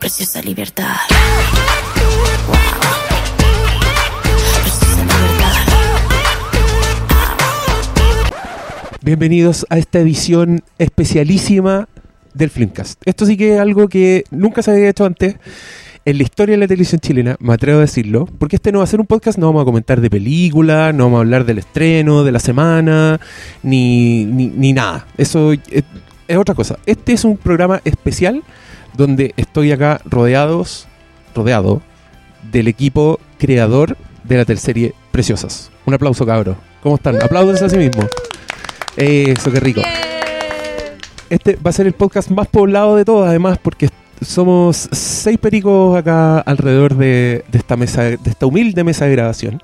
Preciosa libertad. Bienvenidos a esta edición especialísima del Flimcast. Esto sí que es algo que nunca se había hecho antes en la historia de la televisión chilena, me atrevo a decirlo, porque este no va a ser un podcast, no vamos a comentar de película, no vamos a hablar del estreno, de la semana, ni, ni, ni nada. Eso es, es otra cosa. Este es un programa especial donde estoy acá rodeados, rodeado del equipo creador de la teleserie Preciosas. Un aplauso, cabros. ¿Cómo están? Aplausos a sí mismos. Eso, qué rico. Este va a ser el podcast más poblado de todos, además, porque somos seis pericos acá alrededor de, de esta mesa, de esta humilde mesa de grabación.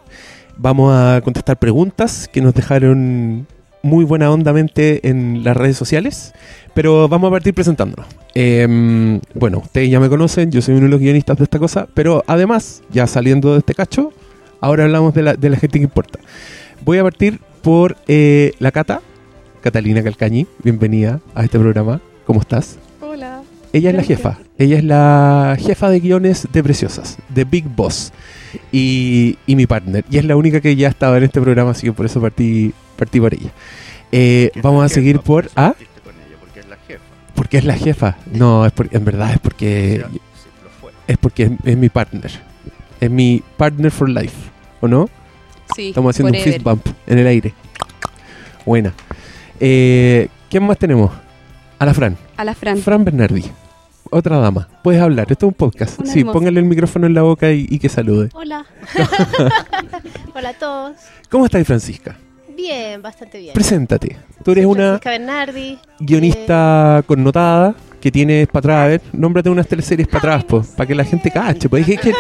Vamos a contestar preguntas que nos dejaron muy buena hondamente en las redes sociales, pero vamos a partir presentándonos. Em, bueno, ustedes ya me conocen, yo soy uno de los guionistas de esta cosa, pero además, ya saliendo de este cacho, ahora hablamos de la, de la gente que importa. Voy a partir por eh, la Cata, Catalina Calcañi, bienvenida a este programa. ¿Cómo estás? Hola. Ella es la jefa. Ella es la jefa de guiones de Preciosas, de Big Boss. Y, y mi partner. Y es la única que ya estaba en este programa, así que por eso partí, partí por ella. Eh, vamos a seguir por... ¿Ah? Porque es la jefa. No, es porque, en verdad es porque, Sí, sí, lo fue. es, porque es, es mi partner. Es mi partner for life. ¿O no? Sí, Estamos haciendo un fist bump en el aire. Buena. Eh, ¿Quién más tenemos? A la Fran. A la Fran. Fran Bernardi. Otra dama. Puedes hablar. Esto es un podcast. Una sí, hermosa. póngale el micrófono en la boca y, y que salude. Hola. Hola a todos. ¿Cómo estás, Francisca? Bien, bastante bien. Preséntate. Tú eres Soy una Bernardi. guionista connotada que tienes para atrás. A ver, nómbrate unas teleseries para atrás, pues, para que la gente cache. Pues. Es, que,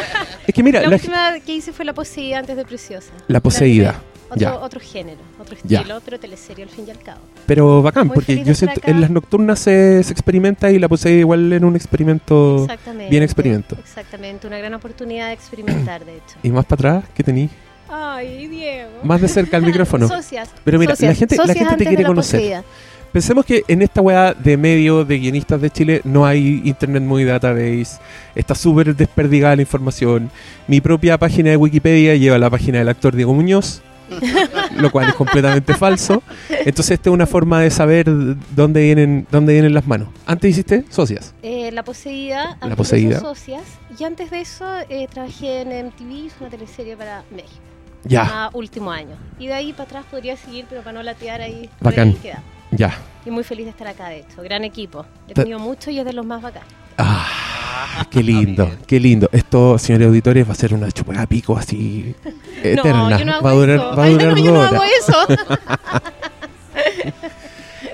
es que mira, La, la, última que hice fue La Poseída antes de Preciosa. La Poseída, Otro, ya. otro género, otro Ya. estilo, pero teleserie al fin y al cabo. pero bacán, Muy porque yo siento acá. en las nocturnas se, se experimenta y la poseída igual en un experimento. Bien experimento. Exactamente, una gran oportunidad de experimentar, de hecho. Y más para atrás, ¿qué tení? Ay, Diego. Más de cerca al micrófono. Socias. Pero mira, Socias. la gente, la gente te quiere La conocer. Pensemos que en esta weá de medio de guionistas de Chile no hay Internet Movie Database, está súper desperdigada la información. Mi propia página de Wikipedia lleva la página del actor Diego Muñoz, lo cual es completamente falso. Entonces esta es una forma de saber dónde vienen, dónde vienen las manos. Antes hiciste socias. Eh, la Poseída. eso, Poseída. Socias. Y antes de eso eh, trabajé en MTV, hice una teleserie para México. Ya, a último año. Y de ahí para atrás podría seguir, pero para no latear ahí. Bacán. ahí queda. ya. Y muy feliz de estar acá, de hecho. Gran equipo. He Ta- tenido mucho y es de los más bacanes. Ah, qué lindo, qué lindo. Esto, señores auditores, va a ser una chupada a pico así eterna. No, yo no hago va a durar, eso. va a Ay, durar no, yo no hago eso.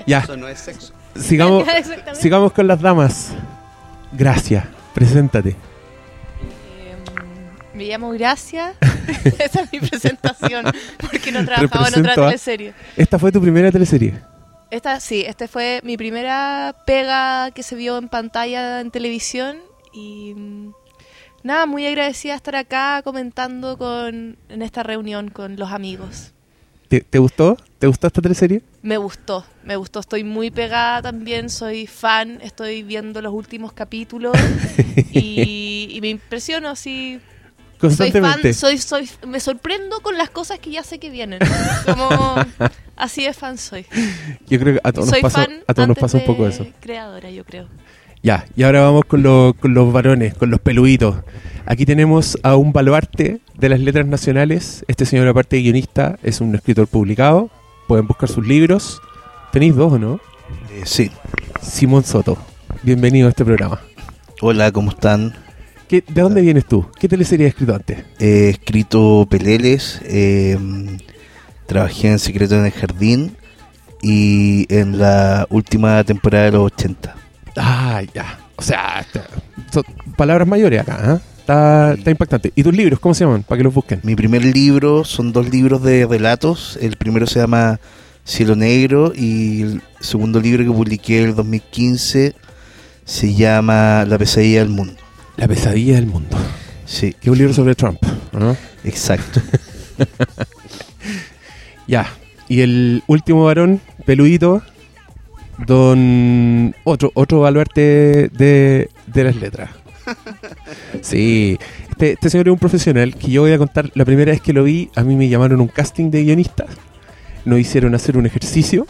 Ya, Eso no es sexo. sigamos, sigamos con las damas. Gracias, preséntate. Me llamo Gracia. Esa es mi presentación. Porque no trabajaba en Represento otra a- teleserie. Esta fue tu primera teleserie. Esta sí, esta fue mi primera pega que se vio en pantalla en televisión. Y mm, nada, muy agradecida de estar acá comentando con, en esta reunión con los amigos. ¿Te, te gustó? ¿Te gustó esta teleserie? Me gustó, me gustó, estoy muy pegada también, soy fan, estoy viendo los últimos capítulos y, y me impresiono, así, soy Constantemente. fan, soy, soy, me sorprendo con las cosas que ya sé que vienen, como así de fan soy. Yo creo que a todos, nos soy pasa, fan a todos nos pasa un poco de eso. creadora, yo creo. Ya, y ahora vamos con, lo- con los varones, con los peluditos. Aquí tenemos a un baluarte de las letras nacionales. Este señor, aparte de guionista, es un escritor publicado. Pueden buscar sus libros. Tenéis dos, ¿o no? Eh, sí. Simón Soto. Bienvenido a este programa. Hola, ¿cómo están? ¿Qué- ¿De dónde vienes tú? ¿Qué teleserie has escrito antes? He escrito Peleles, eh, trabajé en Secreto en el Jardín y en la última temporada de los 80. Ah, ya. O sea, son palabras mayores acá. Está, está impactante. ¿Y tus libros, cómo se llaman? Para que los busquen. Mi primer libro son dos libros de relatos. El primero se llama Cielo Negro y el segundo libro que publiqué en el 2015 se llama La pesadilla del mundo. La pesadilla del mundo. Sí, Que es un libro sobre Trump, ¿no? exacto. Ya. Y el último varón, peludito, don otro otro baluarte de, de las letras. Sí, este, este señor es un profesional que yo voy a contar. La primera vez que lo vi, a mí me llamaron un casting de guionistas. Nos hicieron hacer un ejercicio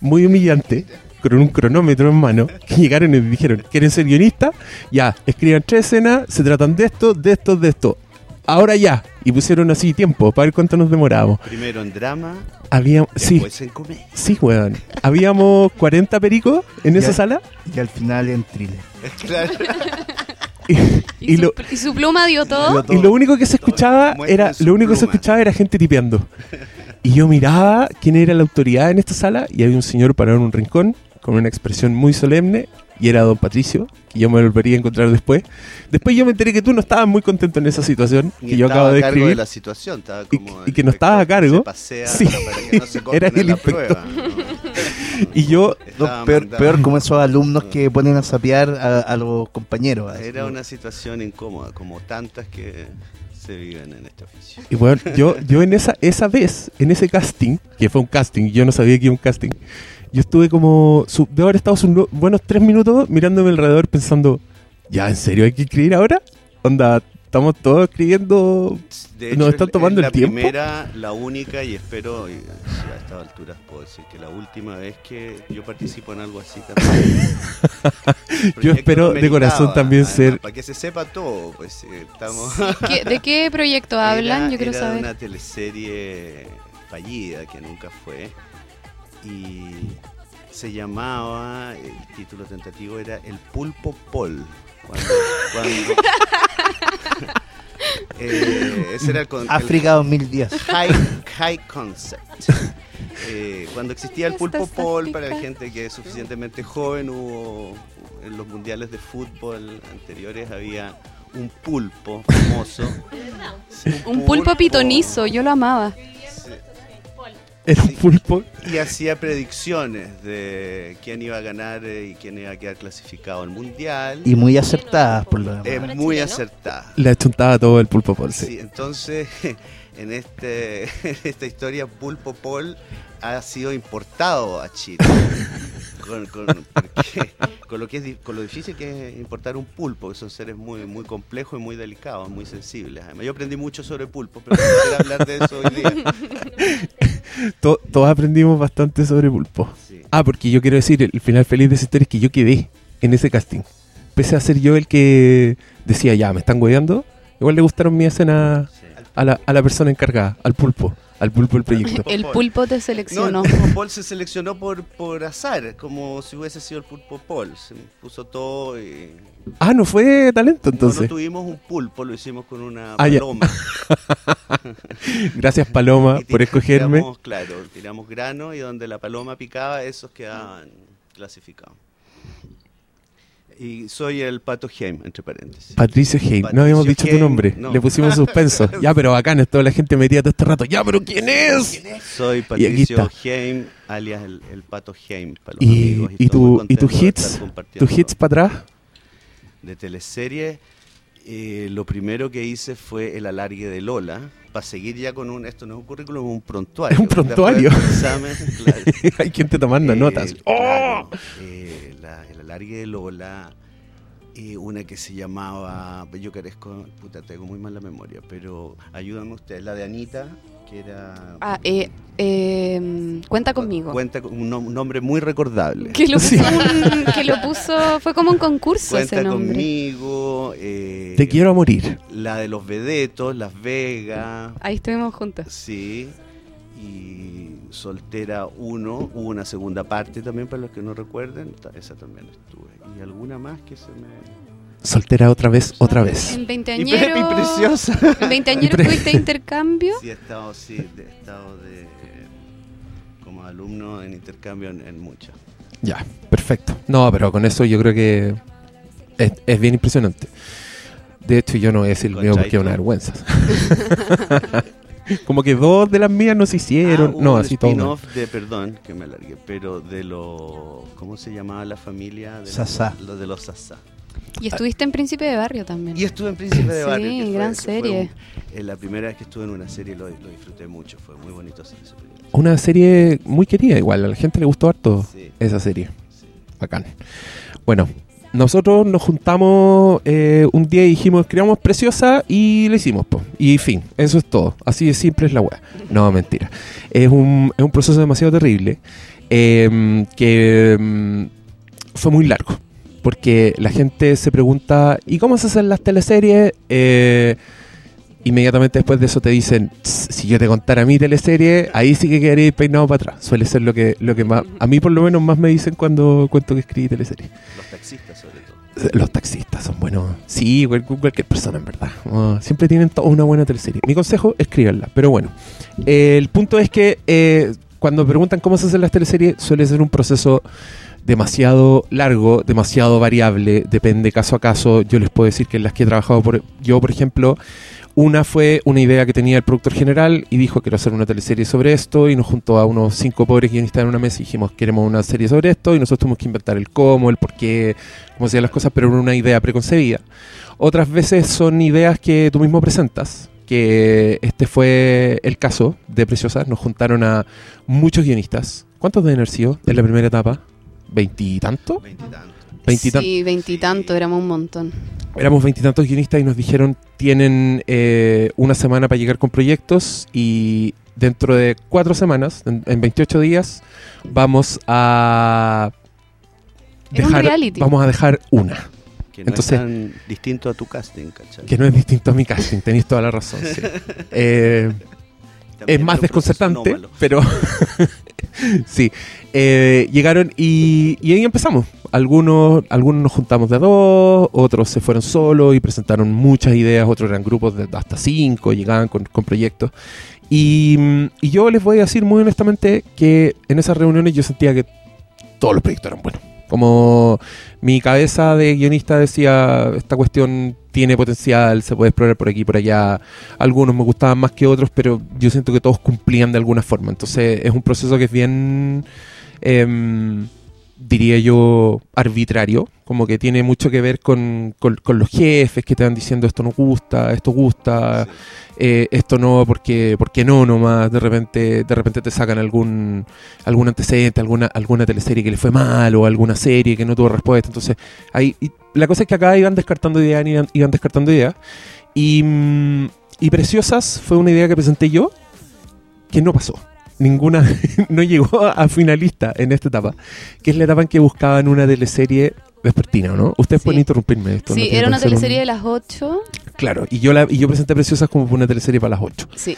muy humillante con un cronómetro en mano. Que llegaron y dijeron: ¿Quieren ser guionistas? Ya, escriban tres escenas, se tratan de esto, de esto, de esto. Ahora ya. Y pusieron así tiempo para ver cuánto nos demorábamos. Primero en drama, Había, sí, después en comedia. sí, weón. Habíamos 40 pericos en esa sala. Y al final en thriller. Claro. Y, Y, y su, lo, y su pluma dio todo. Y lo único que se escuchaba era lo único que se escuchaba era gente tipeando. Y yo miraba quién era la autoridad en esta sala y había un señor parado en un rincón con una expresión muy solemne y era don Patricio, que yo me volvería a encontrar después. Después yo me enteré que tú no estabas muy contento en esa situación Ni que yo acabo de a cargo escribir. de la situación, estaba Y- como y el que no estaba a cargo. Se Sí. para que no se Era el inspector. Y yo- No, peor, peor como esos alumnos que ponen a sapear a, a los compañeros. así. Era una situación incómoda, como tantas que se viven en este oficio. Y bueno, yo, yo en esa, esa vez, en ese casting, que fue un casting, yo no sabía que era un casting, yo estuve como, su, debo haber estado sus no- buenos tres minutos mirándome alrededor pensando, ¿ya en serio hay que escribir ahora? Onda, estamos todos escribiendo... De ¿Nos es- están es tomando la el tiempo? primera, la única y espero, y, sí, a estas alturas puedo decir que la última vez que yo participo en algo así también. Proyecto espero de corazón también además, ser- Para que se sepa todo, pues eh, estamos... ¿Qué- ¿De qué proyecto hablan? Era- Yo quiero era saber. una teleserie fallida que nunca fue y se llamaba, el título tentativo era El Pulpo Pol. Cuando, cuando- Eh, ese era el, África 2010. high, high concept. Eh, cuando existía el ¿Qué pulpo pol, para la gente que es suficientemente joven, hubo en los mundiales de fútbol anteriores había un pulpo famoso. Sí, Un pulpo pitonizo, yo lo amaba. Era un pulpo. Y hacía predicciones de quién iba a ganar eh, y quién iba a quedar clasificado al mundial. Y muy acertadas por lo demás. Eh, muy chileno. acertada. Le achuntaba todo el pulpo por sí. Sí, entonces en, este, en esta historia Pulpo Paul ha sido importado a Chile. Con, con- porque- con lo que es con lo difícil que es importar un pulpo, que son seres muy muy complejos y muy delicados, muy sensibles. Además, yo aprendí mucho sobre pulpo, pero no quisiera hablar de eso hoy día. To- todos aprendimos bastante sobre pulpo. Sí. Ah, porque yo quiero decir, el final feliz de esa historia es que yo quedé en ese casting. Pese a ser yo el que decía, ya, me están hueveando, igual le gustaron mi escena Sí. a la, a la persona encargada, al pulpo, al pulpo del proyecto. El pulpo te No, seleccionó. el pulpo Paul se seleccionó por, por azar, como si hubiese sido el pulpo Paul. Se puso todo y Ah, no fue talento No, entonces. no tuvimos un pulpo, lo hicimos con una Ah, paloma. Gracias Paloma Y por escogerme. Tiramos, claro, tiramos grano y donde la paloma picaba, esos quedaban clasificados. Y soy el Pato Heim, entre paréntesis. Patricio Heim, no habíamos dicho tu nombre, no. le pusimos suspenso. ya, pero bacán, toda la gente metía todo este rato. Ya, pero ¿quién es? Soy Patricio. Heim, alias el, el Pato Heim. Para los Y, amigos, y tu, y tu contento de hits, tus hits para atrás. de teleserie. Eh, lo primero que hice fue el alargue de Lola, para seguir ya con un, esto no es un currículum, es un prontuario. Es un prontuario. Examen, claro. Hay quien te tomando Eh, notas. ¡Oh! eh, la- el alargue de Lola, eh, una que se llamaba, yo carezco, puta, tengo muy mala memoria, pero ayúdame ustedes, la de Anita, que era... Ah, eh, eh, cuenta conmigo. Cuenta con un, nom- un nombre muy recordable. Que lo, puso Sí. un- que lo puso, fue como un concurso Cuenta ese nombre. conmigo. eh, Te quiero a morir. La de los vedetos, Las Vegas. Ahí estuvimos juntos. Sí. Y Soltera 1. Hubo una segunda parte también para los que no recuerden. Esa también estuve. Y alguna más que se me. Soltera otra vez, otra vez. En Y, veinteañero. pre- y preciosa. En veinteañero tuviste intercambio. Sí, he estado, sí, he estado de. Como alumno en intercambio en, en muchas. Ya, perfecto. No, pero con eso yo creo que es, es bien impresionante. De hecho, yo no voy a decir el mío porque es una vergüenza. Como que dos de las mías no se hicieron. Ah, no, un así todo. spin-off de, perdón, que me alargué, pero de los. ¿Cómo se llamaba la familia? De los- Sasá. Lo de los Sasá. Y estuviste en Príncipe de Barrio también. Y estuve en Príncipe de Sí, Barrio. que fue- gran que serie. eh, la primera vez que estuve en una serie lo, lo disfruté mucho, fue muy bonito hacer ese. Una serie muy querida igual. A la gente le gustó harto Sí, esa serie. sí. Bacán. Bueno, nosotros nos juntamos eh, un día y dijimos, escribamos Preciosa y lo hicimos, po. y fin, eso es todo. Así de simple es la weá. No, mentira. Es un, es un proceso demasiado terrible eh, que mm, fue muy largo. Porque la gente se pregunta, ¿y cómo se hacen las teleseries? Eh, inmediatamente después de eso te dicen, "Tss, si yo te contara mi teleserie, ahí sí que quedaría peinado para atrás. Suele ser lo que, lo que más, a mí por lo menos más me dicen cuando cuento que escribí teleserie. Los taxistas, sobre todo. Los taxistas son buenos. Sí, cual- cualquier persona en verdad. Ah, siempre tienen toda una buena teleserie. Mi consejo, escríbanla. Pero bueno, eh, el punto es que eh, cuando me preguntan cómo se hacen las teleseries, suele ser un proceso demasiado largo, demasiado variable, depende caso a caso. Yo les puedo decir que en las que he trabajado, por, yo por ejemplo, una fue una idea que tenía el productor general y dijo quiero hacer una teleserie sobre esto y nos juntó a unos cinco pobres guionistas en una mesa y dijimos queremos una serie sobre esto y nosotros tuvimos que inventar el cómo, el por qué, cómo se las cosas, pero era una idea preconcebida. Otras veces son ideas que tú mismo presentas, que este fue el caso de Preciosa, nos juntaron a muchos guionistas. ¿Cuántos deben haber sido en la primera etapa? ¿Veintitantos? Veintitantos. Veintitantos. Sí, veintitanto, éramos un montón. Éramos veintitantos guionistas y nos dijeron tienen eh, una semana para llegar con proyectos y dentro de cuatro semanas, en, en 28 días, vamos a reality. vamos a dejar una, Que no Entonces- es tan distinto a tu casting, ¿cachai? que no es distinto a mi casting, tenéis toda la razón. sí. Eh, es más proceso desconcertante, pero sí. Eh, llegaron y, y ahí empezamos. Algunos, algunos nos juntamos de a dos, otros se fueron solos y presentaron muchas ideas, otros eran grupos de hasta cinco, llegaban con, con proyectos. Y, y yo les voy a decir muy honestamente que en esas reuniones yo sentía que todos los proyectos eran buenos. Como mi cabeza de guionista decía, esta cuestión tiene potencial, se puede explorar por aquí y por allá. Algunos me gustaban más que otros, pero yo siento que todos cumplían de alguna forma. Entonces es un proceso que es bien, em, diría yo, arbitrario. Como que tiene mucho que ver con, con- con los jefes que te van diciendo esto no gusta, esto gusta, Sí. eh, esto no, porque, porque no nomás, de repente, de repente te sacan algún, algún antecedente, alguna, alguna teleserie que le fue mal, o alguna serie que no tuvo respuesta. Entonces, ahí, y la cosa es que acá iban descartando ideas, iban, iban descartando ideas. Y, mm, y Preciosas fue una idea que presenté yo que no pasó. Ninguna, no llegó a finalista en esta etapa, que es la etapa en que buscaban una teleserie vespertina, ¿no? Ustedes Sí. pueden interrumpirme esto. Sí, era una ser un- teleserie de las 8. Claro, y yo, la, y yo presenté Preciosas como una teleserie para las 8 Sí.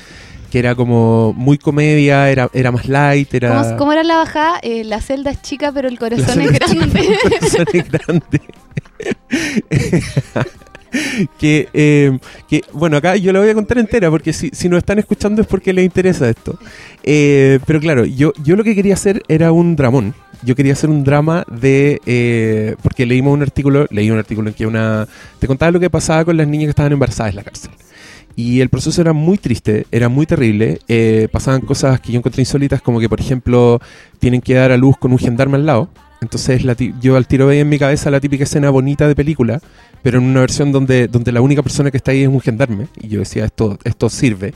que era como muy comedia, era, era más light, era... ¿Cómo, cómo era la bajada? Eh, la celda es chica, pero el corazón es chica, grande. el corazón es grande. que, eh, que, bueno, acá yo la voy a contar entera, porque si, si nos están escuchando es porque les interesa esto. Eh, pero claro, yo, yo lo que quería hacer era un dramón. Yo quería hacer un drama de... eh, porque leímos un artículo, leí un artículo en que una... Te contaba lo que pasaba con las niñas que estaban embarazadas en la cárcel. Y el proceso era muy triste, era muy terrible. eh, pasaban cosas que yo encontré insólitas, como que, por ejemplo, tienen que dar a luz con un gendarme al lado. Entonces la yo al tiro veía en mi cabeza la típica escena bonita de película, pero en una versión donde, donde la única persona que está ahí es un gendarme. Y yo decía, esto, esto sirve.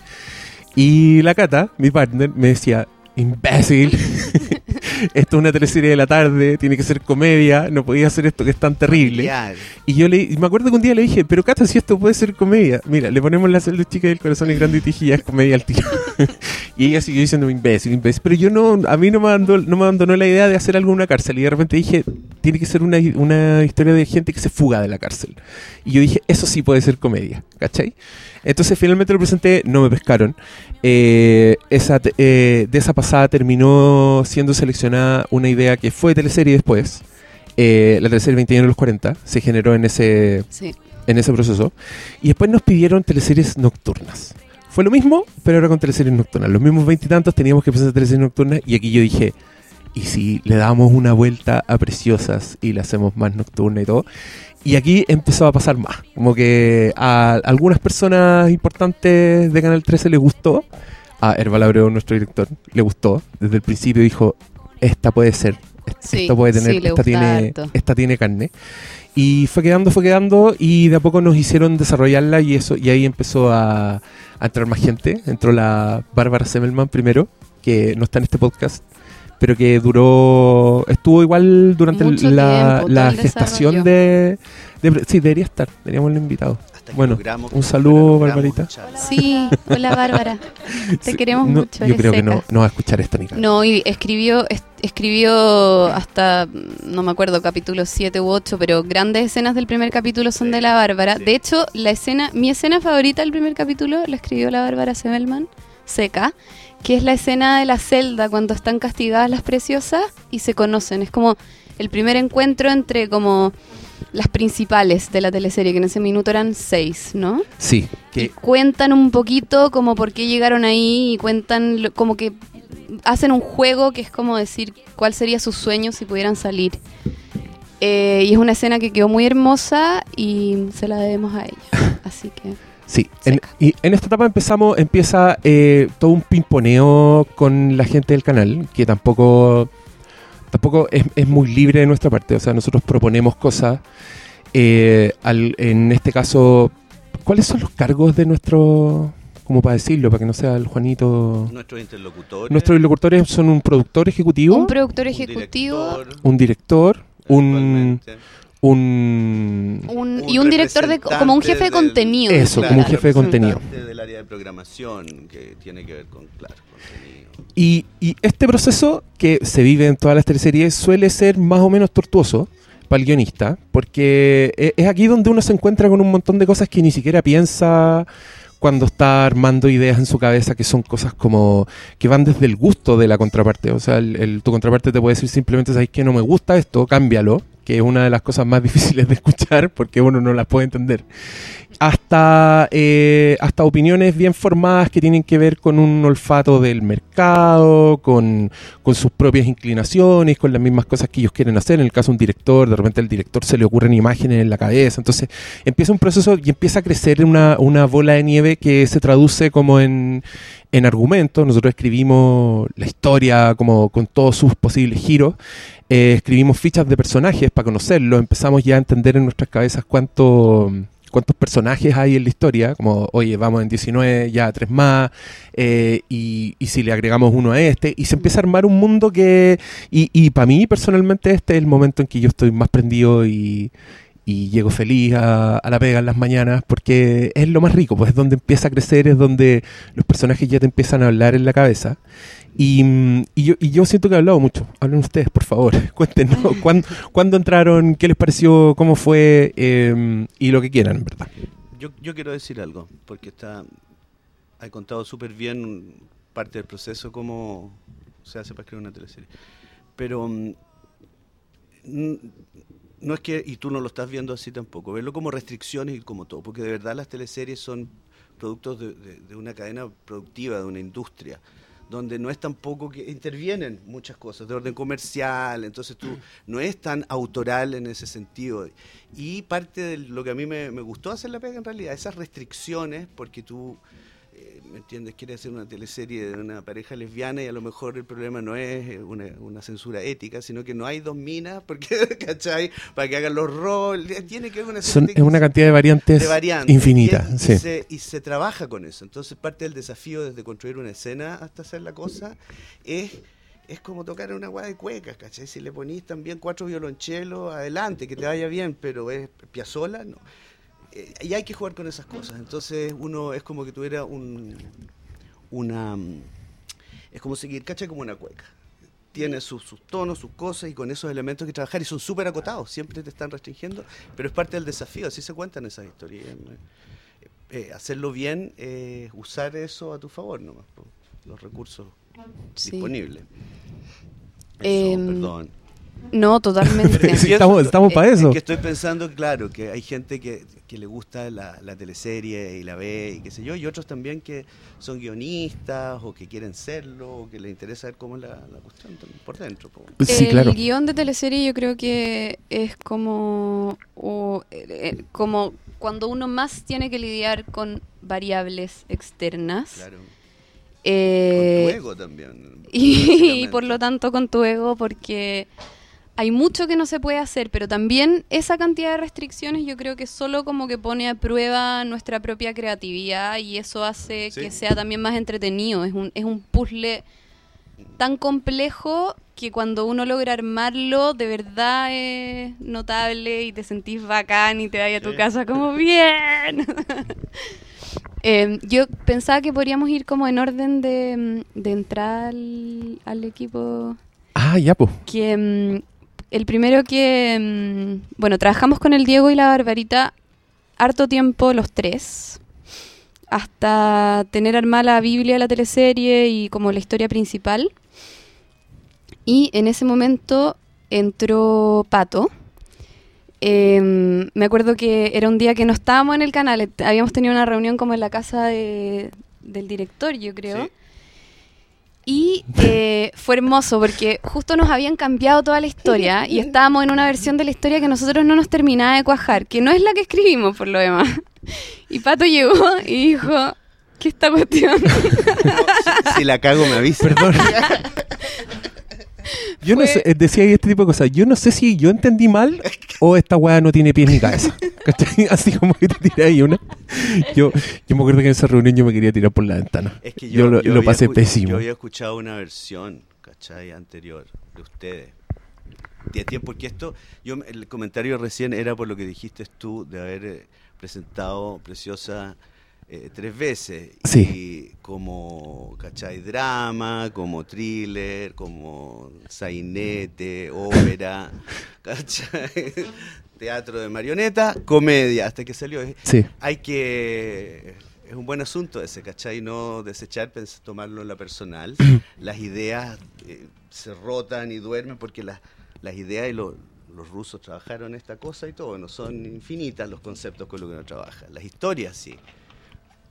Y la Cata, mi partner, me decía, imbécil, esto es una teleserie de la tarde, tiene que ser comedia, no podía hacer esto que es tan terrible. Y yo le, y me acuerdo que un día le dije, pero Cata, si esto puede ser comedia. Mira, le ponemos la celda chica y el corazón es grande y tiji, ya es comedia al tiro. y ella siguió diciendo imbécil, imbécil. Pero yo no, a mí no me, abandonó, no me abandonó la idea de hacer algo en una cárcel. Y de repente dije, tiene que ser una, una historia de gente que se fuga de la cárcel. Y yo dije, eso sí puede ser comedia, ¿cachai? Entonces finalmente lo presenté, no me pescaron. Eh, esa, eh, de esa pasada terminó siendo seleccionada una idea que fue teleserie después. Eh, la teleserie 21 de los 40 se generó en ese, Sí. en ese proceso. Y después nos pidieron teleseries nocturnas. Fue lo mismo, pero ahora con teleseries nocturnas. Los mismos veintitantos teníamos que presentar teleseries nocturnas y aquí yo dije, ¿y si le damos una vuelta a Preciosas y la hacemos más nocturna y todo? Y aquí empezó a pasar más. Como que a algunas personas importantes de Canal 13 les gustó. A Herbal Abreu, nuestro director, le gustó. Desde el principio dijo, esta puede ser. Sí, esta puede tener, sí, esta, tiene, harto. esta tiene carne. Y fue quedando, fue quedando y de a poco nos hicieron desarrollarla y eso y ahí empezó a, a entrar más gente. Entró la Bárbara Semmelman primero, que no está en este podcast, pero que duró, estuvo igual durante Mucho la, tiempo, la todo el gestación de, de- Sí, debería estar, deberíamos el invitado. Hasta Bueno, logramos un saludo, Barbarita. Sí, hola Bárbara. Te Sí, queremos no, mucho. Yo creo que no, no va a escuchar esto ni cagando. No, y escribió, es- escribió hasta, no me acuerdo, capítulos 7 u 8, pero grandes escenas del primer capítulo son de la Bárbara. sí. De hecho, la escena, mi escena favorita del primer capítulo la escribió la Bárbara Sebelman, seca, que es la escena de la celda cuando están castigadas las preciosas y se conocen. Es como el primer encuentro entre como las principales de la teleserie, que en ese minuto eran seis, ¿no? Sí, y que cuentan un poquito como por qué llegaron ahí y cuentan lo- como que hacen un juego que es como decir cuál sería su sueño si pudieran salir. Eh, y es una escena que quedó muy hermosa y se la debemos a ella. Así que Sí, en, y en esta etapa empezamos, empieza eh, todo un pimponeo con la gente del canal, que tampoco, tampoco es, es muy libre de nuestra parte. O sea, nosotros proponemos cosas. eh, al- en este caso, ¿cuáles son los cargos de nuestro, como para decirlo, para que no sea el Juanito? Nuestros interlocutores. Nuestros locutores son un productor ejecutivo, un un, productor un ejecutivo director, director, un, eventualmente. un un- un y un director de como un jefe de del- contenido. Eso, como un jefe de contenido. del área de programación que tiene que ver con, claro, contenido. Y, y este proceso que se vive en todas las teleseries suele ser más o menos tortuoso para el guionista, porque e- es aquí donde uno se encuentra con un montón de cosas que ni siquiera piensa cuando está armando ideas en su cabeza, que son cosas como que van desde el gusto de la contraparte. O sea, el, el- tu contraparte te puede decir simplemente, ¿sabes que no me gusta esto? Cámbialo, que es una de las cosas más difíciles de escuchar porque uno no las puede entender hasta, eh, hasta opiniones bien formadas que tienen que ver con un olfato del mercado, con, con sus propias inclinaciones, con las mismas cosas que ellos quieren hacer. En el caso de un director, de repente al director se le ocurren imágenes en la cabeza. Entonces empieza un proceso y empieza a crecer una, una bola de nieve que se traduce como en, en argumentos. Nosotros escribimos la historia como con todos sus posibles giros. Eh, escribimos fichas de personajes para conocerlos. Empezamos ya a entender en nuestras cabezas cuánto cuántos personajes hay en la historia, como, oye, vamos en 19, ya tres más, eh, y, y si le agregamos uno a este, y se empieza a armar un mundo que, y, y para mí personalmente este es el momento en que yo estoy más prendido y, y llego feliz a, a la pega en las mañanas, porque es lo más rico, pues es donde empieza a crecer, es donde los personajes ya te empiezan a hablar en la cabeza. Y, mm, y yo, y yo siento que he hablado mucho. Hablen ustedes, por favor. Cuéntenos cuándo, cuándo entraron, qué les pareció, cómo fue eh, y lo que quieran, en verdad. Yo, yo quiero decir algo, porque está, ha contado súper bien parte del proceso, cómo se hace para escribir una teleserie. Pero mm, no es que, y tú no lo estás viendo así tampoco, verlo como restricciones y como todo, porque de verdad las teleseries son productos de, de- de una cadena productiva, de una industria donde no es tampoco que intervienen muchas cosas de orden comercial, entonces tú no es tan autoral en ese sentido. Y parte de lo que a mí me, me gustó hacer la pega en realidad, esas restricciones, porque tú, eh, ¿me entiendes? Quieres hacer una teleserie de una pareja lesbiana y a lo mejor el problema no es eh, una, una censura ética, sino que no hay dos minas, porque, ¿cachai? Para que hagan los roles, tiene que haber una Son, es una cantidad de variantes, de variantes. infinita. Y, se, y se trabaja con eso. Entonces, parte del desafío desde construir una escena hasta hacer la cosa es, es como tocar una guada de cuecas, ¿cachai? Si le ponís también cuatro violonchelos, adelante, que te vaya bien, pero es piazola, no. Eh, y hay que jugar con esas cosas. Entonces, uno es como que tuviera un. Una. mm, Es como seguir, ¿cachai? Como una cueca tiene sus, sus tonos, sus cosas y con esos elementos que trabajar y son súper acotados, siempre te están restringiendo, pero es parte del desafío, así se cuentan esas historias. Eh, eh, hacerlo bien, eh, usar eso a tu favor nomás, los recursos Sí. disponibles. Eso, Em, perdón. No, totalmente. Sí, estamos- estamos para es eso. que estoy pensando, claro, que hay gente que, que le gusta la, la teleserie y la ve y qué sé yo, y otros también que son guionistas o que quieren serlo o que les interesa ver cómo es la, la cuestión por dentro. po. Sí, el claro. guion de teleserie yo creo que es como, o, eh, eh, como cuando uno más tiene que lidiar con variables externas. Claro. Eh, con tu ego también. y, básicamente. por lo tanto con tu ego porque hay mucho que no se puede hacer, pero también esa cantidad de restricciones yo creo que solo como que pone a prueba nuestra propia creatividad y eso hace Sí. que sea también más entretenido. Es un, es un puzzle tan complejo que cuando uno logra armarlo, de verdad es notable y te sentís bacán y te vas a tu casa como bien. Eh, yo pensaba que podríamos ir como en orden de, de entrar al, al equipo Ah, ya, pues. que mm, el primero que mm, bueno trabajamos con el Diego y la Barbarita harto tiempo los tres hasta tener armada la Biblia la teleserie y como la historia principal y en ese momento entró Pato Em, me acuerdo que era un día que no estábamos en el canal, et- habíamos tenido una reunión como en la casa de- del director, yo creo. Sí. Y eh, fue hermoso porque justo nos habían cambiado toda la historia y estábamos en una versión de la historia que a nosotros no nos terminaba de cuajar, que no es la que escribimos por lo demás. Y Pato llegó y dijo, ¿qué esta cuestión? si, si la cago, me avisa. Perdón. Yo no sé, eh, decía ahí este tipo de cosas. Yo no sé si yo entendí mal o esta weá no tiene pies ni cabeza. ¿Cachai? Así como que te tiré ahí una. Yo, yo me acuerdo que en esa reunión yo me quería tirar por la ventana. Es que yo, yo, lo, yo lo había pasé pésimo. Yo había escuchado una versión, ¿cachai? Anterior de ustedes. De tiempo, porque esto, yo, el comentario recién era por lo que dijiste tú de haber eh, presentado Preciosa eh, tres veces. Sí. Y como, ¿cachai? Drama, como thriller, como sainete, ópera, ¿cachai? Teatro de marioneta, comedia, hasta que salió. Sí. hay que es un buen asunto ese, ¿cachai? No desechar, pens- tomarlo en la personal. las ideas eh, se rotan y duermen porque las, las ideas y lo- los rusos trabajaron esta cosa y todo, no son infinitas los conceptos con los que uno trabaja. Las historias sí,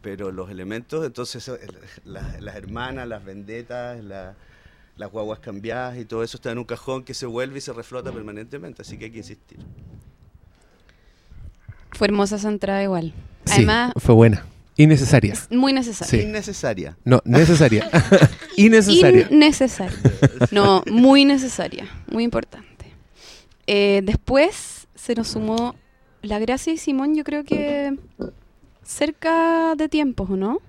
pero los elementos, entonces eh, la- las hermanas, las vendetas, la- las guaguas cambiadas y todo eso está en un cajón que se vuelve y se reflota permanentemente, así que hay que insistir. Fue hermosa esa entrada igual. Sí, Además, fue buena. Innecesaria. es muy necesaria. Sí. Innecesaria. No, necesaria. Innecesaria. Innecesaria. No, muy necesaria, muy importante. Eh, después se nos sumó la Gracia y Simón, yo creo que cerca de tiempos, ¿o no?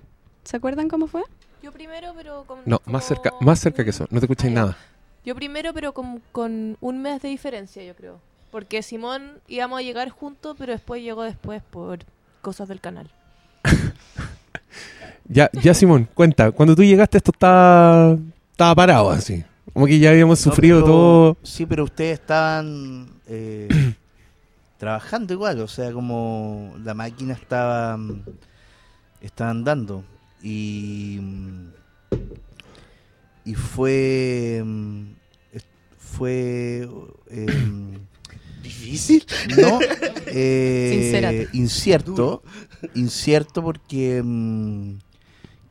¿Se acuerdan cómo fue? Yo primero, pero con. No, como más cerca, más cerca que eso. No te escucháis ya. nada. Yo primero, pero con, con un mes de diferencia, yo creo. Porque Simón íbamos a llegar juntos, pero después llegó después por cosas del canal. Ya, ya Simón, cuenta. Cuando tú llegaste esto estaba, estaba parado así. Como que ya habíamos No, sufrido pero- todo. Sí, pero ustedes estaban eh, trabajando igual, o sea, como la máquina estaba, mm, estaba andando. Y, mm, y fue. mm, Fue. em, ¿Difícil? no, eh, incierto, incierto porque mm,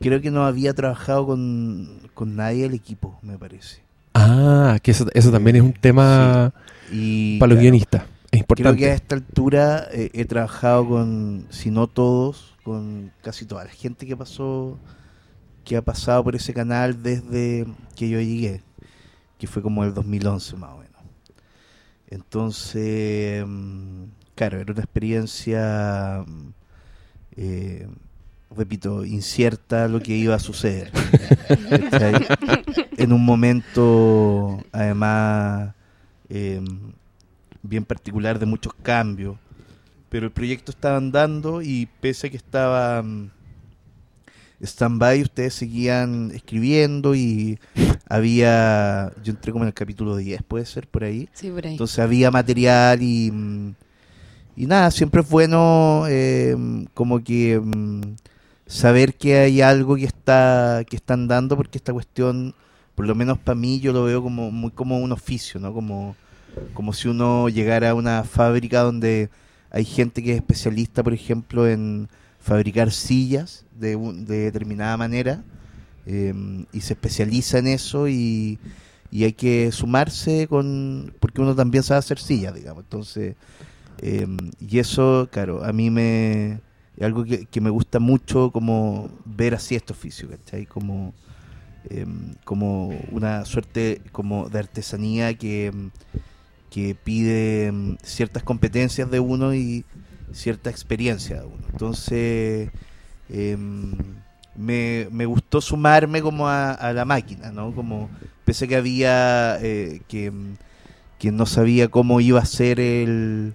creo que no había trabajado con, con nadie del equipo, me parece. Ah, que eso, eso también es un tema Y para los claro, guionistas. Es Creo que a esta altura eh, he trabajado con, si no todos, con casi toda la gente que pasó, que ha pasado por ese canal desde que yo llegué, que fue como el 2011 más o menos. Entonces, mm, claro, era una experiencia, mm, eh, repito, incierta lo que iba a suceder. en un momento, además, eh, bien particular de muchos cambios. Pero el proyecto estaba andando y pese a que estaba mm, stand-by, ustedes seguían escribiendo y había, yo entré como en el capítulo 10, puede ser por ahí. Sí, por ahí. Entonces había material y, mm, y nada, siempre es bueno eh, como que mm, saber que hay algo que está que están dando porque esta cuestión, por lo menos para mí, yo lo veo como muy como un oficio, ¿no? Como, como si uno llegara a una fábrica donde hay gente que es especialista, por ejemplo, en fabricar sillas de, un- de determinada manera eh, y se especializa en eso y, y hay que sumarse con porque uno también sabe hacer sillas, digamos. Entonces, eh, y eso, claro, a mí me es algo que, que me gusta mucho como ver así este oficio, ¿cachai? Como, eh, como una suerte como de artesanía que, que pide mm, ciertas competencias de uno y cierta experiencia de uno. Entonces, em, me, me gustó sumarme como a, a la máquina, ¿no? Como pensé que había eh, que, mm, que no sabía cómo iba a ser el,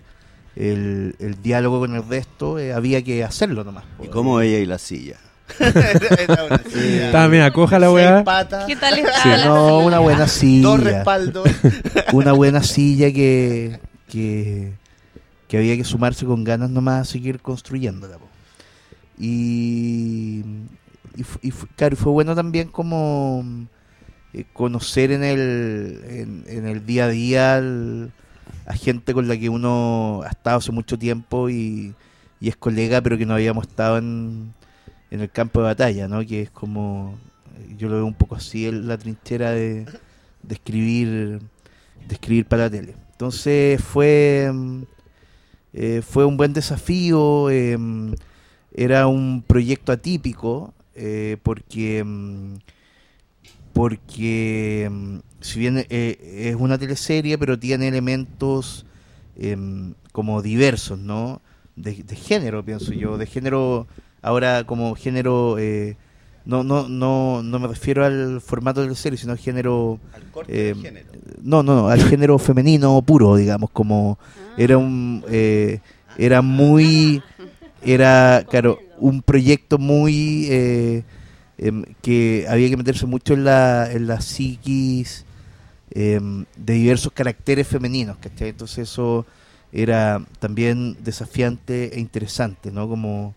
el, el diálogo con el resto, eh, había que hacerlo nomás. ¿Y cómo veía y la silla? Estaba media coja la weá. ¿Qué tal está Sí, la no, silla? una buena dos silla. respaldos. una buena silla que, que, que había que sumarse con ganas nomás a seguir construyéndola. po. Y, y, claro, fue bueno también como eh, conocer en el, en, en el día a día al- a gente con la que uno ha estado hace mucho tiempo y, y es colega, pero que no habíamos estado en, en el campo de batalla, ¿no? Que es como, yo lo veo un poco así, la trinchera de, escribir de escribir para la tele. Entonces fue eh, fue un buen desafío, eh, era un proyecto atípico eh, porque mm, porque mm, si bien eh, es una teleserie pero tiene elementos em, como diversos, ¿no? De género, pienso yo, de género ahora como género eh, no, no, no, no me refiero al formato de la serie, sino al género Al corte Eh, de género. no, no, no, al género femenino puro, digamos, como era un eh, era muy era claro, un proyecto muy eh, em, que había que meterse mucho en la en la psiquis em, de diversos caracteres femeninos, ¿cachai? Entonces eso era también desafiante e interesante, ¿no? Como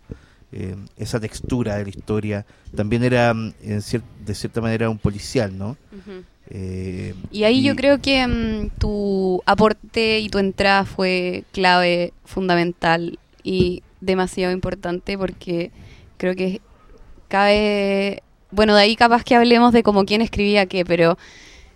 eh, esa textura de la historia. También era, mm, en cier- de cierta manera, un policial, ¿no? Eh, Y ahí yo creo que mm, tu aporte y tu entrada fue clave, fundamental y demasiado importante porque creo que cabe, bueno, de ahí capaz que hablemos de como quién escribía qué, pero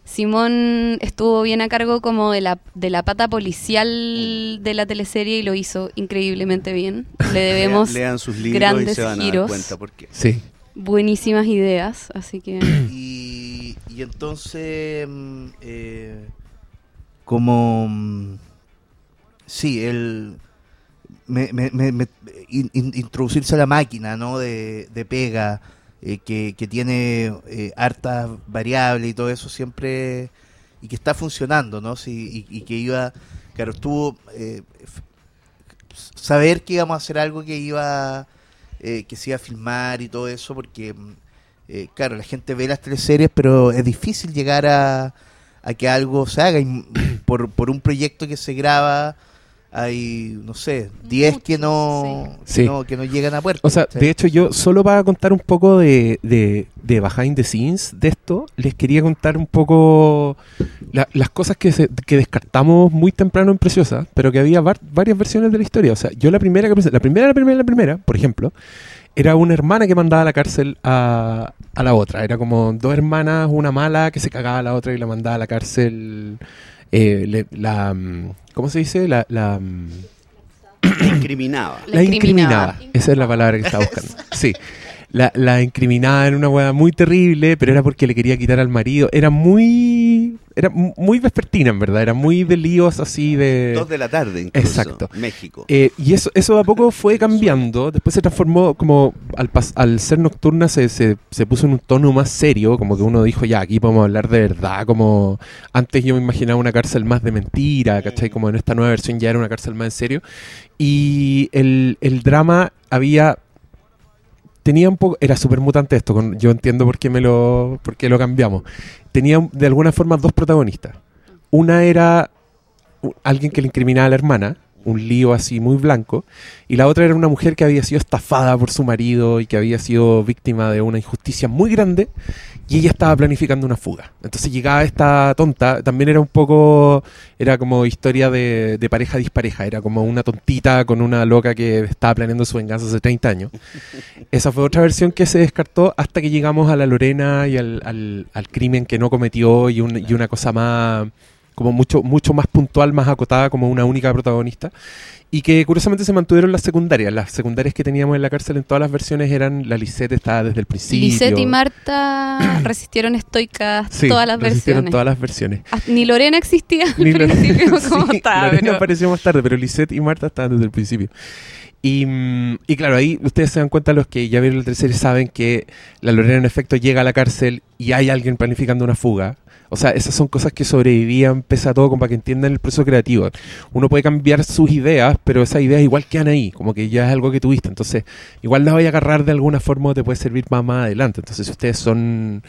Simón estuvo bien a cargo como de la, de la pata policial de la teleserie y lo hizo increíblemente bien. Le debemos Lean, lean sus libros y grandes se van a giros. dar cuenta por qué. Sí. buenísimas ideas, así que... Y, y entonces, mm, eh, como, mm, sí, el, me, me- me- me- in- in- introducirse a la máquina, ¿no? De, de pega, eh, que, tiene eh, hartas variables y todo eso siempre, y que está funcionando, ¿no? Sí, y, que iba, claro, estuvo, eh, saber que íbamos a hacer algo que iba, eh, que se iba a filmar y todo eso, porque... mm, eh, claro, la gente ve las teleseries, pero es difícil llegar a, a que algo se haga. Y por, por un proyecto que se graba, hay, no sé, 10 que no, sí. que Sí. no que no llegan a puerto. O sea, de hecho yo solo para contar un poco de, de, de behind the scenes de esto, les quería contar un poco la- las cosas que, se- que descartamos muy temprano en Preciosa, pero que había var- varias versiones de la historia. O sea, yo la primera que pensé, la primera, la primera, la primera, por ejemplo, era una hermana que mandaba a la cárcel a, a la otra. Era como dos hermanas, una mala que se cagaba a la otra y la mandaba a la cárcel. Eh, le- la, mm, ¿Cómo se dice? La, la, mm, Incriminaba. La la incriminaba. incriminaba. Esa es la palabra que estaba buscando. Sí. La, la incriminaba en una hueá muy terrible, pero era porque le quería quitar al marido. Era muy. Era mu- muy vespertina, en verdad. Era muy de líos así de. Dos de la tarde, incluso. Exacto. México. Eh, y eso, eso a poco fue cambiando. Después se transformó como al, pas- al ser nocturna se, se, se puso en un tono más serio, como que uno dijo, ya, aquí podemos hablar de verdad, como antes yo me imaginaba una cárcel más de mentira, ¿cachai? Como en esta nueva versión ya era una cárcel más en serio. Y el, el drama había... Tenía un poco... Era súper mutante esto, yo entiendo por qué, me lo, por qué lo cambiamos. Tenía de alguna forma dos protagonistas. Una era alguien que le incriminaba a la hermana, un lío así muy blanco, y la otra era una mujer que había sido estafada por su marido y que había sido víctima de una injusticia muy grande, y ella estaba planificando una fuga. Entonces llegaba esta tonta, también era un poco, era como historia de, de pareja dispareja, era como una tontita con una loca que estaba planeando su venganza hace 30 años. Esa fue otra versión que se descartó hasta que llegamos a la Lorena y al, al- al crimen que no cometió y, un- y una cosa más como mucho mucho más puntual, más acotada como una única protagonista y que curiosamente se mantuvieron las secundarias. Las secundarias que teníamos en la cárcel en todas las versiones eran la Lisette estaba desde el principio. Lisette y Marta resistieron estoicas Sí, todas las resistieron versiones. todas las versiones. Ah, Ni Lorena existía al Ni Lorena- principio como Sí, estaba. Lorena pero- apareció más tarde, pero Lisette y Marta estaban desde el principio. Y, mm, y claro, ahí ustedes se dan cuenta, los que ya vieron la tercera saben que la Lorena en efecto llega a la cárcel y hay alguien planificando una fuga. O sea, esas son cosas que sobrevivían pese a todo, como para que entiendan el proceso creativo. Uno puede cambiar sus ideas, pero esas ideas igual quedan ahí, como que ya es algo que tuviste. Entonces, igual las voy a agarrar de alguna forma o te puede servir más, más adelante. Entonces, si ustedes son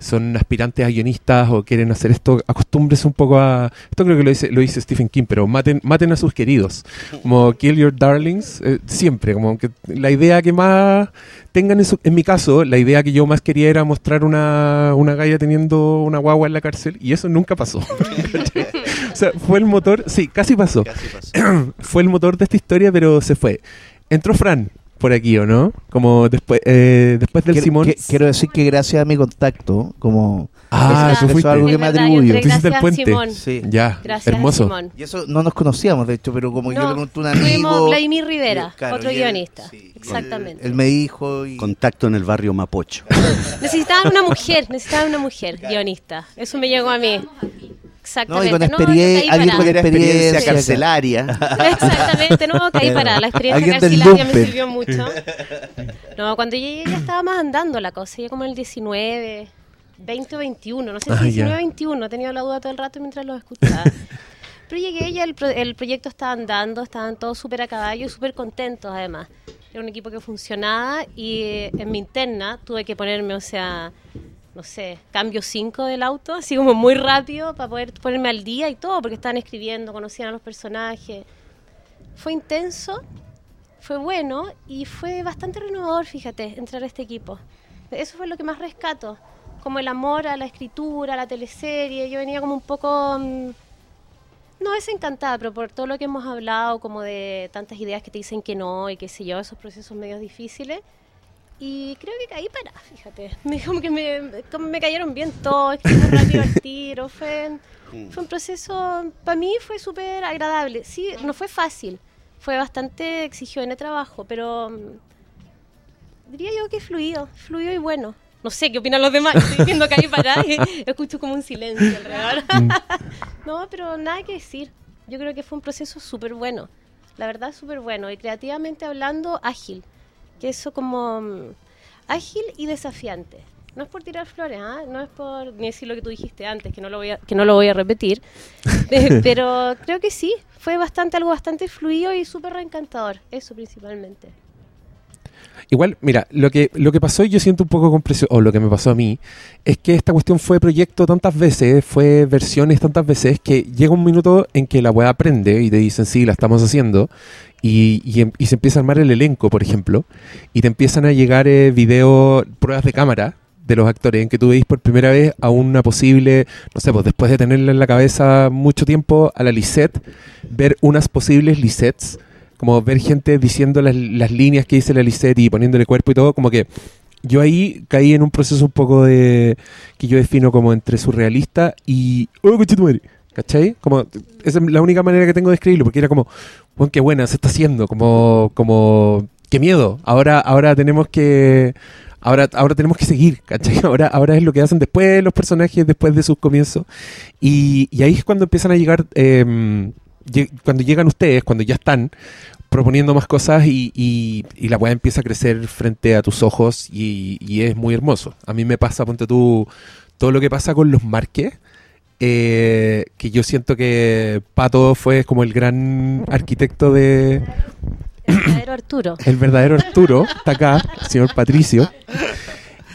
son aspirantes a guionistas o quieren hacer esto, acostúmbrense un poco a... Esto creo que lo dice, lo dice Stephen King, pero maten, maten a sus queridos. Como Kill Your Darlings, eh, siempre. Como que la idea que más tengan en, su- en mi caso, la idea que yo más quería era mostrar una, una galla teniendo una guagua en la cárcel y eso nunca pasó. O sea, fue el motor, sí, casi pasó. Casi pasó. fue el motor de esta historia, pero se fue. Entró Fran por aquí, ¿o no? Como después, eh, después del Quiero, Simón. que- quiero decir que gracias a mi contacto, como Ah, eso es algo que me yo atribuyo. entré Tú hiciste el gracias a puente. Simón. Sí. Ya, Gracias hermoso. a Simón. Y eso no nos conocíamos, de hecho, pero como yo No, le conté a un amigo. Vladimir Rivera, claro, otro él- guionista. sí, Exactamente. Él me dijo y Contacto en el barrio Mapocho. Necesitaban una mujer, necesitaban una mujer guionista. Eso me llegó a mí. No, y con Exactamente. experien- caí alguien parada. con experiencia carcelaria. Exactamente, no, caí parada. La experiencia carcelaria me sirvió mucho. No, cuando llegué ya estaba más andando la cosa, ya como el 19, 20 o 21, no sé Ah, si ya. 19 o 21, he tenido la duda todo el rato mientras lo escuchaba. Pero llegué ya el, pro- el proyecto estaba andando, estaban todos súper a caballo y súper contentos además. Era un equipo que funcionaba y eh, en mi interna tuve que ponerme, o sea, no sé, cambio 5 del auto, así como muy rápido para poder ponerme al día y todo, porque estaban escribiendo, conocían a los personajes. Fue intenso, fue bueno y fue bastante renovador, fíjate, entrar a este equipo. Eso fue lo que más rescato, como el amor a la escritura, a la teleserie. Yo venía como un poco, mm, no desencantada, pero por todo lo que hemos hablado, como de tantas ideas que te dicen que no y qué sé yo, esos procesos medios difíciles. Y creo que caí para, fíjate. Me, como que me, como me cayeron bien todos, rápido al tiro. Fue, fue un proceso, para mí fue súper agradable. Sí, no fue fácil, fue bastante exigido en el trabajo, pero mm, diría yo que fluido, fluido y bueno. No sé qué opinan los demás, estoy diciendo que ahí para y escucho como un silencio alrededor. no, pero nada que decir. Yo creo que fue un proceso súper bueno. La verdad, súper bueno. Y creativamente hablando, ágil. Que eso como mm, ágil y desafiante. No es por tirar flores, ¿ah? no es por ni decir lo que tú dijiste antes, que no lo voy a, que no lo voy a repetir. Eh, pero creo que sí, fue bastante algo bastante fluido y súper reencantador. Eso principalmente. Igual, mira, lo que, lo que pasó y yo siento un poco con presión, o lo que me pasó a mí, es que esta cuestión fue proyecto tantas veces, fue versiones tantas veces, que llega un minuto en que la weá aprende y te dicen, sí, la estamos haciendo, y, y, em- y se empieza a armar el elenco, por ejemplo, y te empiezan a llegar eh, video, pruebas de cámara de los actores, en que tú veis por primera vez a una posible, no sé, pues después de tenerla en la cabeza mucho tiempo, a la Lisette, ver unas posibles Lisettes como ver gente diciendo las, las líneas que dice la Lisette y poniéndole cuerpo y todo, como que yo ahí caí en un proceso un poco de que yo defino como entre surrealista y ¡Oh, conchetumare! ¿Cachai? Como, esa es la única manera que tengo de escribirlo, porque era como, bueno, qué buena se está haciendo, como, como, qué miedo, ahora, ahora tenemos que, ahora, ahora tenemos que seguir, ¿cachai? Ahora, ahora es lo que hacen después los personajes, después de sus comienzos, y, y ahí es cuando empiezan a llegar, eh, cuando llegan ustedes, cuando ya están proponiendo más cosas y, y, y la weá empieza a crecer frente a tus ojos y, y es muy hermoso. A mí me pasa, ponte tú, todo lo que pasa con los marques, eh, que yo siento que Pato fue como el gran arquitecto de El verdadero Arturo. el verdadero Arturo, está acá, el señor Patricio.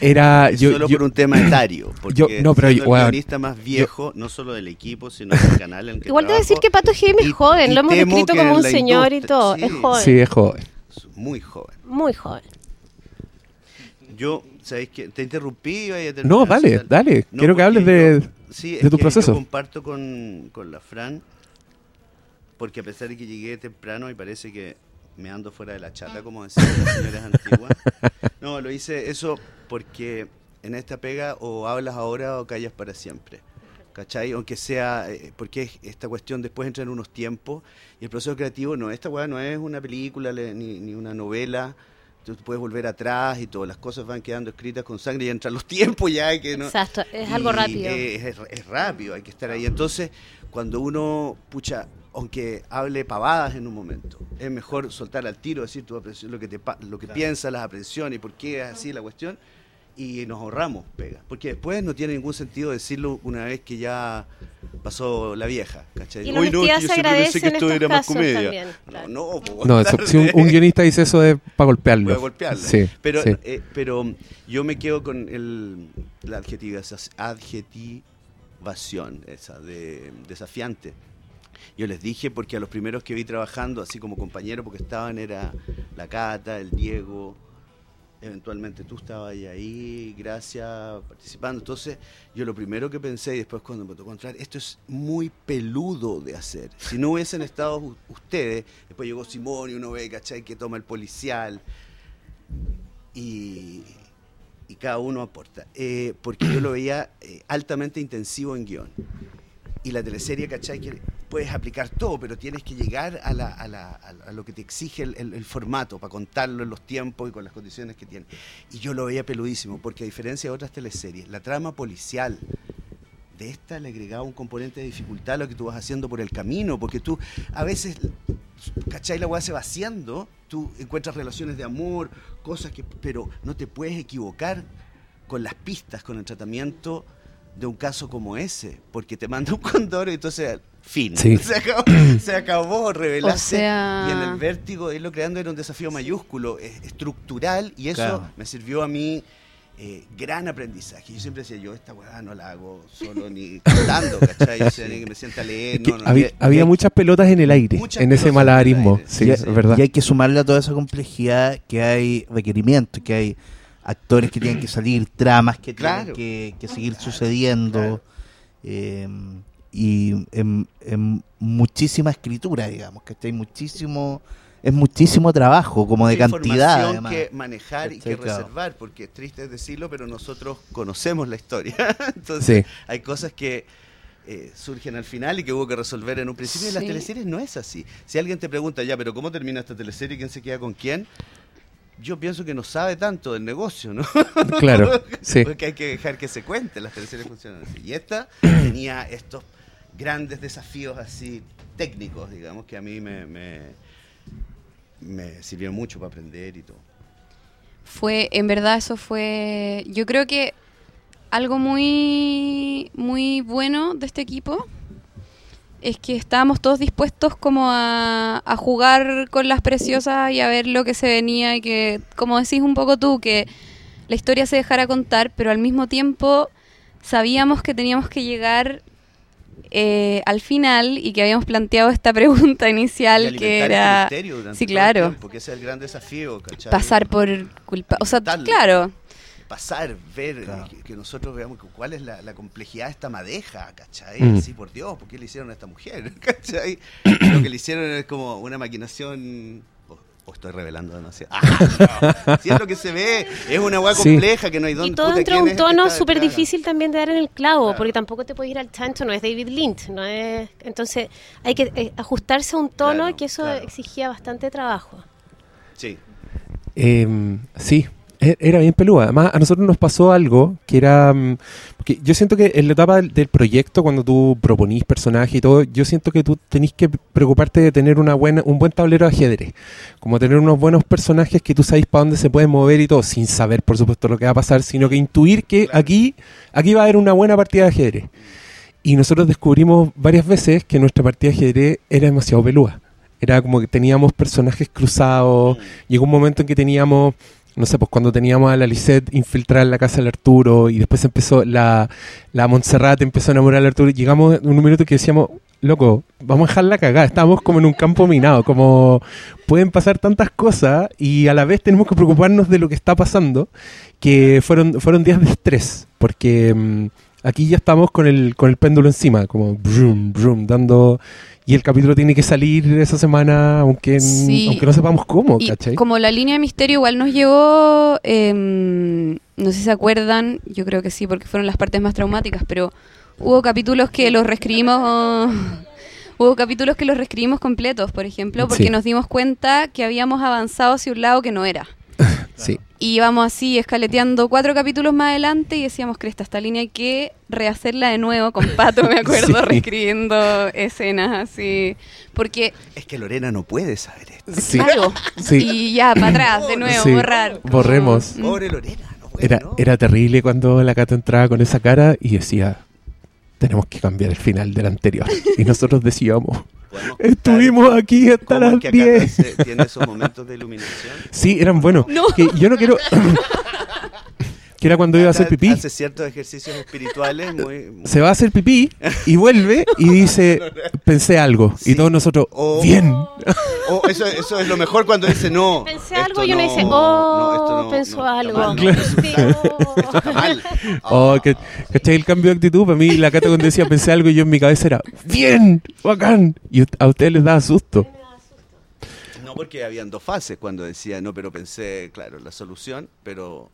Era yo, solo yo- por un tema etario. Porque yo- no, pero yo- el guionista más viejo, no solo del equipo, sino del canal en el que Igual te voy a decir trabajo, que Pato Jaime y- es joven, y lo hemos descrito como un señor y todo. sí. Es joven, sí, es joven. muy joven. muy joven. Yo, ¿sabéis que Te interrumpí. terminar, No, dale, dale. No, Quiero que hables de, sí, de es tu que proceso. Yo comparto con, con la Fran, porque a pesar de que llegué temprano y parece que me ando fuera de la chata, como decían las señoras antiguas. No, lo hice eso porque en esta pega o hablas ahora o callas para siempre. ¿Cachai? Aunque sea, eh, porque es- esta cuestión después entra en unos tiempos y el proceso creativo no, esta weá no es una película le- ni, ni una novela, tú puedes volver atrás y todas las cosas van quedando escritas con sangre y entran los tiempos ya que no, Exacto, es algo y, rápido. eh, Es, es rápido, hay que estar ahí. Entonces, cuando uno, pucha, aunque hable pavadas en un momento. Es mejor soltar al tiro, decir tu aprensión, lo que, te, pa- lo que piensas, las aprensiones y por qué es así la cuestión, y nos ahorramos pega. Porque después no tiene ningún sentido decirlo una vez que ya pasó la vieja. ¿cachai? Y la Uy, no, yo siempre pensé que en esto era más comedia. también, claro. No, no, No, eso- si un, guionista dice eso es para golpearlo. Voy a golpearla. Sí, pero, sí. eh, pero yo me quedo con el, la adjetiva- adjetivación esa de desafiante. Yo les dije porque a los primeros que vi trabajando, así como compañero, porque estaban, era la Cata, el Diego, eventualmente tú estabas ahí, ahí, gracias, participando. Entonces, yo lo primero que pensé y después cuando me tocó entrar, esto es muy peludo de hacer. Si no hubiesen estado ustedes, después llegó Simón y uno ve, ¿cachai? Que toma el policial y, y cada uno aporta. Eh, porque yo lo veía eh, altamente intensivo en guion. Y la teleserie, ¿cachai? Que puedes aplicar todo, pero tienes que llegar a, la- a la- lo que te exige el formato para contarlo en los tiempos y con las condiciones que tiene. Y yo lo veía peludísimo, porque a diferencia de otras teleseries, la trama policial de esta le agregaba un componente de dificultad a lo que tú vas haciendo por el camino, porque tú a veces, ¿cachai? La weá se va haciendo, tú encuentras relaciones de amor, cosas que, pero no te puedes equivocar con las pistas, con el tratamiento de un caso como ese, porque te manda un condoro y entonces, fin, Sí. se acabó, se acabó revelaste. O sea- Y en el vértigo, irlo creando era un desafío mayúsculo, es- estructural, y eso Claro. me sirvió a mí eh, gran aprendizaje. Yo siempre decía, yo esta weá no la hago solo ni cantando, ¿cachai? O sea, ni que me sienta a leer, Que no, no, había y- había y- muchas pelotas en el aire, Muchas en ese pelotas en el malabarismo. Sí, sí, verdad. Y hay que sumarle a toda esa complejidad que hay requerimientos, que hay actores que tienen que salir, tramas que Claro. tienen que, que seguir sucediendo. eh, y en, en muchísima escritura, digamos, que hay muchísimo, es muchísimo trabajo, como de cantidad. además. que manejar y que reservar, porque es triste decirlo, pero nosotros conocemos la historia. Entonces, Sí. hay cosas que eh, surgen al final y que hubo que resolver en un principio. Y las teleseries no es así. Si alguien te pregunta, ya, pero ¿cómo termina esta teleserie? ¿Quién se queda con quién? Yo pienso que no sabe tanto del negocio, ¿no? Claro, sí. Porque hay que dejar que se cuente, las teleseries funcionan así. Y esta tenía estos grandes desafíos así técnicos, digamos, que a mí me, me, me sirvieron mucho para aprender y todo. Fue, en verdad eso fue, yo creo que algo muy, muy bueno de este equipo es que estábamos todos dispuestos como a, a jugar con las preciosas y a ver lo que se venía y que, como decís un poco tú, que la historia se dejara contar, pero al mismo tiempo sabíamos que teníamos que llegar eh, al final y que habíamos planteado esta pregunta inicial que este era misterio durante sí, claro. ese es el gran desafío, ¿cachai? pasar por culpa, o sea, claro, pasar, ver, Claro. que, que nosotros veamos cuál es la, la complejidad de esta madeja, ¿cachai? Mm. Sí, por Dios, ¿por qué le hicieron a esta mujer? ¿cachai? Lo que le hicieron es como una maquinación... O, o estoy revelando demasiado. Ah, no. Si es lo que se ve, es una hueá Sí. compleja que no hay dónde... Y todo puta, entra a ¿quién un tono súper difícil también de dar en el clavo, Claro. porque tampoco te puedes ir al chancho, no es David Lynch, no es... Entonces hay que eh, ajustarse a un tono Claro, que eso claro. exigía bastante trabajo. Sí. Eh, sí, era bien peluda. Además, a nosotros nos pasó algo que era. mm, Porque yo siento que en la etapa del, del proyecto, cuando tú proponís personajes y todo, yo siento que tú tenés que preocuparte de tener una buena, un buen tablero de ajedrez. Como tener unos buenos personajes que tú sabes para dónde se pueden mover y todo, sin saber, por supuesto, lo que va a pasar, sino que intuir que aquí, aquí va a haber una buena partida de ajedrez. Y nosotros descubrimos varias veces que nuestra partida de ajedrez era demasiado pelúa. Era como que teníamos personajes cruzados. Llegó un momento en que teníamos, no sé, pues cuando teníamos a la Lisette infiltrada en la casa del Arturo y después empezó la, la Montserrat empezó a enamorar al Arturo. Llegamos un minuto que decíamos, loco, vamos a dejar la cagada. Estábamos como en un campo minado, como pueden pasar tantas cosas y a la vez tenemos que preocuparnos de lo que está pasando, que fueron, fueron días de estrés, porque mm, aquí ya estamos con el, con el péndulo encima, como brum, brum, dando... Y el capítulo tiene que salir esa semana, aunque, Sí. aunque no sepamos cómo, Y ¿cachai? como la línea de misterio igual nos llegó, em, no sé si se acuerdan, yo creo que sí, porque fueron las partes más traumáticas, pero hubo capítulos que los reescribimos, hubo capítulos que los reescribimos completos, por ejemplo, porque Sí. nos dimos cuenta que habíamos avanzado hacia un lado que no era. Sí. Y íbamos así escaleteando cuatro capítulos más adelante y decíamos, Cresta, esta línea hay que rehacerla de nuevo con Pato, me acuerdo, Sí. reescribiendo escenas así. Porque, Es que Lorena no puede saber esto. Sí. claro, Sí. y ya, para atrás, de nuevo, Sí. borrar. Borremos. Mm. Pobre Lorena, no puede, Era, ¿no? era terrible cuando la Cata entraba con esa cara y decía, tenemos que cambiar el final del anterior. Y nosotros decíamos, Podemos estuvimos aquí hasta ¿Cómo es las que Akata 10. se- tiene esos momentos de iluminación? Sí, eran buenos. No. Que yo no quiero... que era cuando iba a hacer pipí. Hace ciertos ejercicios espirituales muy... muy- Se va a hacer pipí y vuelve y dice, pensé algo. Y todos nosotros, Oh. bien. Oh, eso, eso es lo mejor cuando dice no. Pensé algo y uno no, dice, oh, no, pensó algo. oh. Oh, que, ¿cachai? El cambio de actitud, para mí la Cata cuando decía pensé algo y yo en mi cabeza era, bien, bacán. Y a ustedes les daba susto. No, porque habían dos fases cuando decía, no, pero pensé, claro, la solución, pero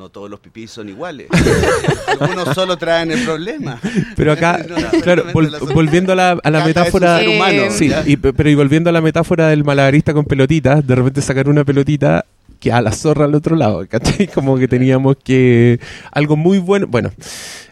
no todos los pipís son iguales. Algunos solo traen el problema. Pero acá, No, claro, vol- volviendo a la, a la metáfora... humano, Sí, pero y volviendo a la metáfora del malabarista con pelotitas, de repente sacar una pelotita que a la zorra al otro lado, ¿cachai? Como que teníamos que... Algo muy bueno... Bueno,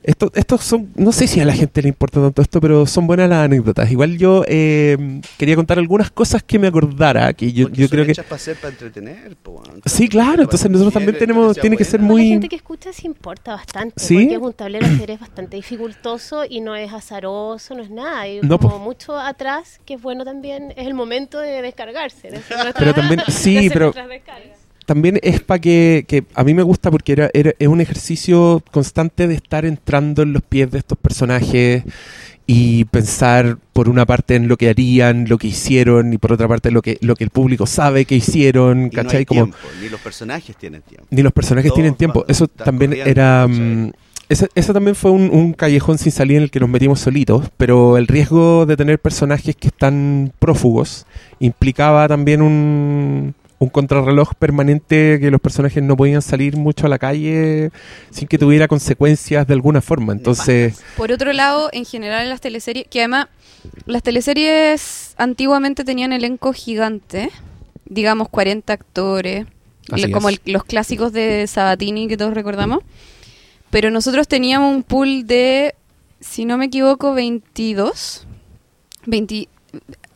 esto, estos son... No sé si a la gente le importa tanto esto, pero son buenas las anécdotas. Igual yo eh, quería contar algunas cosas que me acordara, que yo, Porque yo son creo que... para ser, para entretener. po. Sí, claro, entonces nosotros también tenemos- tiene que ser muy- La gente que escucha se importa bastante, ¿Sí? porque es un tablero de ajedrez bastante dificultoso y no es azaroso, no es nada. Hay No, como po. mucho atrás, que es bueno también, es el momento de descargarse. de Pero también- sí, pero-. También es para que, que a mí me gusta porque era, era- es un ejercicio constante de estar entrando en los pies de estos personajes y pensar por una parte en lo que harían, lo que hicieron y por otra parte lo que lo que el público sabe que hicieron, Y no ¿cachai? hay Como tiempo, ni los personajes tienen tiempo. ni los personajes Todos tienen tiempo. Eso también era mm, ese, ese también fue un, un callejón sin salida en el que nos metimos solitos, pero el riesgo de tener personajes que están prófugos implicaba también un, un contrarreloj permanente que los personajes no podían salir mucho a la calle sin que tuviera consecuencias de alguna forma. Entonces, Por otro lado, en general en las teleseries, que además las teleseries antiguamente tenían elenco gigante, digamos 40 actores, Así como el- los clásicos de Sabatini que todos recordamos, pero nosotros teníamos un pool de, si no me equivoco, 22, 20,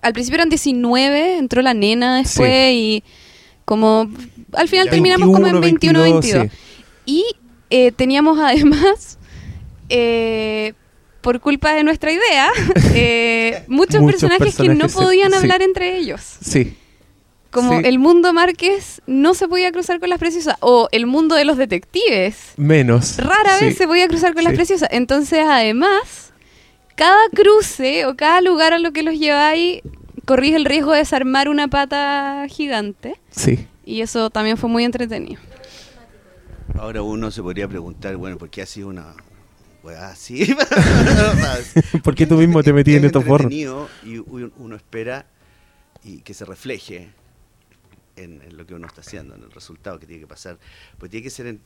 al principio eran 19, entró la nena después y como al final terminamos como en 21, 22. sí. Y eh, teníamos además, eh, por culpa de nuestra idea, eh, muchos, Muchos personajes, que no podían sí. hablar entre ellos. Sí, Como Sí. el mundo Márquez no se podía cruzar con las preciosas. O el mundo de los detectives. menos. Rara vez se podía cruzar con las preciosas. Entonces, además, cada cruce o cada lugar a lo que los lleváis corrige el riesgo de desarmar una pata gigante. Sí. Y eso también fue muy entretenido. Ahora uno se podría preguntar, bueno, ¿por qué ha sido una weá así? ¿Por qué tú mismo te metías en Es estos forros? entretenido Y uno espera y que se refleje en, en lo que uno está haciendo, en el resultado que tiene que pasar. Pues tiene que ser... en-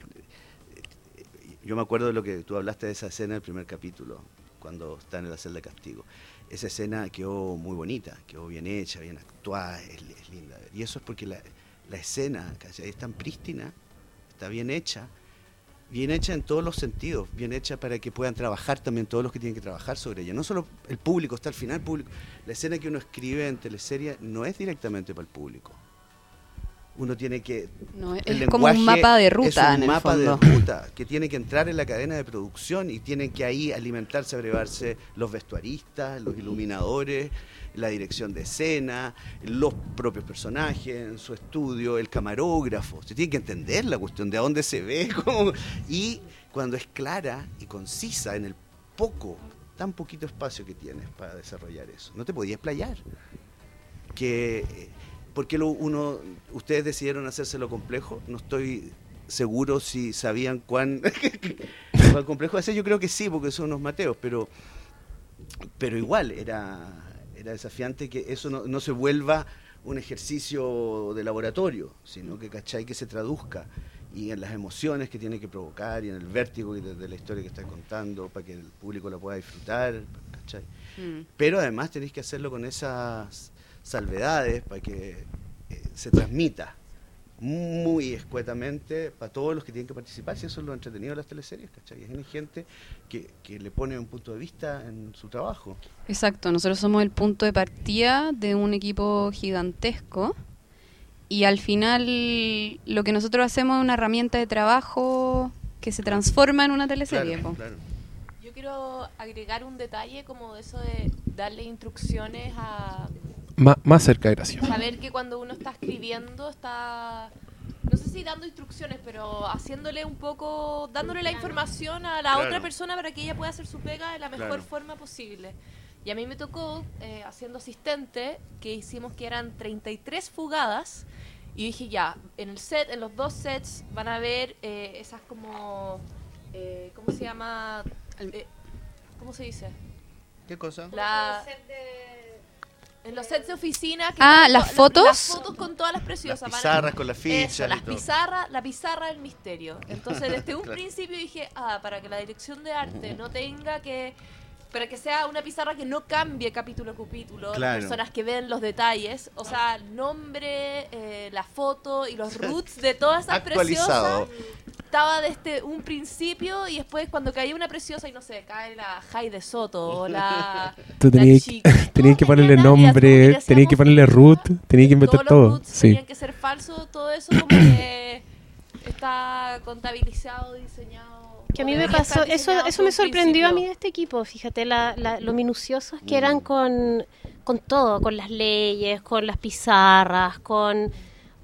yo me acuerdo de lo que tú hablaste de esa escena del primer capítulo, cuando está en la celda de castigo. Esa escena quedó muy bonita, quedó bien hecha, bien actuada, es, linda. Y eso es porque la, la escena ¿cachai? es tan prístina, está bien hecha, bien hecha en todos los sentidos, bien hecha para que puedan trabajar también todos los que tienen que trabajar sobre ella. No solo el público, está al final el público. La escena que uno escribe en teleserie no es directamente para el público. Uno tiene que... No, es el como un mapa de Es ruta un en el mapa fondo. de ruta que tiene que entrar en la cadena de producción y tienen que ahí alimentarse, abrevarse los vestuaristas, los iluminadores, la dirección de escena, los propios personajes en su estudio, el camarógrafo. Se tiene que entender la cuestión de a dónde se ve cómo- y cuando es clara y concisa en el poco, tan poquito espacio que tienes para desarrollar eso. No te podías explayar. Que, eh, ¿Por qué lo uno, ustedes decidieron hacérselo complejo? No estoy seguro si sabían cuán, cuán complejo es. Yo creo que sí, porque son unos mateos, pero, pero igual era, era desafiante que eso no, no se vuelva un ejercicio de laboratorio, sino que, ¿cachai? Que se traduzca y en las emociones que tiene que provocar y en el vértigo de, de la historia que está contando para que el público la pueda disfrutar, ¿cachai? Pero además tenéis que hacerlo con esas salvedades para que eh, se transmita muy escuetamente para todos los que tienen que participar, si eso es lo entretenido de las teleseries, ¿cachai? Hay gente que, que le pone un punto de vista en su trabajo. Exacto, nosotros somos el punto de partida de un equipo gigantesco y al final lo que nosotros hacemos es una herramienta de trabajo que se transforma en una teleserie. Claro. Yo quiero agregar un detalle como eso de darle instrucciones a Má- más cerca, gracias. saber que cuando uno está escribiendo está no sé si dando instrucciones, pero haciéndole un poco, dándole la información a la Claro. otra persona para que ella pueda hacer su pega de la mejor Claro. forma posible. Y a mí me tocó, eh, haciendo asistente, que hicimos que eran 33 fugadas. Y dije, ya, en el set, en los dos sets, van a ver eh, esas como. eh, ¿Cómo se llama? Eh, ¿Cómo se dice? ¿Qué cosa? La, en los sets de oficina. que Ah, ¿las to- fotos? Las fotos con todas las preciosas. Las van a- pizarras con las fichas Eso, las pizarras, la pizarra del misterio. Entonces, desde un Claro. principio dije, ah, para que la dirección de arte no tenga que. Para que sea una pizarra que no cambie capítulo a capítulo, Claro. personas que ven los detalles, o sea, el nombre, eh, la foto y los roots de todas esas preciosas Actualizado. estaba desde un principio y después cuando caía una preciosa y no sé, cae la Jai de Soto o la Tú tenías, que ponerle nombre, tenías que ponerle root, tenías que inventar todos los todo. roots Sí. tenían que ser falsos, todo eso como que está contabilizado, diseñado. Que a mí me pasó, eso, eso me sorprendió a mí de este equipo, fíjate, la, la- lo minuciosos que Mm. eran con, con todo, con las leyes, con las pizarras, con...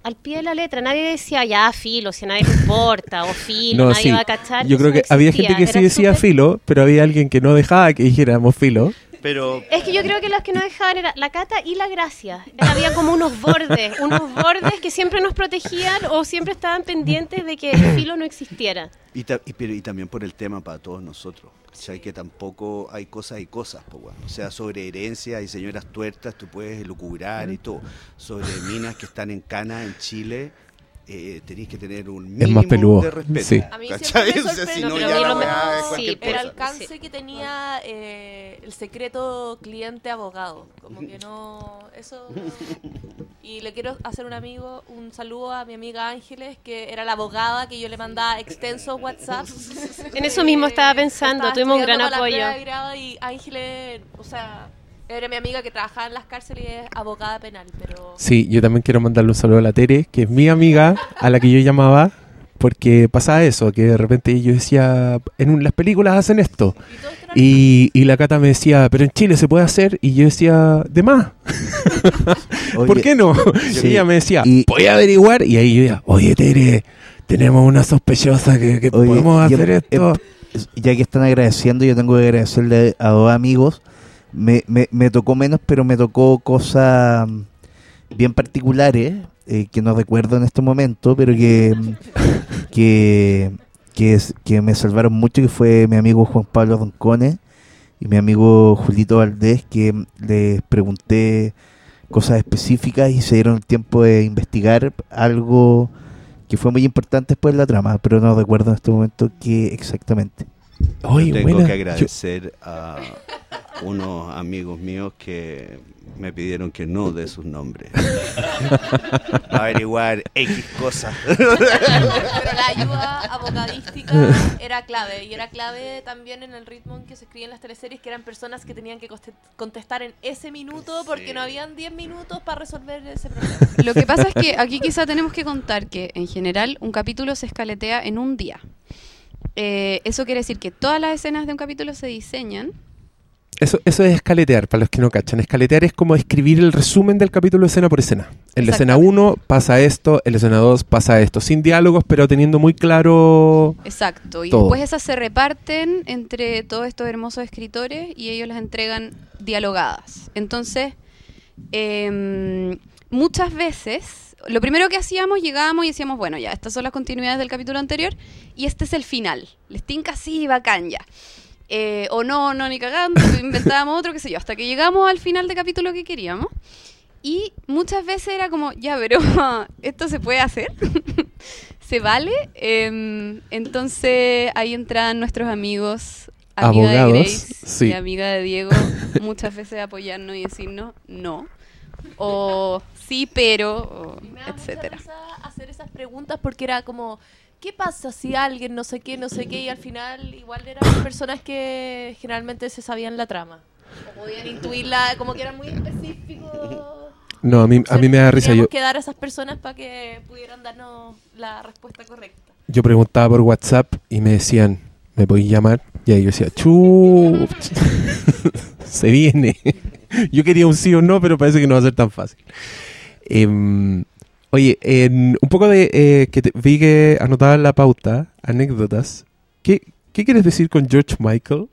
Al pie de la letra, nadie decía ya filo, si a nadie le importa, o filo, No, nadie sí. va a cachar. Yo creo no que había gente que sí decía filo, pero había alguien que no dejaba que dijéramos filo. Pero Es que yo creo que las que no dejaban era la cata y la gracia. Había como unos bordes, unos bordes que siempre nos protegían o siempre estaban pendientes de que el filo no existiera. Y, ta- y- pero- y también por el tema para todos nosotros. ¿cachai? Que tampoco hay cosas y cosas, po, weón. O sea, sobre herencia y señoras tuertas tú puedes lucubrar y todo. Sobre minas que están en cana en Chile, eh, tenéis que tener un Es mínimo más peludo, de respeto. sí. A mí ¿cachai? siempre me si sorprendió. no, pero ya la weá es cualquier El cosa. alcance que tenía eh, el secreto cliente abogado, como que no, eso. Y le quiero hacer un amigo, un saludo a mi amiga Ángeles, que era la abogada que yo le mandaba extensos WhatsApp. En eso mismo estaba pensando, Estaba tuvimos un gran apoyo. y Ángeles, o sea, era mi amiga que trabajaba en las cárceles y es abogada penal, pero Sí, yo también quiero mandarle un saludo a la Tere, que es mi amiga, a la que yo llamaba, porque pasaba eso, que de repente yo decía, en un- las películas hacen esto. y Y, y la Cata me decía, pero en Chile se puede hacer, y yo decía, de más, ¿por qué no? Sí. Y ella me decía, Y- voy a averiguar, y ahí yo decía, oye Tere, tenemos una sospechosa que, que Oye, podemos hacer em- esto. em- ya que están agradeciendo, yo tengo que agradecerle a dos amigos. Me, me, me tocó menos, pero me tocó cosas bien particulares eh, que no recuerdo en este momento, pero que, que, que, es- que me salvaron mucho, que fue mi amigo Juan Pablo Roncone y mi amigo Julito Valdés, que les pregunté cosas específicas y se dieron el tiempo de investigar algo que fue muy importante después de la trama, pero no recuerdo en este momento qué exactamente. Yo tengo buena. que Yo- agradecer a unos amigos míos que me pidieron que no dé sus nombres. Averiguar X cosas. pero la ayuda abogadística era clave y era clave también en el ritmo en que se escribían las teleseries que eran personas que tenían que contestar en ese minuto porque Sí. no habían 10 minutos para resolver ese problema. Lo que pasa es que aquí quizá tenemos que contar que en general un capítulo se escaletea en un día. Eh, eso quiere decir que todas las escenas de un capítulo se diseñan. Eso, eso es escaletear, para los que no cachan. Escaletear es como escribir el resumen del capítulo escena por escena. En la escena 1 pasa esto, en la escena 2 pasa esto. Sin diálogos, pero teniendo muy claro... Exacto. Y Todo. después esas se reparten entre todos estos hermosos escritores y ellos las entregan dialogadas. Entonces, em, muchas veces, lo primero que hacíamos, llegábamos y decíamos, bueno, ya, estas son las continuidades del capítulo anterior y este es el final. Les tinca así, bacán ya. Eh, o no, no, ni cagando, inventábamos otro, qué sé yo, hasta que llegamos al final del capítulo que queríamos. Y muchas veces era como, ya, pero esto se puede hacer, se vale. Em, entonces ahí entran nuestros amigos, amiga Abogados, de Grace sí. y amiga de Diego, muchas veces apoyarnos y decirnos no. O sí, pero, etcétera. risa hacer esas preguntas porque era como, ¿qué pasa si alguien no sé qué, no sé qué? Y al final igual eran personas que generalmente se sabían la trama. O podían intuirla, como que eran muy específicos. No, a mí, a mí me da risa. Yo, Teníamos que dar a esas personas para que pudieran darnos la respuesta correcta. yo preguntaba por WhatsApp y me decían, ¿me podéis llamar? Y ahí yo decía, chu, se viene. yo quería un sí o no, pero parece que no va a ser tan fácil. Em, oye, en un poco de eh, que te- vi que anotaba la pauta, anécdotas. ¿Qué, ¿Qué quieres decir con George Michael?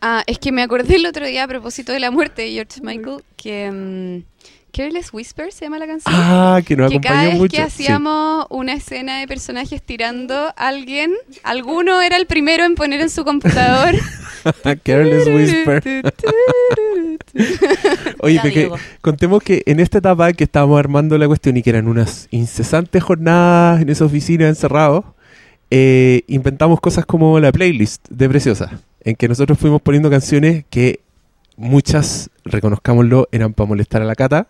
Ah, es que me acordé el otro día a propósito de la muerte de George Michael que mm, Careless Whisper se llama la canción. Ah, que nos que cada acompañó vez mucho. que hacíamos una escena de personajes tirando a alguien, alguno era el primero en poner en su computador. Careless Whisper. Oye, que contemos que en esta etapa que estábamos armando la cuestión y que eran unas incesantes jornadas en esa oficina encerrados, eh, inventamos cosas como la playlist de Preciosa, en que nosotros fuimos poniendo canciones que muchas, reconozcámoslo, eran para molestar a la cata.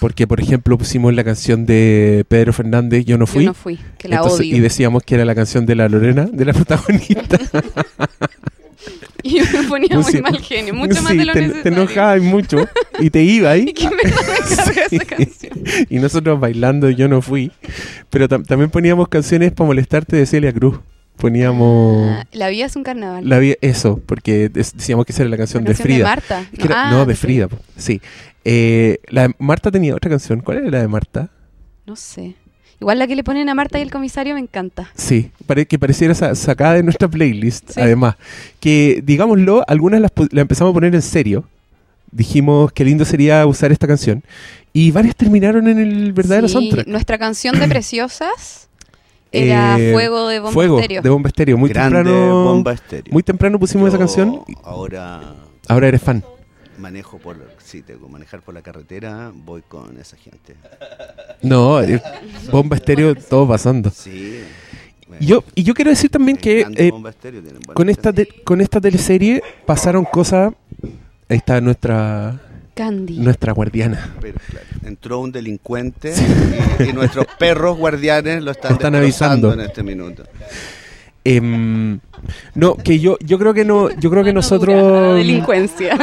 Porque, por ejemplo, pusimos la canción de Pedro Fernández, Yo no fui. Yo no fui, que la Entonces- odio. y decíamos que era la canción de la Lorena, de la protagonista. Y me ponía muy mal genio, mucho más de lo te, necesario. te enojabas mucho y te iba Y ahí. que me esa canción. Y nosotros bailando, yo no fui. Pero tam- también poníamos canciones para molestarte de Celia Cruz. Poníamos Ah, La vida es un carnaval. la vi- eso, porque decíamos que esa era la canción, La de Frida. Marta. Que era- Ah, no, de Frida, sí. Eh, la de Marta tenía otra canción. ¿Cuál era la de Marta? No sé. Igual la que le ponen a Marta y el comisario me encanta. Sí, pare- que pareciera sa- sacada de nuestra playlist, Sí. además. Que, digámoslo, algunas las, las empezamos a poner en serio. Dijimos que lindo sería usar esta canción. Y varias terminaron en el verdadero Sí, soundtrack. Nuestra canción de Preciosas era Eh, Fuego de Bomba Fuego Estéreo. de Bomba Estéreo. Muy Grande temprano. bomba estéreo. Muy temprano pusimos esa canción. Ahora Ahora eres fan. manejo por, sí, tengo que manejar por la carretera, voy con esa gente. No, eh, Bomba Estéreo, todo pasando. Sí. Y yo, y yo quiero decir también que eh, con, esta con esta teleserie pasaron cosas. Ahí está nuestra, Candy. nuestra guardiana. Pero, claro, entró un delincuente y, y nuestros perros guardianes lo están, Están avisando. en este minuto. Em, no, que yo, yo creo que no, yo creo que nosotros. delincuencia.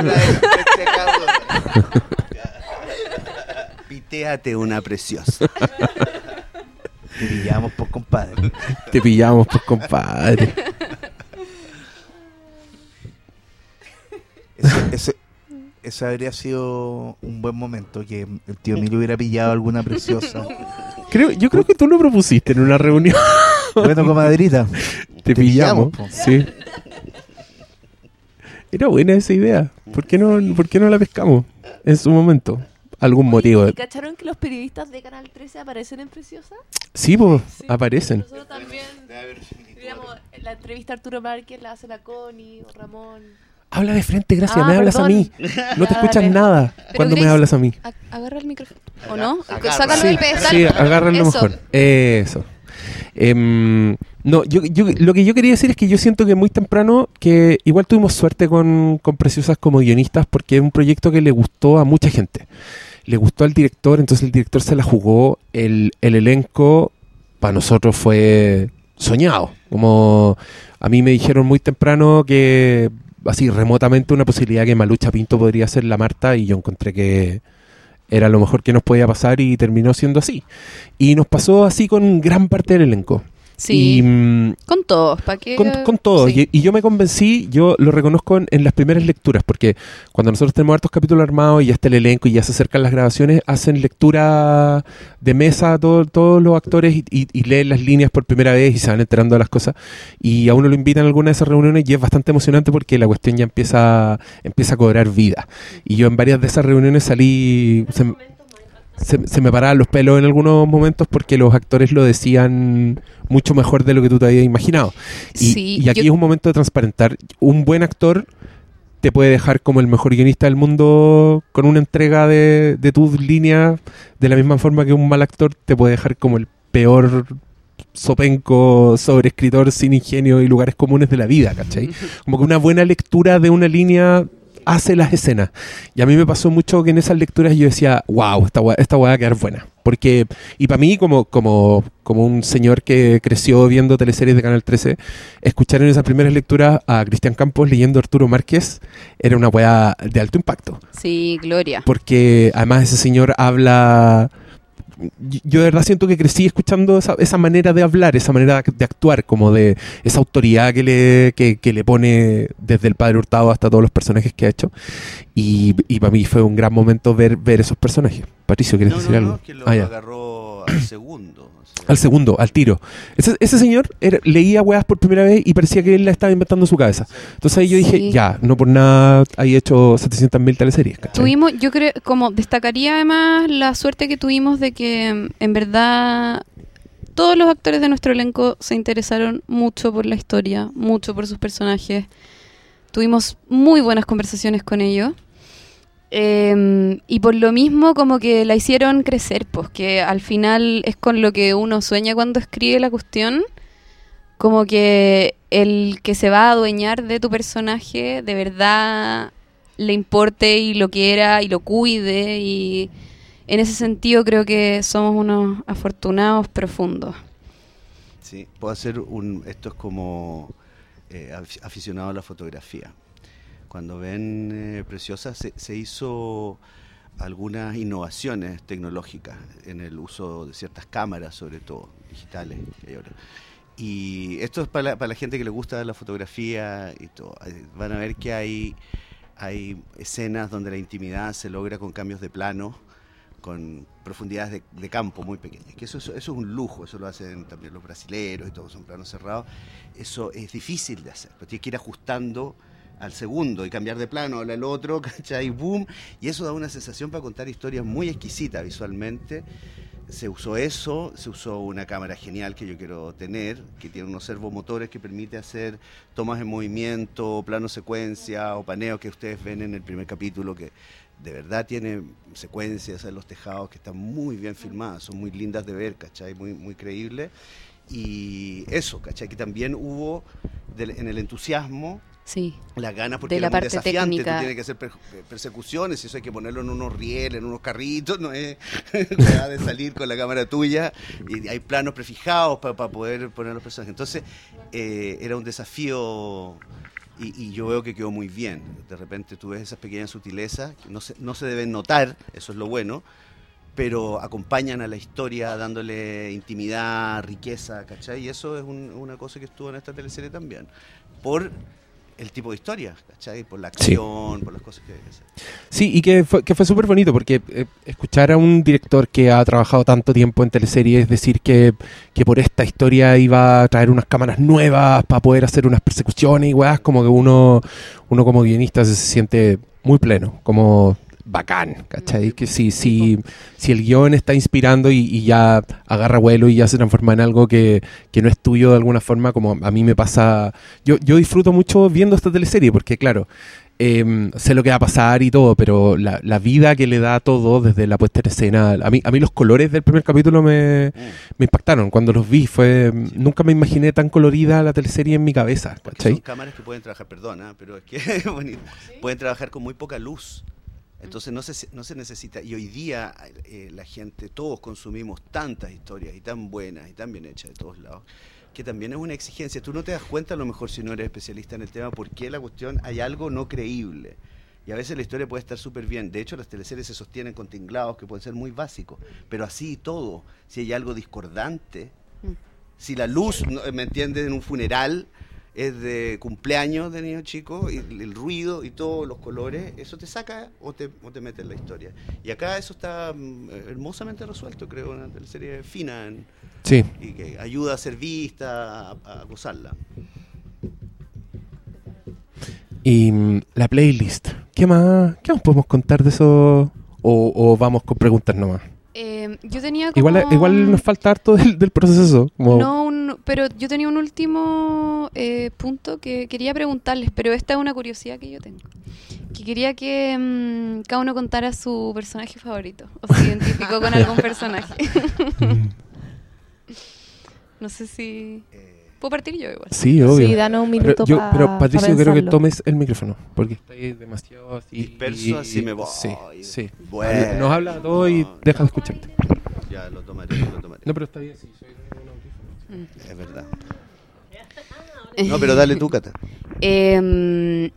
Pitéate una preciosa. Te pillamos por compadre. Te pillamos, pues compadre. Ese, ese, ese habría sido un buen momento que el tío Emilio hubiera pillado alguna preciosa. Creo, yo creo que tú lo propusiste en una reunión. Bueno, comadrita. Te, Te pillamos. pillamos, sí. Era buena esa idea. ¿Por qué no, por qué no la pescamos en su momento? ¿Algún motivo? ¿Y cacharon que los periodistas de Canal 13 aparecen en Preciosa? Sí, pues, Sí. aparecen. Nosotros también. Digamos, la entrevista a Arturo Márquez la hace la Connie o Ramón. Habla de frente, gracias. Ah, me hablas a mí. No te escuchas dale. nada cuando me hablas a mí. Agarra el micrófono. ¿O no? Agarra. Sácalo Sí, del pedestal. sí, agárralo Eso. mejor. Eso. Em, no, yo, yo- lo que yo quería decir es que yo siento que muy temprano, que igual tuvimos suerte con, con Preciosas como guionistas, porque es un proyecto que le gustó a mucha gente. Le gustó al director, entonces el director se la jugó. El, el elenco, para nosotros, fue soñado. Como a mí me dijeron muy temprano que, así remotamente, una posibilidad que Malucha Pinto podría ser la Marta, y yo encontré que era lo mejor que nos podía pasar y terminó siendo así. Y nos pasó así con gran parte del elenco. Sí. Y, mm, Con todos, ¿para qué? con, con todo. Sí. Y, y yo me convencí, yo lo reconozco en, en las primeras lecturas, porque cuando nosotros tenemos hartos capítulos armados y ya está el elenco y ya se acercan las grabaciones, hacen lectura de mesa a todo- todos los actores y, y- y leen las líneas por primera vez y se van enterando de las cosas. Y a uno lo invitan a alguna de esas reuniones y es bastante emocionante porque la cuestión ya empieza, empieza a cobrar vida. Y yo en varias de esas reuniones salí... se- se, se me paraban los pelos en algunos momentos porque los actores lo decían mucho mejor de lo que tú te habías imaginado. Y, Sí, y aquí yo- es un momento de transparentar. Un buen actor te puede dejar como el mejor guionista del mundo con una entrega de, de tus líneas, de la misma forma que un mal actor te puede dejar como el peor sopenco sobreescritor sin ingenio y lugares comunes de la vida, ¿cachai? Como que una buena lectura de una línea hace las escenas. Y a mí me pasó mucho que en esas lecturas yo decía, wow, esta weá, esta weá va a quedar buena. Porque, y para mí, como, como, como un señor que creció viendo teleseries de Canal 13, escuchar en esas primeras lecturas a Cristian Campos leyendo Arturo Márquez era una weá de alto impacto. Sí, Gloria. Porque además ese señor habla... Yo de verdad siento que crecí escuchando esa, esa manera de hablar, esa manera de actuar, como de esa autoridad que le, que, que le pone desde el Padre Hurtado hasta todos los personajes que ha hecho. Y, y para mí fue un gran momento ver, ver esos personajes. Patricio, ¿quieres No, decir no, algo? no, que lo Ah, agarró al segundo. Al segundo, al tiro. Ese, ese señor era- leía weas por primera vez y parecía que él la estaba inventando en su cabeza. Entonces ahí yo dije, ya, no por nada hay hecho 700.000 teleseries. ¿cachai? Tuvimos, yo creo, como destacaría además la suerte que tuvimos de que en verdad todos los actores de nuestro elenco se interesaron mucho por la historia, mucho por sus personajes. Tuvimos muy buenas conversaciones con ellos. Eh, y por lo mismo como que la hicieron crecer, pues que al final es con lo que uno sueña cuando escribe la cuestión, como que el que se va a adueñar de tu personaje de verdad le importe y lo quiera y lo cuide y en ese sentido creo que somos unos afortunados profundos. Sí, puedo hacer un. Esto es como eh, af- aficionado a la fotografía. Cuando ven eh, Preciosa, se, se hizo algunas innovaciones tecnológicas en el uso de ciertas cámaras, sobre todo digitales. que hay ahora. Y esto es para la, para la gente que le gusta la fotografía y todo. Van a ver que hay, hay escenas donde la intimidad se logra con cambios de plano con profundidades de, de campo muy pequeñas. Que eso, es- eso es un lujo, eso lo hacen también los brasileros y todos son planos cerrados. Eso es difícil de hacer, pero tienes que ir ajustando al segundo y cambiar de plano al otro, ¿cachai? Boom. Y eso da una sensación para contar historias muy exquisitas visualmente. Se usó eso, se usó una cámara genial que yo quiero tener, que tiene unos servomotores que permite hacer tomas en movimiento, plano secuencia o paneo que ustedes ven en el primer capítulo, que de verdad tiene secuencias en los tejados que están muy bien filmadas, son muy lindas de ver, ¿cachai? Muy, muy creíbles. Y eso, ¿cachai? Que también hubo en el entusiasmo Sí. las ganas porque De la era muy parte desafiante, técnica. tú tienes que hacer per- persecuciones y eso hay que ponerlo en unos rieles, en unos carritos, no es de salir con la cámara tuya y hay planos prefijados para poder poner los personajes. Entonces eh, era un desafío y, y yo veo que quedó muy bien. De repente tú ves esas pequeñas sutilezas que no se, no se deben notar, eso es lo bueno, pero acompañan a la historia dándole intimidad, riqueza, ¿cachai? Y eso es un- una cosa que estuvo en esta teleserie también. Por el tipo de historia, ¿cachai? Por la Sí. acción, por las cosas que. Sí, y que fue, que fue súper bonito porque eh, escuchar a un director que ha trabajado tanto tiempo en teleseries decir que, que por esta historia iba a traer unas cámaras nuevas para poder hacer unas persecuciones y weas, como que uno, uno como guionista se siente muy pleno, como bacán, ¿cachai? Que si, si, si el guion está inspirando y, y ya agarra vuelo y ya se transforma en algo que, que no es tuyo de alguna forma, como a mí me pasa... Yo, yo disfruto mucho viendo esta teleserie porque, claro, eh, sé lo que va a pasar y todo, pero la, la vida que le da a todo desde la puesta en escena, a mí, a mí los colores del primer capítulo me, me impactaron. Cuando los vi, fue nunca me imaginé tan colorida la teleserie en mi cabeza, son cámaras que pueden trabajar, perdona, pero es que bonito, pueden trabajar con muy poca luz. Entonces no se, no se necesita, y hoy día eh, la gente, todos consumimos tantas historias y tan buenas y tan bien hechas de todos lados, que también es una exigencia. Tú no te das cuenta a lo mejor si no eres especialista en el tema, porque la cuestión hay algo no creíble. Y a veces la historia puede estar súper bien. De hecho, las teleseries se sostienen con tinglados que pueden ser muy básicos. Pero así y todo, si hay algo discordante, Mm. si la luz, no- ¿me entiendes? En un funeral es de cumpleaños de niño chico, y el, ruido y todos los colores, eso te saca o te, o te mete en la historia. Y acá eso está mm, hermosamente resuelto, creo, una teleserie fina en- Sí. y que ayuda a ser vista, a, a gozarla. Y mm, la playlist, ¿qué más, ¿qué más podemos contar de eso? O, o vamos con preguntas nomás. Eh, yo tenía como... Igual, igual nos falta harto del, del proceso. Como, No, pero yo tenía un último eh, punto que quería preguntarles, pero esta es una curiosidad que yo tengo. Que quería que mm, cada uno contara su personaje favorito, o se identificó con algún personaje. No sé si... Eh, Puedo partir yo igual. Sí, obvio. Sí, danos un pero, minuto yo- pero pa Patricio, quiero que tomes el micrófono, porque está ahí demasiado así. Disperso, así me voy. Sí, sí. Bueno. Nos habla todo y deja de escucharte. Ya, lo tomaré, lo tomaré. No, pero está bien, sí, Es verdad. No, pero dale tú, Cata. Eh,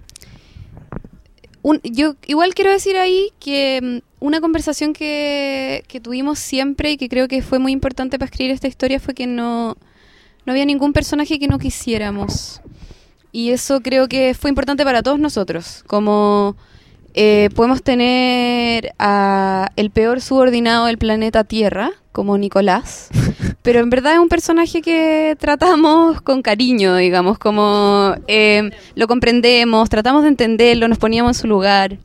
un- yo igual quiero decir ahí que mm, una conversación que, que tuvimos siempre y que creo que fue muy importante para escribir esta historia fue que no, no había ningún personaje que no quisiéramos. Y eso creo que fue importante para todos nosotros. Como eh, podemos tener a el peor subordinado del planeta Tierra, como Nicolás, pero en verdad es un personaje que tratamos con cariño, digamos, como eh, lo comprendemos, tratamos de entenderlo, nos poníamos en su lugar.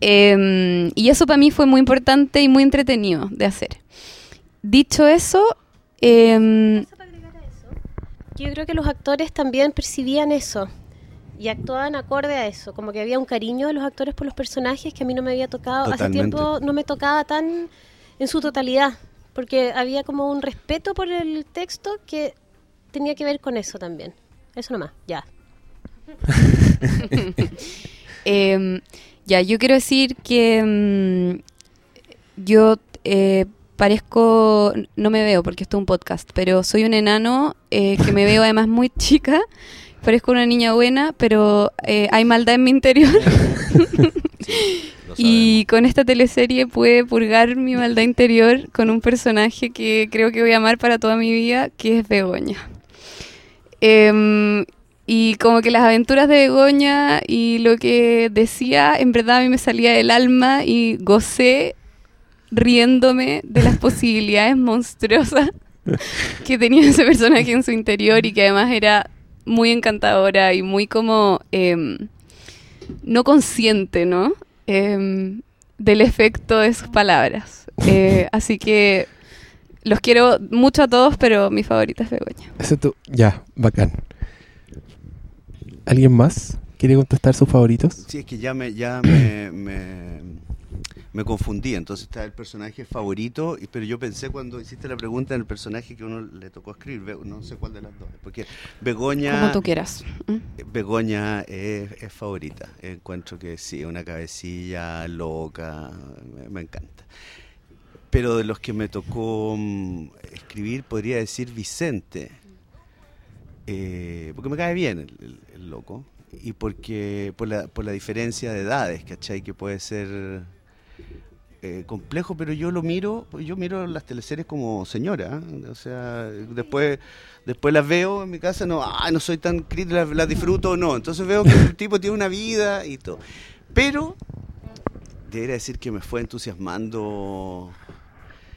Eh, y eso para mí fue muy importante y muy entretenido de hacer. Dicho eso, eh, Yo creo que los actores también percibían eso y actuaban acorde a eso, como que había un cariño de los actores por los personajes que a mí no me había tocado, hace tiempo no me tocaba tan en su totalidad, porque había como un respeto por el texto que tenía que ver con eso también. Eso nomás, ya. Eh, ya, yo quiero decir que mm, yo eh, parezco, no me veo porque esto es un podcast, pero soy un enano eh, que me veo además muy chica, parezco una niña buena, pero eh, hay maldad en mi interior y con esta teleserie pude purgar mi maldad interior con un personaje que creo que voy a amar para toda mi vida, que es Begoña. Em, y como que las aventuras de Begoña y lo que decía, en verdad a mí me salía del alma y gocé riéndome de las posibilidades monstruosas que tenía ese personaje en su interior y que además era muy encantadora y muy como em, no consciente, ¿no? Em, del efecto de sus palabras. Eh, así que los quiero mucho a todos, pero mi favorita es Begoña. Tú. Ya, bacán. ¿Alguien más quiere contestar sus favoritos? Sí, es que ya me, ya me, me, me confundí. Entonces está el personaje favorito, pero yo pensé cuando hiciste la pregunta en el personaje que uno le tocó escribir, no sé cuál de las dos. Porque Begoña, Como tú quieras. ¿Mm? Begoña es, es favorita. Encuentro que sí, una cabecilla loca, me, me encanta. Pero de los que me tocó mm, escribir, podría decir Vicente. Eh, porque me cae bien el, el- el loco. Y porque por la, por la diferencia de edades, ¿cachai? Que puede ser eh, complejo, pero yo lo miro, yo miro las teleseries como señora. ¿eh? O sea, después, después las veo en mi casa, no, ah, no soy tan crítico, las, las disfruto no. Entonces veo que el tipo tiene una vida y todo. Pero debería decir que me fue entusiasmando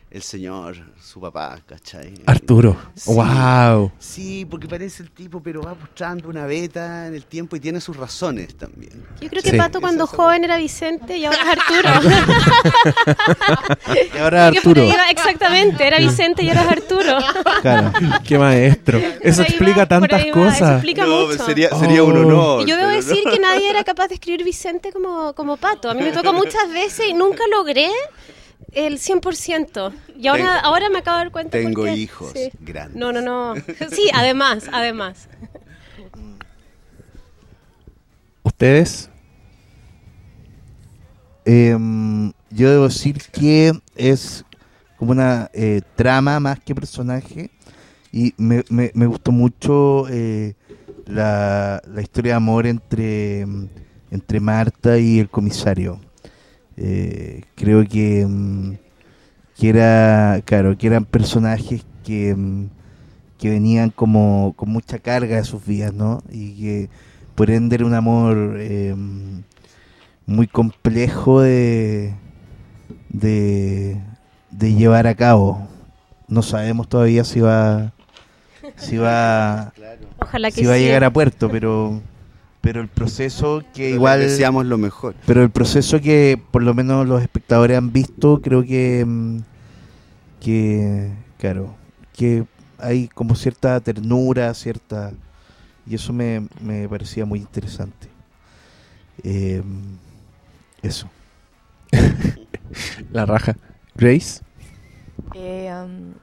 el señor, su papá, ¿cachai? Arturo. Sí. ¡Wow! Sí, porque parece el tipo, pero va mostrando una beta en el tiempo y tiene sus razones también. Yo creo que Sí. Pato cuando joven era Vicente y ahora es Arturo. Y ahora Arturo. exactamente, era Vicente y ahora es Arturo. Claro. ¡Qué maestro! Eso explica va, tantas va, Eso cosas. explica No, mucho. sería, sería un Oh. honor. Y yo debo decir no. que nadie era capaz de escribir Vicente como, como Pato. A mí me tocó muchas veces y nunca logré el 100%. Y ahora, Tengo- ahora me acabo de dar cuenta. Tengo hijos Sí. grandes. No, no, no. Sí, además, además. ¿Ustedes? Em, yo debo decir que es como una eh, trama más que personaje y me, me- me gustó mucho eh, la, la historia de amor entre, entre Marta y el comisario. Eh, creo que, mm, que era claro que eran personajes que, mm, que venían como con mucha carga de sus vidas, ¿no? Y que por ende era un amor em, muy complejo de, de, de llevar a cabo. No sabemos todavía si va si va Ojalá que si va a llegar a puerto, pero pero el proceso que Pero igual deseamos lo mejor. pero el proceso que por lo menos los espectadores han visto, creo que mm, que claro, que hay como cierta ternura, cierta y eso me, me parecía muy interesante. Eh, eso. La raja. ¿Grace? Eh, um,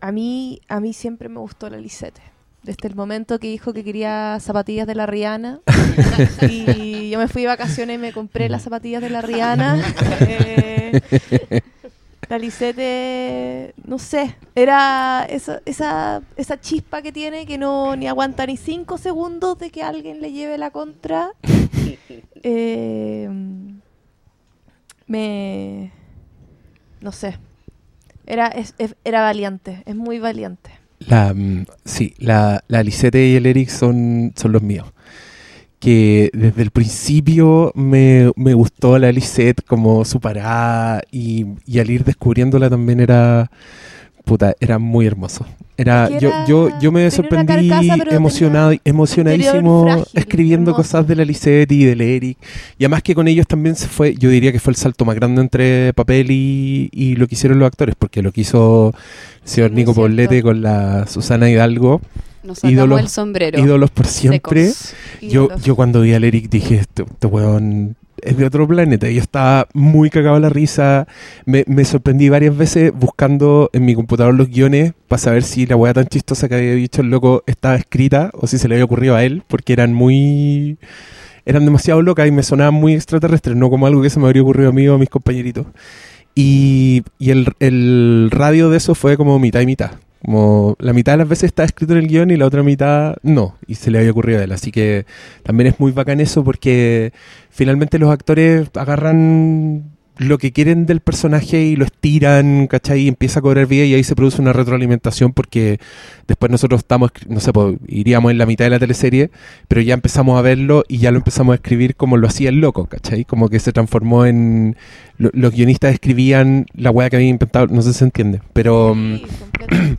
a mí a mí siempre me gustó la Lisette. Desde el momento que dijo que quería zapatillas de la Rihanna. y yo me fui de vacaciones y me compré las zapatillas de la Rihanna. Eh, la Lisette, no sé, era esa, esa, esa chispa que tiene que no ni aguanta ni cinco segundos de que alguien le lleve la contra. Eh, me... No sé. Era, es- es- era valiente, es muy valiente. La, mm, sí, la, la Lisette y el Eric son, son los míos. Que desde el principio me, me gustó la Lisette como su parada y, y al ir descubriéndola también era, puta, era muy hermoso. Era, yo, yo, yo me sorprendí carcasa, emocionado, emocionadísimo frágil, escribiendo hermoso. cosas de la Lisette y del Eric. Y además que con ellos también se fue, yo diría que fue el salto más grande entre papel y, y lo que hicieron los actores, porque lo que hizo el señor Nico. Poblete con la Susana Hidalgo, Nos Ídolos- el sombrero. ídolos por siempre. Yo, yo cuando vi al Eric dije, este, este weón es de otro planeta. Yo estaba muy cagado a la risa. Me, me sorprendí varias veces buscando en mi computador los guiones para saber si la weá tan chistosa que había dicho el loco estaba escrita o si se le había ocurrido a él, porque eran muy... Eran demasiado locas y me sonaban muy extraterrestres, no como algo que se me habría ocurrido a mí o a mis compañeritos. Y, y el, el radio de eso fue como mitad y mitad. Como la mitad de las veces está escrito en el guion y la otra mitad no. Y se le había ocurrido a él. Así que también es muy bacán eso porque finalmente los actores agarran lo que quieren del personaje y lo estiran, ¿cachai? Y empieza a cobrar vida y ahí se produce una retroalimentación porque después nosotros estamos, no sé, pues, iríamos en la mitad de la teleserie, pero ya empezamos a verlo y ya lo empezamos a escribir como lo hacía el loco, ¿cachai? Como que se transformó en... lo- los guionistas escribían la weá que habían inventado, no sé si se entiende, pero... Sí.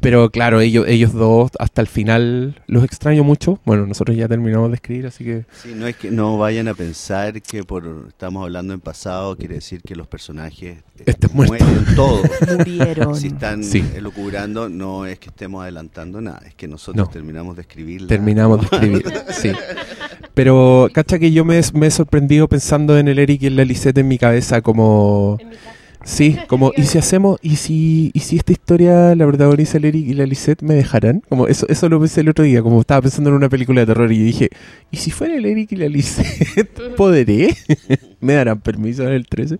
pero claro, ellos, ellos dos hasta el final los extraño mucho. Bueno, nosotros ya terminamos de escribir, así que Sí, no es que no vayan a pensar que por estamos hablando en pasado quiere decir que los personajes eh, Estén muertos. mueren todos. Murieron. Si están Sí. elucubrando, no es que estemos adelantando nada, es que nosotros No. terminamos de escribir. terminamos de escribir. sí. Pero, cacha que yo me, me he sorprendido pensando en el Eric y en la Lisette en mi cabeza como... En mi casa. Sí, como, ¿y si hacemos, y si, y si esta historia la protagoniza el Eric y la Lisette, me dejarán? Como eso, eso lo pensé el otro día, como estaba pensando en una película de terror y dije, ¿y si fuera el Eric y la Lisette, podré? ¿Me darán permiso en el 13?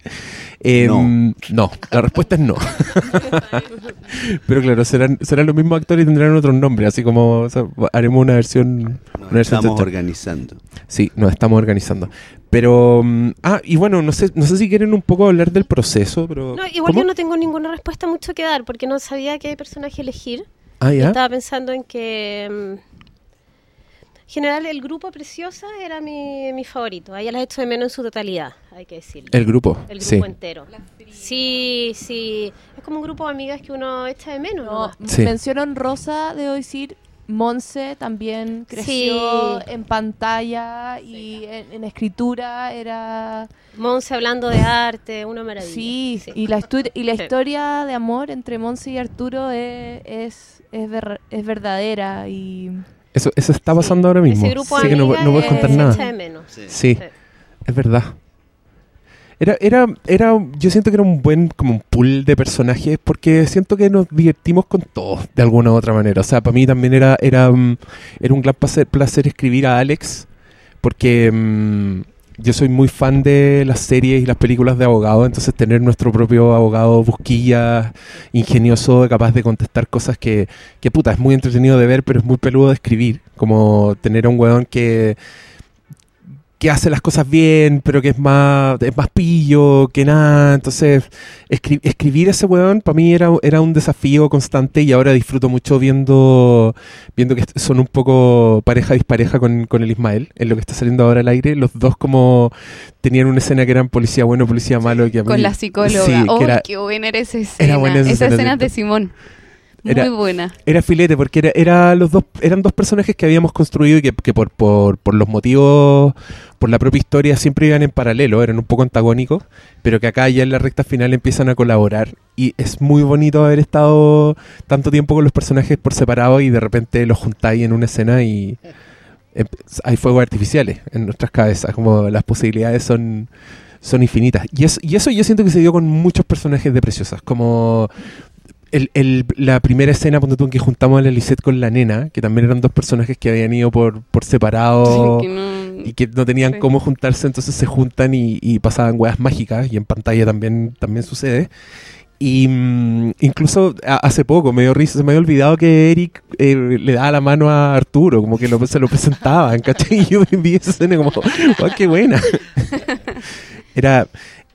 Eh, No. no, la respuesta es no. Pero claro, serán, serán los mismos actores y tendrán otros nombres, así como o sea, haremos una versión... Nos una versión estamos organizando. Sí, nos estamos organizando. Pero, mm, ah, y bueno, no sé, no sé si quieren un poco hablar del proceso, pero... No, igual ¿Cómo? yo no tengo ninguna respuesta mucho que dar porque no sabía qué personaje elegir. Ah, ya. Estaba pensando en que. mm, general, el grupo Preciosa era mi, mi favorito. A ella las echo de menos en su totalidad, hay que decirlo. El grupo, El grupo sí. entero. Sí, sí. Es como un grupo de amigas que uno echa de menos. No, nomás. Sí. mención honrosa, debo decir, Monse también creció Sí. en pantalla y en, en escritura era... Monse hablando de arte, una maravilla. Sí, y la, histu- y la Sí. historia de amor entre Monse y Arturo es, es, es, ver- es verdadera y... Eso, eso está pasando ahora mismo. Ese grupo Así que no, no puedes contar nada. echa de menos. Sí. Sí, Sí. es verdad. Era, era, era, yo siento que era un buen, como un pool de personajes, porque siento que nos divertimos con todos, de alguna u otra manera. O sea, para mí también era, era, mm, era un gran placer, placer escribir a Alex, porque mm, yo soy muy fan de las series y las películas de abogados, entonces tener nuestro propio abogado busquilla, ingenioso, capaz de contestar cosas que, que puta, es muy entretenido de ver, pero es muy peludo de escribir. Como tener a un weón que que hace las cosas bien, pero que es más, es más pillo que nada. Entonces, escri- escribir ese weón para mí era, era un desafío constante y ahora disfruto mucho viendo, viendo que son un poco pareja dispareja con, con el Ismael, en lo que está saliendo ahora al aire. Los dos como tenían una escena que eran policía bueno, policía malo. Que a mí- Con la psicóloga. Sí, ¡Oh, que era, qué buena era esa escena! buena esa esa escena, de Simón. Muy Era- buena. Era filete, porque era, era los dos, eran dos personajes que habíamos construido y que, que por, por, por los motivos, por la propia historia, siempre iban en paralelo, eran un poco antagónicos, pero que acá ya en la recta final empiezan a colaborar. Y es muy bonito haber estado tanto tiempo con los personajes por separado y de repente los juntáis en una escena y hay fuegos artificiales en nuestras cabezas, como las posibilidades son son infinitas. Y, es, y eso yo siento que se dio con muchos personajes de Preciosas, como el- el- la primera escena, ponte tú, en que juntamos a la Lisette con la nena, que también eran dos personajes que habían ido por, por separado Que no- y que no tenían Sí. cómo juntarse, entonces se juntan y, y pasaban weas mágicas, y en pantalla también, también sucede. Y mm, incluso hace poco me dio risa, se me había olvidado que Eric eh, le daba la mano a Arturo, como que lo, se lo presentaban, ¿cachai? Y yo vi esa escena como, ¡guau, qué buena! era,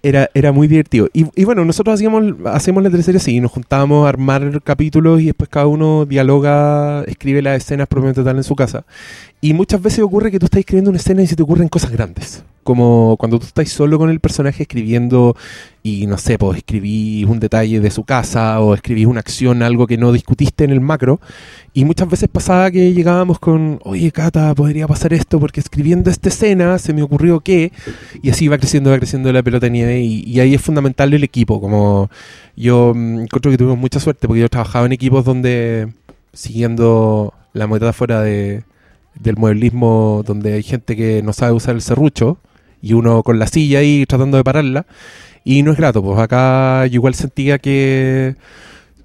era, era muy divertido. Y, y bueno, nosotros hacíamos, hacemos la teleserie así, nos juntábamos a armar capítulos y después cada uno dialoga, escribe las escenas propiamente tal en su casa. Y muchas veces ocurre que tú estás escribiendo una escena y se te ocurren cosas grandes. Como cuando tú estás solo con el personaje escribiendo y no sé, pues escribís un detalle de su casa o escribís una acción, algo que no discutiste en el macro. Y muchas veces pasaba que llegábamos con, oye Cata, podría pasar esto porque escribiendo esta escena se me ocurrió que... Y así va creciendo, va creciendo la pelota nieve y, y ahí es fundamental el equipo. Como yo mm, encuentro que tuvimos mucha suerte porque yo trabajaba en equipos donde, siguiendo la metáfora de, del mueblismo, donde hay gente que no sabe usar el serrucho y uno con la silla ahí tratando de pararla. Y no es grato, pues acá yo igual sentía que,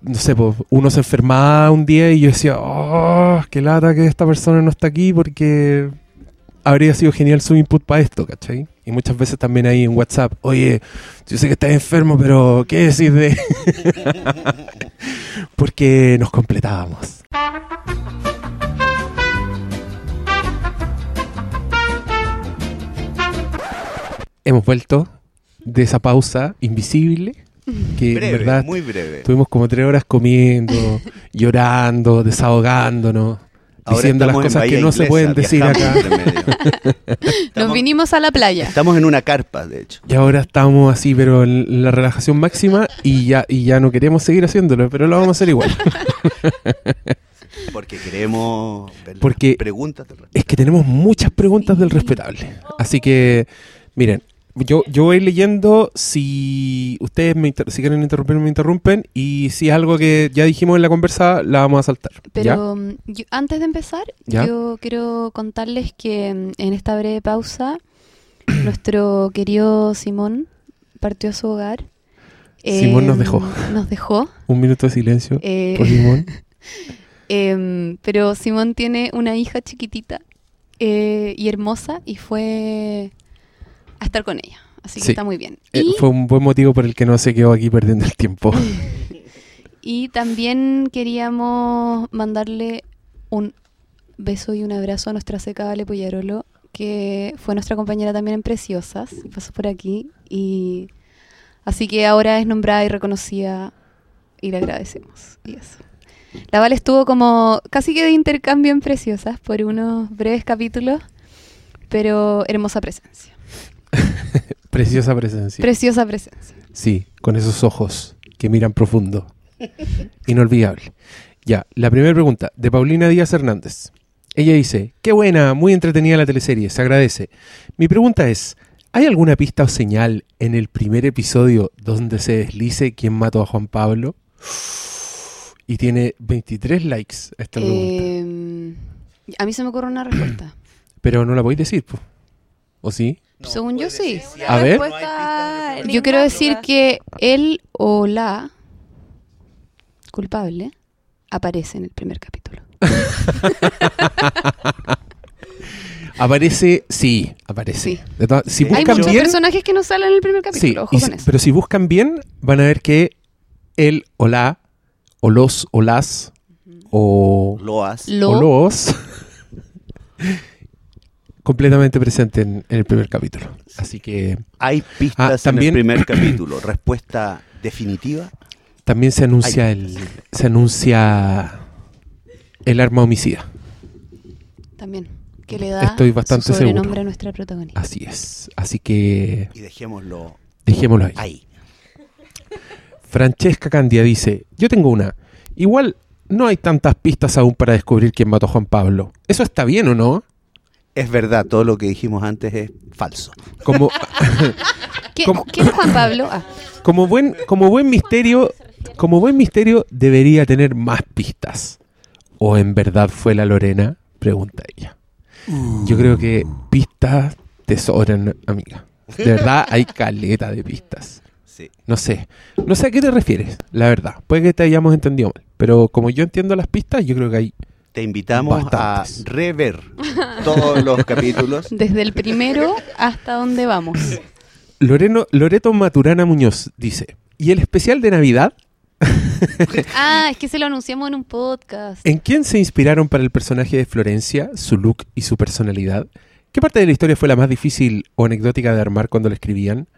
no sé, pues uno se enfermaba un día y yo decía, oh, qué lata que esta persona no está aquí porque habría sido genial su input para esto, ¿cachai? Y muchas veces también ahí en WhatsApp, oye, yo sé que estás enfermo, pero ¿qué decís de...? porque nos completábamos. Hemos vuelto de esa pausa invisible que en Breve, verdad muy breve. Estuvimos como tres horas comiendo, llorando, desahogándonos, Ahora diciendo las en cosas que Bahía no se Inglesa, pueden decir acá. Nos vinimos a la playa. Estamos en una carpa, de hecho. Y ahora estamos así, pero en la relajación máxima y ya, y ya no queremos seguir haciéndolo, pero lo vamos a hacer igual. Porque queremos ver las Porque- preguntas. del- Es que tenemos muchas preguntas del respetable. Así que, miren, yo, yo voy leyendo, si ustedes me inter- si quieren interrumpir, me interrumpen, y si es algo que ya dijimos en la conversa, la vamos a saltar. Pero mm, yo- antes de empezar, ¿Ya? yo quiero contarles que mm, en esta breve pausa, nuestro querido Simón partió a su hogar. Simón nos Em, dejó. Nos dejó. Un minuto de silencio eh, por Limón. em, pero Simón tiene una hija chiquitita eh, y hermosa y fue a estar con ella. Así que Sí. está muy bien. Eh, y, fue un buen motivo por el que no se quedó aquí perdiendo el tiempo. y también queríamos mandarle un beso y un abrazo a nuestra seca Vale Pollarolo, que fue nuestra compañera también en Preciosas, pasó por aquí y así que ahora es nombrada y reconocida y le agradecemos. Y eso. La Vale estuvo como casi que de intercambio en Preciosas por unos breves capítulos, pero hermosa presencia. Preciosa presencia. Preciosa presencia. Sí, con esos ojos que miran profundo. Inolvidable. Ya, la primera pregunta, de Paulina Díaz Hernández. Ella dice, qué buena, muy entretenida la teleserie, se agradece. Mi pregunta es, ¿hay alguna pista o señal en el primer episodio donde se deslice quién mató a Juan Pablo? Y tiene 23 likes esta pregunta. Eh, a mí se me ocurre una respuesta. Pero no la podéis decir, po. ¿o sí? Según yo sí. A ver. Respuesta Yo quiero decir que él o la culpable aparece en el primer capítulo. Aparece, sí, aparece. Sí. Si Hay Hay buscan muchos bien, personajes que no salen en el primer Sí, capítulo, ojo y con si- eso. pero si buscan bien, van a ver que él o la, o los o las, o, Loas. Lo- o los, completamente presente en, en el primer capítulo. Así que Hay pistas Ah, también- en el primer capítulo. Respuesta definitiva. también se anuncia el, se anuncia el arma homicida. También. Que le da Estoy bastante su sobrenombre seguro. a nuestra protagonista. Así es. Así que Y dejémoslo dejémoslo ahí. ahí. Francesca Candia dice, yo tengo una. Igual no hay tantas pistas aún para descubrir quién mató a Juan Pablo. ¿Eso está bien o no? Es verdad, todo lo que dijimos antes es falso. Como, ¿Qui- ¿Cómo? ¿Quién es Juan Pablo? Ah, como buen, como buen misterio, como buen misterio debería tener más pistas. ¿O en verdad fue la Lorena? Pregunta ella. Yo creo que pistas te sobran, amiga. De verdad hay caleta de pistas. Sí. No sé. No sé a qué te refieres, la verdad. Puede que te hayamos entendido mal. Pero como yo entiendo las pistas, yo creo que hay. Te invitamos Bastantes. a rever todos los capítulos. Desde el primero hasta donde vamos. Loreno, Loreto Maturana Muñoz dice: ¿Y el especial de Navidad? Ah, es que se lo anunciamos en un podcast. ¿En quién se inspiraron para el personaje de Florencia, su look y su personalidad? ¿Qué parte de la historia fue la más difícil o anecdótica de armar cuando la escribían?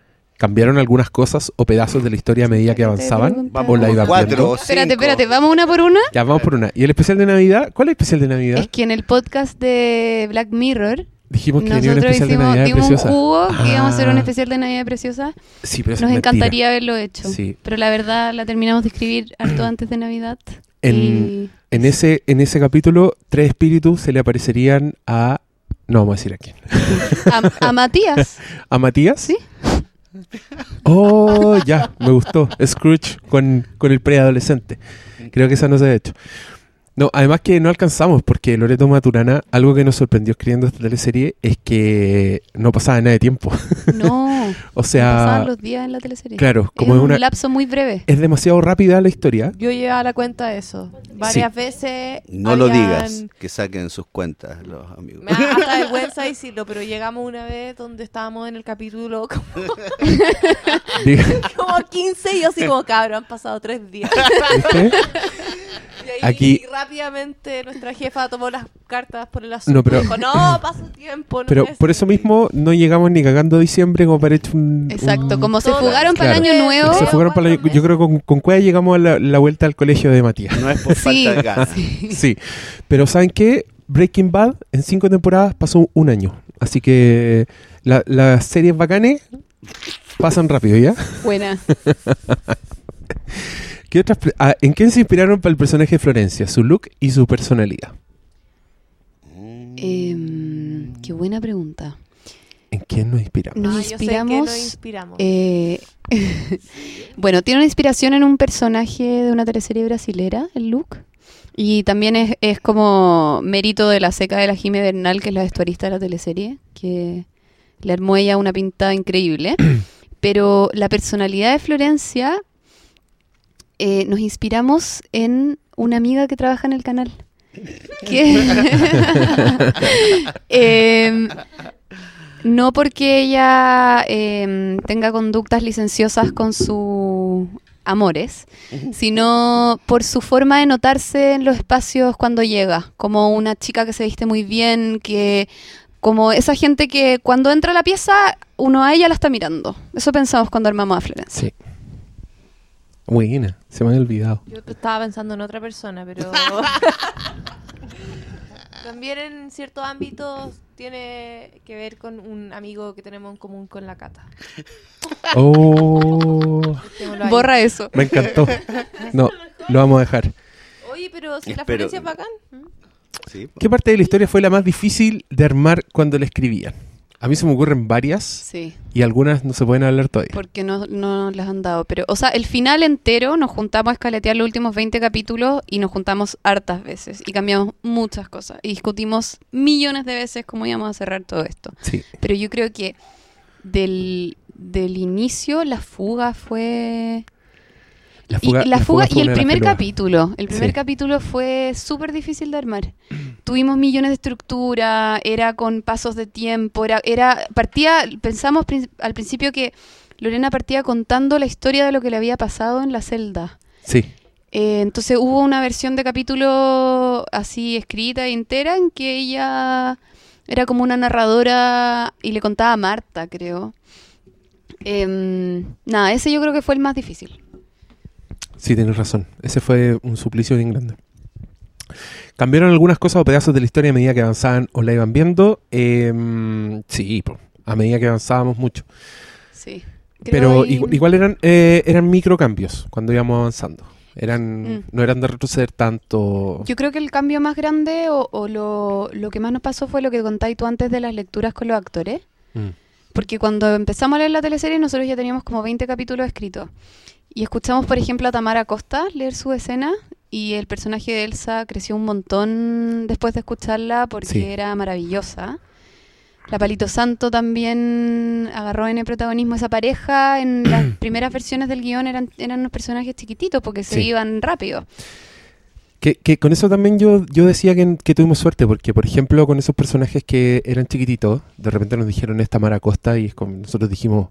¿Cambiaron algunas cosas o pedazos de la historia a medida que avanzaban? Vamos ¿O la por iban cuatro Espérate, espérate, ¿vamos una por una? Ya, vamos por una. ¿Y el especial de Navidad? ¿Cuál es el especial de Navidad? Es que en el podcast de Black Mirror, Dijimos que venía un nosotros especial de hicimos, Navidad dimos preciosa. un jugo que íbamos a hacer un Ah. especial de Navidad preciosa. Sí, pero Nos mentira. encantaría haberlo hecho. Sí. Pero la verdad la terminamos de escribir harto antes de Navidad. En, y- en ese, en ese capítulo, tres espíritus se le aparecerían a. No vamos a decir a quién. a, a Matías. ¿A Matías? Sí. Oh, ya, me gustó. Scrooge con, con el preadolescente. Creo que esa no se ha hecho. No, además que no alcanzamos, porque Loreto Maturana, algo que nos sorprendió escribiendo esta teleserie es que no pasaba nada de tiempo. No. o Pasaban sea, los días en la teleserie. claro, como es es un una. lapso muy breve. Es demasiado rápida la historia. Yo llevaba la cuenta de eso. Varias veces. No lo digas, que saquen sus cuentas los amigos. Me da hasta vergüenza decirlo, pero llegamos una vez donde estábamos en el capítulo como, como 15 y yo así como, cabrón, han pasado tres días. ¿Viste? Y ahí Aquí- rápidamente nuestra jefa tomó las cartas por el asunto. No, pero- Dijo, no, pasa tiempo. No Pero por ser". eso mismo no llegamos ni cagando a diciembre como para hecho un. Exacto, un- como se fugaron para el año nuevo. Se fugaron para yo creo que con, con Cueva llegamos a la, la vuelta al colegio de Matías. No es por Sí, falta de ganas. Sí, pero ¿saben qué? Breaking Bad en cinco temporadas pasó un año. Así que la- las series bacanes pasan rápido, ¿ya? Buena. ¿Qué otras ah, ¿En quién se inspiraron para el personaje de Florencia? Su look y su personalidad. Em, qué buena pregunta. ¿En quién nos inspiramos? Nos Ah, yo sé que inspiramos. nos inspiramos. eh, bueno, tiene una inspiración en un personaje de una teleserie brasilera, el look. Y también es, es como mérito de la seca de la Jime Bernal, que es la vestuarista de la teleserie, que le armó ella una pinta increíble. Pero la personalidad de Florencia eh, nos inspiramos en una amiga que trabaja en el canal. Que Em, no porque ella em, tenga conductas licenciosas con sus amores, sino por su forma de notarse en los espacios cuando llega, como una chica que se viste muy bien, que como esa gente que cuando entra a la pieza uno a ella la está mirando. Eso pensamos cuando armamos a Florencia. Sí. Buena, se me había olvidado. Yo estaba pensando en otra persona, pero. También en ciertos ámbitos tiene que ver con un amigo que tenemos en común con la Cata. Oh. Borra eso. me encantó. No, lo vamos a dejar. Oye, pero si la Florencia es bacán. Sí. ¿Qué parte de la historia fue la más difícil de armar cuando la escribían? A mí se me ocurren varias Sí. y algunas no se pueden hablar todavía. Porque no, no las han dado. Pero, o sea, el final entero nos juntamos a escaletear los últimos 20 capítulos y nos juntamos hartas veces. Y cambiamos muchas cosas. Y discutimos millones de veces cómo íbamos a cerrar todo esto. Sí. Pero yo creo que del, del inicio la fuga fue... La y la fuga, y el primer capítulo, el primer Sí. capítulo fue súper difícil de armar. Tuvimos millones de estructura, era con pasos de tiempo, era, era partía, pensamos al principio que Lorena partía contando la historia de lo que le había pasado en la celda. Sí. Eh, entonces hubo una versión de capítulo así escrita entera en que ella era como una narradora y le contaba a Marta, creo. Em, nada, ese yo creo que fue el más difícil. Sí, tienes razón. Ese fue un suplicio bien grande. ¿Cambiaron algunas cosas o pedazos de la historia a medida que avanzaban o la iban viendo? Em, sí, po, a medida que avanzábamos mucho. Sí. Pero igual, igual eran, eh, eran microcambios cuando íbamos avanzando. Eran, Mm. No eran de retroceder tanto. Yo creo que el cambio más grande o, o lo, lo que más nos pasó fue lo que contáis tú antes de las lecturas con los actores. Mm. Porque cuando empezamos a leer la teleserie nosotros ya teníamos como 20 capítulos escritos. Y escuchamos, por ejemplo, a Tamara Costa leer su escena y el personaje de Elsa creció un montón después de escucharla porque Sí. era maravillosa. La Palito Santo también agarró en el protagonismo esa pareja. En las primeras versiones del guion eran, eran unos personajes chiquititos porque se Sí. iban rápido. Que, que con eso también yo, yo decía que, que tuvimos suerte, porque por ejemplo con esos personajes que eran chiquititos, de repente nos dijeron esta Mara Costa y es como nosotros dijimos,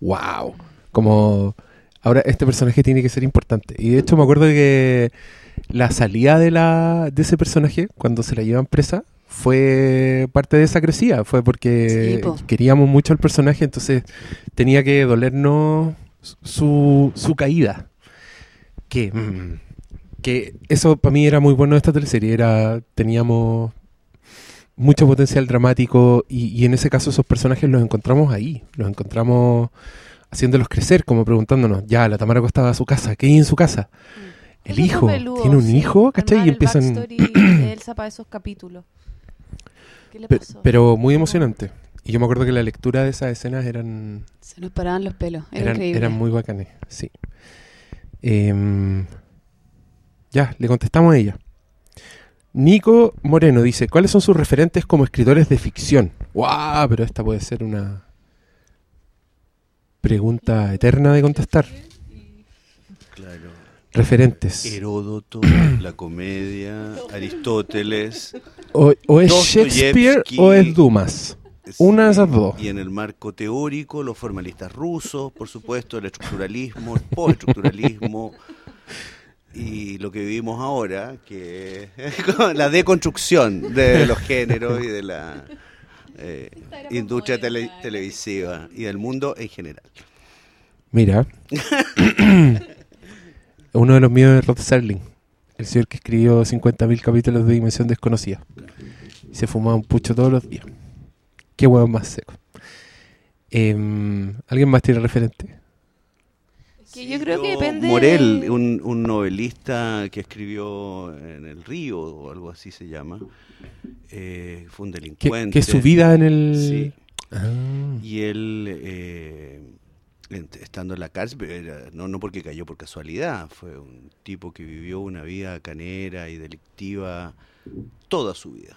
wow, como ahora este personaje tiene que ser importante. Y de hecho me acuerdo que la salida de, la, de ese personaje, cuando se la llevan presa, fue parte de esa crecida, fue porque Sí, po. queríamos mucho al personaje, entonces tenía que dolernos su, su caída. Que, mm, que eso para mí era muy bueno de esta teleserie, era, teníamos mucho potencial dramático y, y en ese caso esos personajes los encontramos ahí, los encontramos haciéndolos crecer, como preguntándonos, ya, la Tamara Costa va a su casa, ¿qué hay en su casa? El Eso hijo, peludo, tiene un sí. hijo, ¿cachai? Y el empiezan... de Elsa para esos capítulos. ¿Qué le pasó? pero muy emocionante. Y yo me acuerdo que la lectura de esas escenas eran, Se nos paraban los pelos. Era eran, increíble. eran muy bacanes, sí. Em, ya, le contestamos a ella. Nico Moreno dice, ¿cuáles son sus referentes como escritores de ficción? ¡Guau! Pero esta puede ser una pregunta eterna de contestar. Claro. Referentes. Heródoto, la comedia, Aristóteles. O, o es. Shakespeare o es Dumas. Una de esas dos. Y en el marco teórico, los formalistas rusos, por supuesto, el estructuralismo, el postestructuralismo y lo que vivimos ahora, que es la deconstrucción de los géneros y de la eh, industria tele- televisiva y del mundo en general. Mira. Uno de los míos es Rod Serling, el señor que escribió 50.000 capítulos de Dimensión Desconocida. Y se fumaba un pucho todos los días. Qué huevo más seco. Em, ¿Alguien más tiene referente? Que yo creo que depende. Morel, un, un novelista que escribió en El Río o algo así se llama, eh, fue un delincuente. que su vida en el... Sí. Ah. Y él, eh, estando en la cárcel, era- no, no porque cayó por casualidad, fue un tipo que vivió una vida canera y delictiva toda su vida.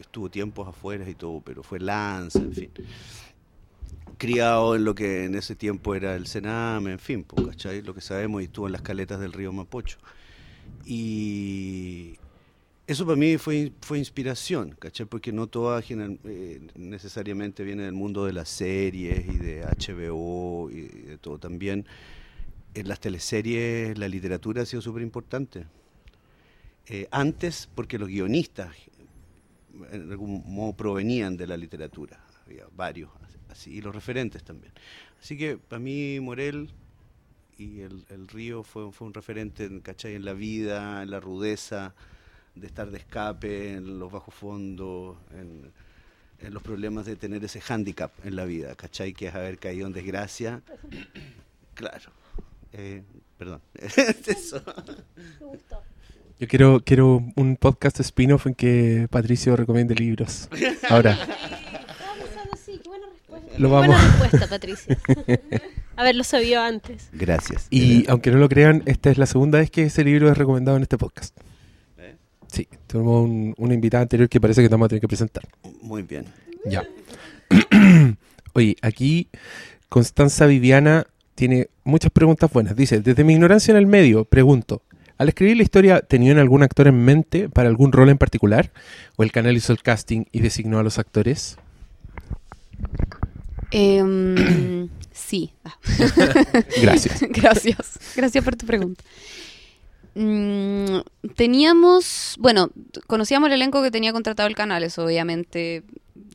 Estuvo tiempos afuera y todo, pero fue lanza, en fin. Criado en lo que en ese tiempo era el Sename, en fin, po, ¿cachai? Lo que sabemos, y estuvo en las caletas del río Mapocho. Y eso para mí fue, fue inspiración, ¿cachai? Porque no toda general- eh, necesariamente viene del mundo de las series y de HBO y de todo. También en las teleseries la literatura ha sido súper importante. Eh, antes, porque los guionistas en algún modo provenían de la literatura, había varios, así, y los referentes también. Así que para mí Morel y el, el río fue, fue un referente ¿cachai? en la vida, en la rudeza de estar de escape, en los bajos fondos, en, en los problemas de tener ese hándicap en la vida, ¿cachai? Que es haber caído en desgracia. Claro. Eh, perdón. Eso. Yo quiero, quiero un podcast spin-off en que Patricio recomiende libros. Ahora, lo vamos... Buena respuesta, Patricia. Haberlo sabido antes. Gracias. Y aunque no lo crean, esta es la segunda vez que ese libro es recomendado en este podcast. ¿Eh? Sí, tuvimos un, una invitada anterior que parece que vamos a tener que presentar. Muy bien. Ya. Oye, aquí Constanza Viviana tiene muchas preguntas buenas. Dice, desde mi ignorancia en el medio, pregunto, al escribir la historia, ¿tenían algún actor en mente para algún rol en particular? ¿O el canal hizo el casting y designó a los actores? Em, sí. Ah. Gracias. Gracias. Gracias por tu pregunta. Mm, teníamos, bueno, conocíamos el elenco que tenía contratado el canal, eso obviamente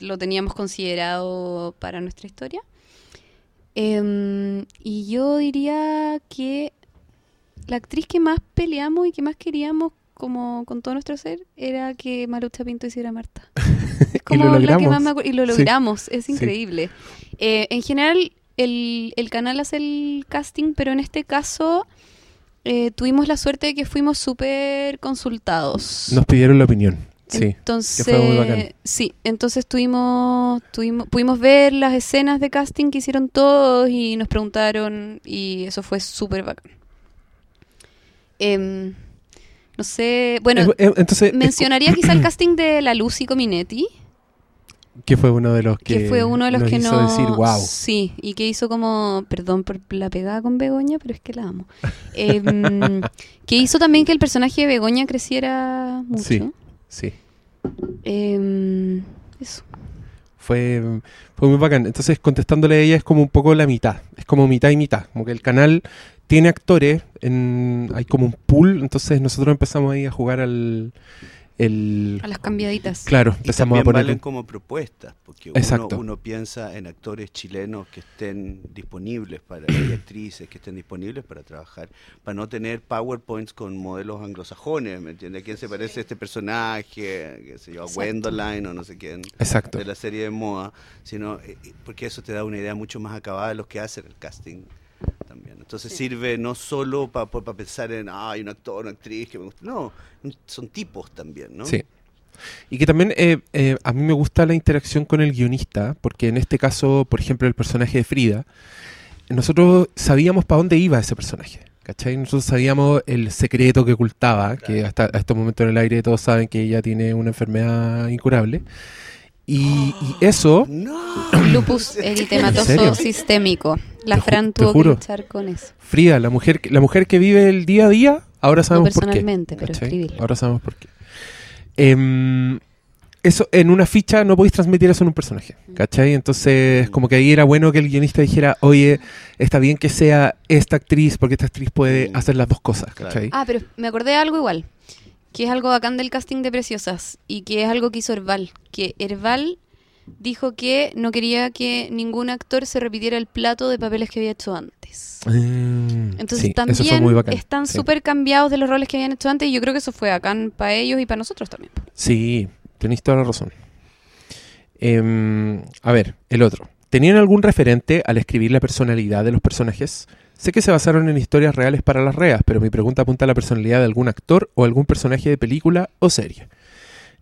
lo teníamos considerado para nuestra historia. Em, y yo diría que la actriz que más peleamos y que más queríamos como con todo nuestro ser era que Marucha Pinto hiciera Marta. Es Y como lo la que más me acuerdo. Y lo Sí. logramos, es Sí. Eh, en general, el, el canal hace el casting, pero en este caso eh, tuvimos la suerte de que fuimos súper consultados. Nos pidieron la opinión. Sí. Entonces, que fue muy bacán. sí, entonces tuvimos, tuvimos, pudimos ver las escenas de casting que hicieron todos y nos preguntaron y eso fue súper bacán. Em, no sé, bueno, Eh, eh, entonces, mencionaría quizá el casting de la Lucy Cominetti. Que fue uno de los que, que fue uno de los nos que hizo no decir, wow. sí y que hizo como perdón por la pegada con Begoña pero es que la amo Em, que hizo también que el personaje de Begoña creciera mucho Sí. Sí. Em, eso Fue, fue muy bacán. Entonces, contestándole a ella, es como un poco la mitad. Es como mitad y mitad. Como que el canal tiene actores, en, hay como un pool. Entonces, nosotros empezamos ahí a jugar al. El, a las cambiaditas claro, Y empezamos a también poner. valen como propuestas, porque uno, uno piensa en actores chilenos que estén disponibles para y actrices que estén disponibles para trabajar, para no tener PowerPoints con modelos anglosajones, ¿me entiendes? ¿A quién se parece este personaje? ¿Qué sé yo? A o no sé quién Exacto. de la serie de moda, sino eh, eh, porque eso te da una idea mucho más acabada de los que hacen el casting también. Entonces sirve no solo para pensar en, ah, hay un actor, una actriz que me gusta, no, son tipos también, ¿no? Sí. Y que también eh, eh, a mí me gusta la interacción con el guionista, porque en este caso, por ejemplo, el personaje de Frida, nosotros sabíamos para dónde iba ese personaje. ¿Cachai? Nosotros sabíamos el secreto que ocultaba, que hasta a estos momentos en el aire todos saben que ella tiene una enfermedad incurable. Y, y eso, No. lupus eritematoso sistémico la Te Fran tuvo que luchar con eso Frida, la mujer, que- la mujer que vive el día a día, ahora sabemos por qué. personalmente, pero escribirlo. Ahora sabemos por qué. Em, eso, en una ficha no podéis transmitir eso en un personaje, ¿cachai? Entonces, como que ahí era bueno que el guionista dijera, oye, está bien que sea esta actriz, porque esta actriz puede Mm. hacer las dos cosas, Claro. ¿cachai? Ah, pero me acordé de algo igual, que es algo bacán del casting de Preciosas y que es algo que hizo Herbal, que Herbal dijo que no quería que ningún actor se repitiera el plato de papeles que había hecho antes. Mm, Entonces sí, también bacán. están sí. súper cambiados de los roles que habían hecho antes y yo creo que eso fue bacán para ellos y para nosotros también. Sí, tenéis toda la razón. Em, a ver, el otro. ¿Tenían algún referente al escribir la personalidad de los personajes? Sé que se basaron en historias reales para las reas, pero mi pregunta apunta a la personalidad de algún actor o algún personaje de película o serie.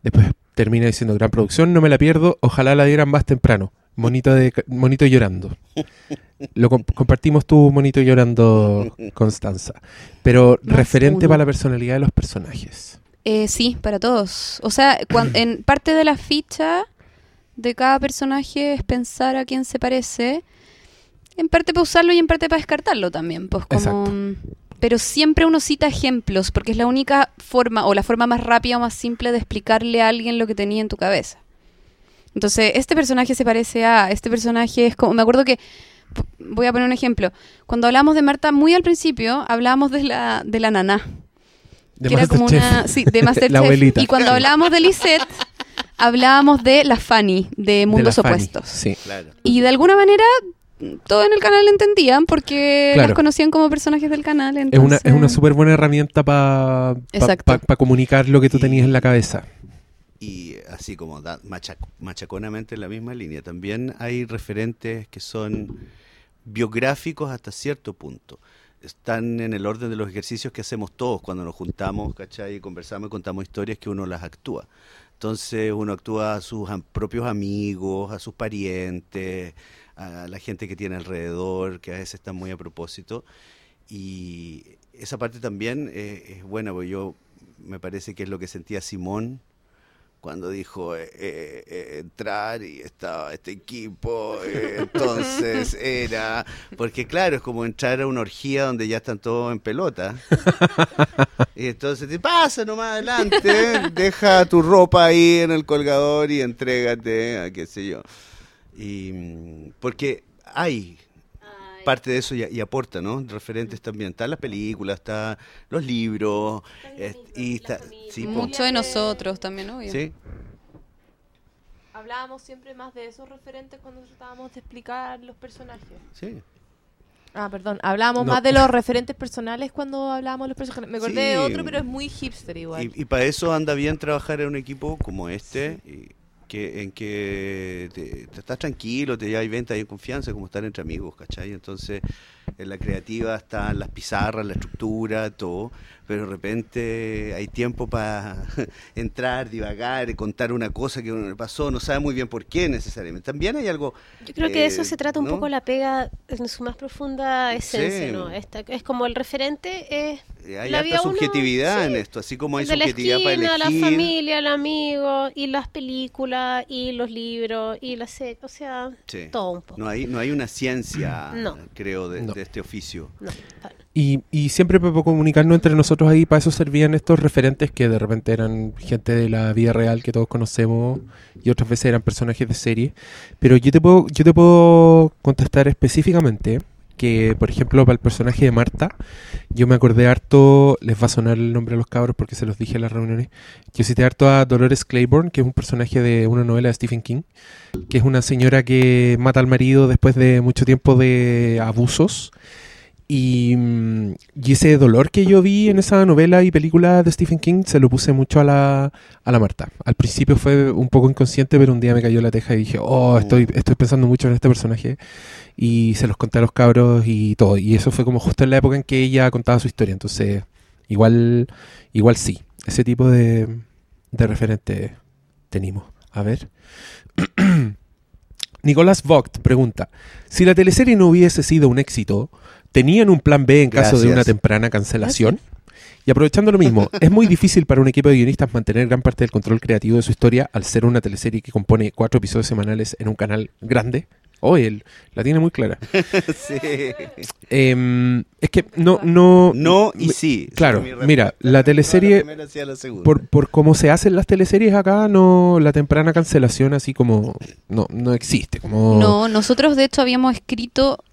Después termina diciendo gran producción, no me la pierdo, ojalá la dieran más temprano. Monito, de, monito llorando. Lo comp- compartimos tu monito llorando, Constanza. Pero Más referente uno. para la personalidad de los personajes. Eh, sí, para todos. O sea, en parte de la ficha de cada personaje es pensar a quién se parece. En parte para usarlo y en parte para descartarlo también. Pues como, Exacto. Pero siempre uno cita ejemplos, porque es la única forma, o la forma más rápida o más simple de explicarle a alguien lo que tenía en tu cabeza. Entonces, este personaje se parece a, este personaje es como, me acuerdo que, voy a poner un ejemplo, cuando hablamos de Marta muy al principio, hablábamos de la, de la naná, De que era como Masterchef. una, sí, de Masterchef. La abuelita. Y cuando hablábamos de Lisette, hablábamos de la Fanny, de De Mundos Fanny, Opuestos. Sí. Claro. Y de alguna manera, todos en el canal lo entendían porque Claro. las conocían como personajes del canal. Es una, entonces- es una súper buena herramienta para Exacto. comunicar lo que tú Y- tenías en la cabeza. Y así como da- machac- machaconamente en la misma línea, también hay referentes que son biográficos hasta cierto punto. Están en el orden de los ejercicios que hacemos todos cuando nos juntamos, ¿cachai? Y conversamos y contamos historias que uno las actúa. Entonces uno actúa a sus propios amigos, a sus parientes, a la gente que tiene alrededor, que a veces están muy a propósito. Y esa parte también eh, es buena, porque yo me parece que es lo que sentía Simón cuando dijo eh, eh, eh, entrar y estaba este equipo, eh, entonces era, porque claro, es como entrar a una orgía donde ya están todos en pelota. Y entonces te pasa nomás adelante, deja tu ropa ahí en el colgador y entrégate a qué sé yo. Y porque hay parte de eso y, y aporta, ¿no? Referentes también. Están las películas, están los libros, eh, y está, sí. Mucho de nosotros también, obvio. Sí, Hablábamos siempre más de esos referentes cuando tratábamos de explicar los personajes. sí. Ah, perdón. Hablábamos No. más de los referentes personales cuando hablábamos de los personajes. Me acordé Sí. de otro, pero es muy hipster igual. Y, y para eso anda bien trabajar en un equipo como este, y que, en que te, te estás tranquilo, te hay venta y confianza, como estar entre amigos, ¿cachai? Entonces, en la creativa están las pizarras, la estructura, todo, pero de repente hay tiempo para entrar, divagar, contar una cosa que uno le pasó, no sabe muy bien por qué necesariamente. También hay algo... Yo creo que de eso eh, se trata un ¿no? poco la pega en su más profunda esencia, Sí. ¿no? Esta, es como el referente es Eh, Hay la harta vida uno, subjetividad sí. en esto, así como hay de la subjetividad para esquina, elegir. la familia, el amigo y las películas película y los libros y la serie, o sea, Sí. todo un poco. No hay, no hay una ciencia, No. creo, de, No. de este oficio. No, Y, siempre para comunicarnos entre nosotros ahí, para eso servían estos referentes que de repente eran gente de la vida real que todos conocemos y otras veces eran personajes de serie. Pero yo te puedo, yo te puedo contestar específicamente que, por ejemplo, para el personaje de Marta, yo me acordé harto, les va a sonar el nombre de los cabros porque se los dije en las reuniones, yo cité harto a Dolores Claiborne, que es un personaje de una novela de Stephen King, que es una señora que mata al marido después de mucho tiempo de abusos. Y, mm, y ese dolor que yo vi en esa novela y película de Stephen King se lo puse mucho a la, a la Marta. Al principio fue un poco inconsciente, pero un día me cayó la teja y dije, oh, estoy, estoy pensando mucho en este personaje. Y se los conté a los cabros y todo. Y eso fue como justo en la época en que ella contaba su historia. Entonces, igual, igual sí. Ese tipo de, de referente tenemos. A ver. Nicolás Vogt pregunta, si la teleserie no hubiese sido un éxito, ¿tenían un plan B en caso de una temprana cancelación? Y aprovechando lo mismo, es muy difícil para un equipo de guionistas mantener gran parte del control creativo de su historia al ser una teleserie que compone cuatro episodios semanales en un canal grande. Oh, él la tiene muy clara. sí. Em, es que no, no, No y sí. Claro, mira, la teleserie- por, por cómo se hacen las teleseries acá, no la temprana cancelación así como no, no existe. Como, No, nosotros de hecho habíamos escrito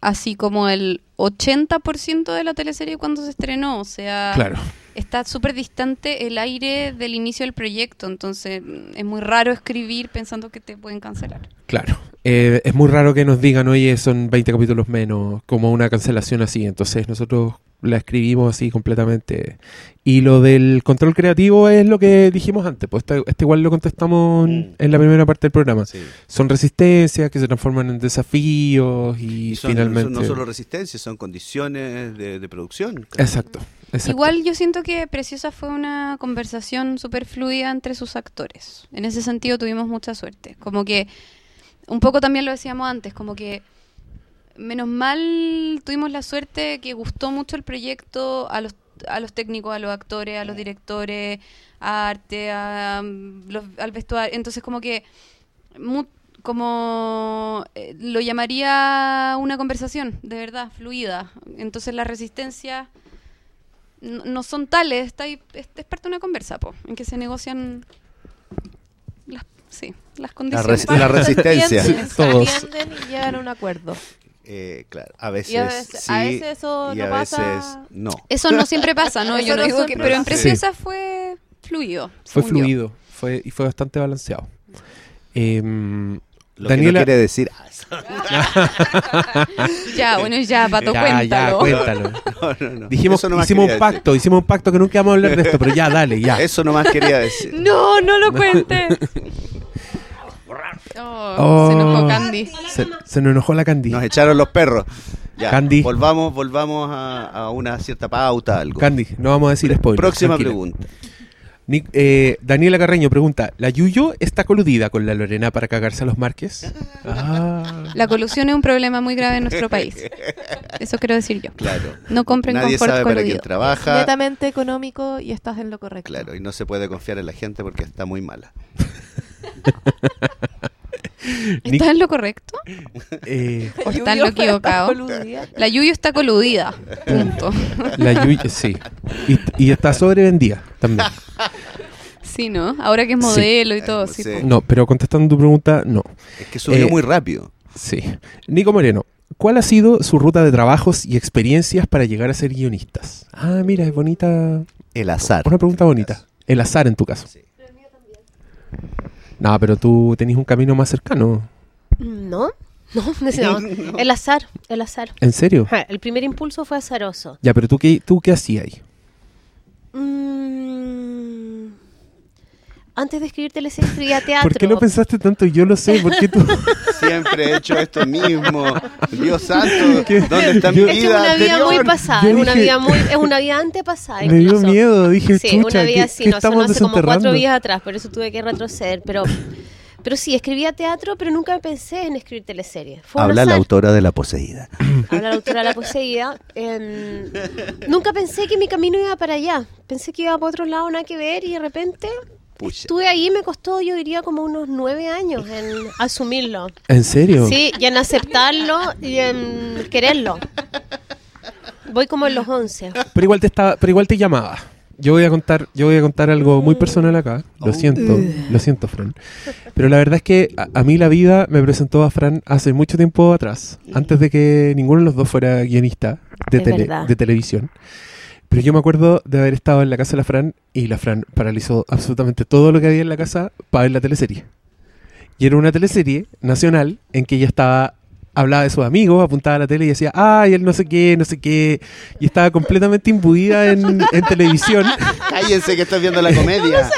así como el 80% de la teleserie cuando se estrenó, o sea, Claro. está súper distante el aire del inicio del proyecto, entonces mm, es muy raro escribir pensando que te pueden cancelar. Claro. Eh, es muy raro que nos digan, oye, son 20 capítulos menos, como una cancelación así. Entonces nosotros la escribimos así completamente. Y lo del control creativo es lo que dijimos antes. Pues este, este igual lo contestamos en- Mm. en la primera parte del programa. Sí. Son resistencias que se transforman en desafíos y, Y son, finalmente... son no solo resistencia, son condiciones de, de producción. Exacto. exacto. Igual yo siento que Preciosa fue una conversación súper fluida entre sus actores. En ese sentido tuvimos mucha suerte. Como que, un poco también lo decíamos antes, como que menos mal tuvimos la suerte que gustó mucho el proyecto a los, a los técnicos, a los actores, a los directores, a arte, a, mm, los- al vestuario. Entonces como que mu- como eh, lo llamaría una conversación, de verdad, fluida. Entonces la resistencia no, no son tales, está ahí- es, es parte de una conversa, po, en que se negocian las, sí, las La, condiciones. res- la resistencia. Todos. se entienden y llegan a un acuerdo. Eh, claro, a veces, Y a veces- sí a veces eso y no a pasa- veces no. Eso no siempre pasa, ¿no? Yo no digo que, pero en. Preciosa fue fluido. Fue fluido fue, y fue bastante balanceado. Lo Daniela- que no quiere decir. Ya, bueno, ya, Pato, ya, ya, cuéntalo. cuéntalo. No, no, no. Dijimos, Eso hicimos un pacto, hicimos un pacto que nunca vamos a hablar de esto, pero ya, dale, ya. Eso nomás quería decir. No, no lo cuentes. Oh, Oh. Se enojó Candy. Se, se nos enojó la Candy. Nos echaron los perros. Ya, Candy. volvamos, volvamos a, a una cierta pauta, algo. Candy, no vamos a decir spoilers. Próxima tranquila. pregunta. Ni- eh, Daniela Carreño pregunta, ¿la Yuyo está coludida con la Lorena para cagarse a los Marques? Ah. La colusión es un problema muy grave en nuestro país. Eso quiero decir yo. Claro. No compren Nadie confort sabe para quién coludido. trabaja. Netamente económico y estás en lo correcto. Claro, y no se puede confiar en la gente porque está muy mala. ¿Estás en lo correcto? eh, ¿O está en lo equivocado? La Yuyo está coludida. Punto. la Yuyo, sí. Y, y está sobrevendida también. Sí, ¿no? Ahora que es modelo y todo. Sí, Sí. No, pero contestando tu pregunta, no. Es que subió Eh, muy rápido. Sí. Nico Moreno, ¿cuál ha sido su ruta de trabajos y experiencias para llegar a ser guionistas? Ah, mira, es bonita. El azar. Una pregunta bonita. El azar en tu caso. Sí. No, pero tú tenés un camino más cercano. No, no, no, el azar, el azar. ¿En serio? El primer impulso fue azaroso. Ya, pero tú qué, tú qué hacías ahí. Mm, antes de escribir teleseries escribía teatro. ¿Por qué lo pensaste tanto? Yo lo sé, ¿por qué tú? Siempre he hecho esto mismo. Dios santo, ¿Qué? ¿dónde está Yo- mi que es vida una vida anterior? muy pasada, es una dije- vida muy, es una vida antepasada. Me dio miedo, dije, Sí, chucha, una vida ¿qué, así, qué no, estamos hace como cuatro días atrás, por eso tuve que retroceder. Pero, pero sí, escribía teatro, pero nunca pensé en escribir teleseries. Fue Habla la autora de La Poseída. Habla la autora de la poseída. Nunca pensé que mi camino iba para allá. Pensé que iba para otro lado, nada que ver, y de repente Pucha. Estuve ahí y me costó, yo diría, como unos nueve años en asumirlo. ¿En serio? Sí, y en aceptarlo y en quererlo. Voy como en los once. Pero igual te estaba, pero igual te llamaba. Yo voy a contar, yo voy a contar algo muy personal acá. Lo Oh. siento, lo siento, Fran. Pero la verdad es que a, a mí la vida me presentó a Fran hace mucho tiempo atrás, antes de que ninguno de los dos fuera guionista de, tele- de televisión. Pero yo me acuerdo de haber estado en la casa de la Fran y la Fran paralizó absolutamente todo lo que había en la casa para ver la teleserie. Y era una teleserie nacional en que ella estaba, hablaba de sus amigos, apuntaba a la tele y decía, ay, él no sé qué, no sé qué. Y estaba completamente imbuida en, en televisión. Cállense que estoy viendo la comedia.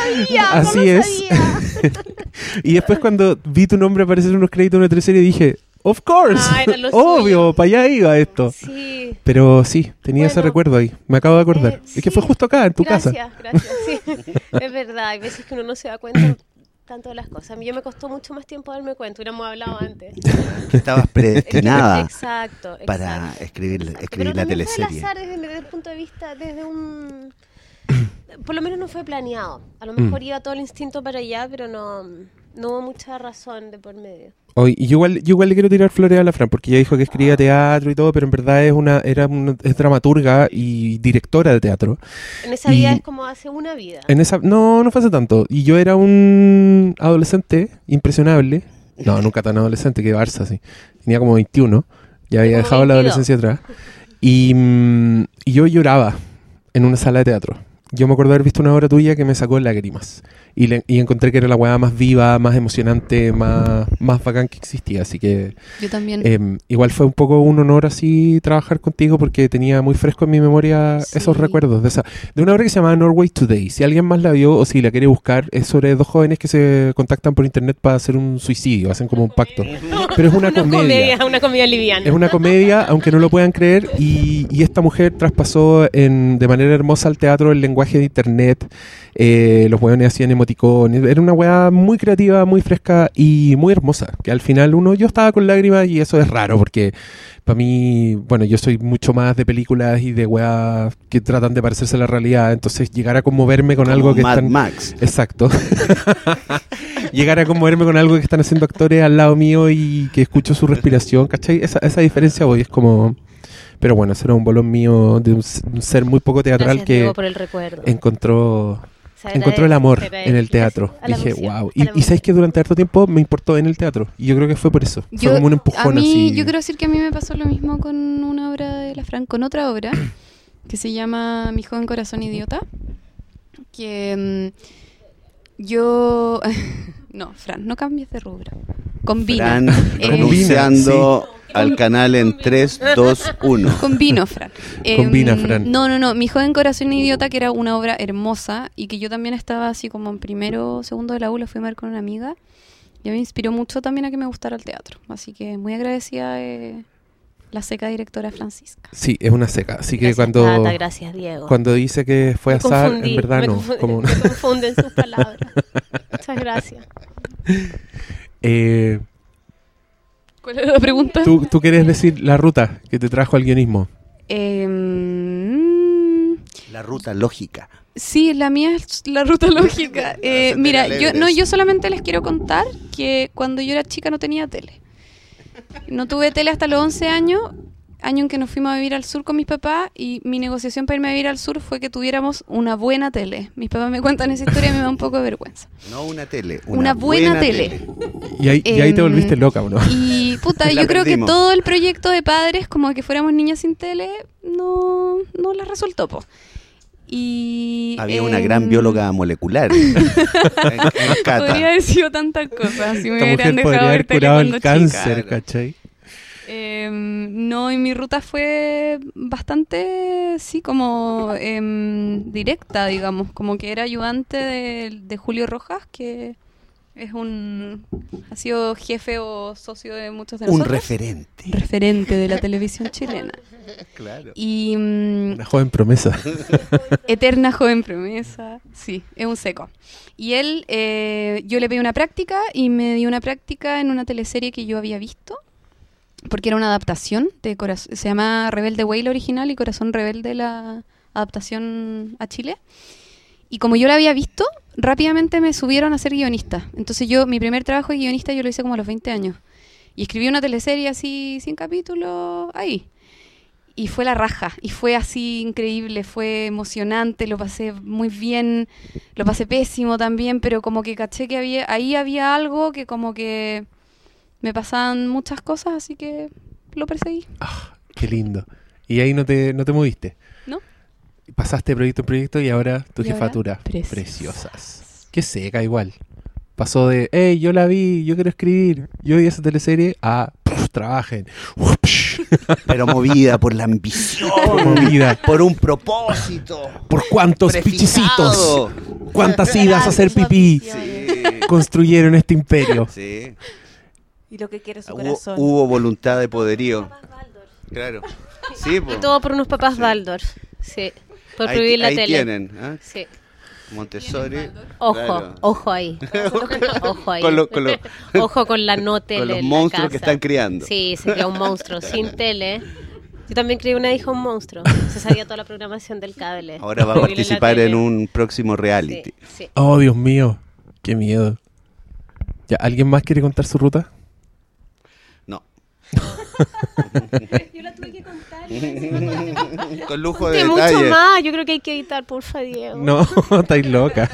Así es. Y después cuando vi tu nombre aparecer en unos créditos de una teleserie dije, of course, Ah, era lo obvio, suyo. para allá iba esto. Sí. Pero sí, tenía ese recuerdo ahí. Me acabo de acordar. Eh, es que fue justo acá, en tu casa. gracias, Gracias, sí. Es verdad, hay veces que uno no se da cuenta tanto de las cosas. A mí yo me costó mucho más tiempo darme cuenta, hubiéramos hablado antes. Estabas predestinada Exacto, exacto. para escribir, escribir Pero la también fue al teleserie. azar desde, desde el punto de vista, desde un... Por lo menos no fue planeado. A lo Mm. mejor iba todo el instinto para allá, pero no, no hubo mucha razón de por medio. Hoy, y yo igual, yo igual le quiero tirar flores a la Fran, porque ella dijo que escribía teatro y todo, pero en verdad es una, era una, es dramaturga y directora de teatro. En esa vida es como hace una vida. En esa, no, no fue hace tanto. Y yo era un adolescente impresionable. No, nunca tan adolescente, que Barça, sí. Tenía como 21. Ya había dejado la 22. adolescencia atrás. Y, mm, y yo lloraba en una sala de teatro. Yo me acuerdo haber visto una obra tuya que me sacó lágrimas. Y, le- y encontré que era la weá más viva, más emocionante, más, más bacán que existía. Así que Yo también. eh, igual fue un poco un honor así trabajar contigo porque tenía muy fresco en mi memoria Sí. esos recuerdos de esa de una obra que se llama Norway Today. Si alguien más la vio o si la quiere buscar, es sobre dos jóvenes que se contactan por internet para hacer un suicidio, hacen como un pacto. Pero es una, comedia. una comedia liviana. Es una comedia, aunque no lo puedan creer, y, y esta mujer traspasó en, de manera hermosa al teatro el lenguaje de internet. Eh, los hueones hacían emoticones. Era una weá muy creativa, muy fresca y muy hermosa. Que al final uno, yo estaba con lágrimas y eso es raro porque para mí, bueno, yo soy mucho más de películas y de weas que tratan de parecerse a la realidad. Entonces llegar a conmoverme con Como algo que Mad están... Max. Exacto. Llegar a conmoverme con algo que están haciendo actores al lado mío y que escucho su respiración, ¿cachai? Esa, esa diferencia hoy es como... Pero bueno, ese era un bolón mío de un, s- un ser muy poco teatral Gracias, que por el recuerdo. encontró encontró el amor en el teatro. Dije, wow. Y, y sabes que durante harto tiempo me importó en el teatro. Y yo creo que fue por eso. Yo- fue como un empujón a mí, así. yo quiero decir que a mí me pasó lo mismo con una obra de la Fran, con otra obra que se llama Mi joven corazón idiota. Que mm, yo. no, Fran, no cambies de rubro. Combina. Fran Eh, renunciando al canal en 3, 2, 1. Combino, Fran. Combina, Em, Fran. No, no, no. Mi joven corazón idiota, que era una obra hermosa y que yo también estaba así como en primero o segundo de la U, la fui a ver con una amiga. Y me inspiró mucho también a que me gustara el teatro. Así que muy agradecida de la seca directora Francisca. Sí, es una seca. Así que Gracias, cuando, Tata, gracias, Diego. cuando dice que fue Me azar, confundí, en verdad me no. confu- Como una- me confunden sus palabras. Muchas gracias. Eh, ¿Cuál era la pregunta? ¿tú, tú quieres decir la ruta que te trajo al guionismo. Em, La ruta lógica. Sí, la mía es la ruta lógica. Eh, Hacerte mira, yo no, yo solamente les quiero contar que cuando yo era chica no tenía tele. No tuve tele hasta los 11 años, año en que nos fuimos a vivir al sur con mis papás y mi negociación para irme a vivir al sur fue que tuviéramos una buena tele. Mis papás me cuentan esa historia y me da un poco de vergüenza. No una tele. Una, Una, buena, tele. Y ahí, y ahí te Em, volviste loca, ¿o no? Y puta, yo creo que todo el proyecto de padres, como que fuéramos niñas sin tele, no, no les resultó. Po. Y, Había una em, gran bióloga molecular en, en Cata. Podría haber sido tantas cosas. Si me hubieran dejado haber curado el cuando cáncer, chica. ¿cachai? Em, no, y mi ruta fue bastante, sí, como em, directa, digamos. Como que era ayudante de, de Julio Rojas, que es un. ha sido jefe o socio de muchos de Un nosotros. referente. referente de la televisión chilena. Claro. Y mm, Una joven promesa. eterna joven promesa, sí, es un seco. Y él, eh, yo le pedí una práctica y me dio una práctica en una teleserie que yo había visto, porque era una adaptación de Coraz- se llama Rebelde Way la original y Corazón Rebelde la adaptación a Chile. Y como yo la había visto, rápidamente me subieron a ser guionista. Entonces yo, mi primer trabajo de guionista yo lo hice como a los 20 años. Y escribí una teleserie así, sin capítulos, ahí. Y fue la raja, y fue así increíble, fue emocionante, lo pasé muy bien, lo pasé pésimo también, pero como que caché que había, ahí había algo que como que me pasaban muchas cosas, así que lo perseguí. Ah, qué lindo. Y ahí no te, no te moviste. Pasaste proyecto en proyecto y ahora tu Y ahora, jefatura. preciosas. Preciosas. Qué seca igual. Pasó de, hey, yo la vi, yo quiero escribir, yo vi esa teleserie, a, "Puf, trabajen. Uf, Pero movida por la ambición, movida. por un propósito. ¿Por cuántos prefijado. pichicitos? ¿Cuántas idas a hacer pipí Sí, construyeron este imperio? sí. Y lo que quiere su Hubo, corazón. hubo voluntad de poderío. Claro. Sí. Y todo por unos papás Sí. Baldor. Sí. Por ahí, prohibir la ahí tele. tienen. Sí. Montessori. Ojo, claro. ojo ahí. Ojo ahí. Con lo- con lo- Ojo con la no tele. Con los la monstruos que están criando. Sí, se creó un monstruo sin tele. Yo también creé una hija un monstruo. Se sabía toda la programación del cable. Ahora va a participar en un próximo reality. Sí, sí. Oh, Dios mío, qué miedo. ¿Ya, ¿Alguien más quiere contar su ruta? No. Yo la tuve que contar. Con lujo de mucho detalle. más. Yo creo que hay que editar, porfa, Diego. No, estáis loca.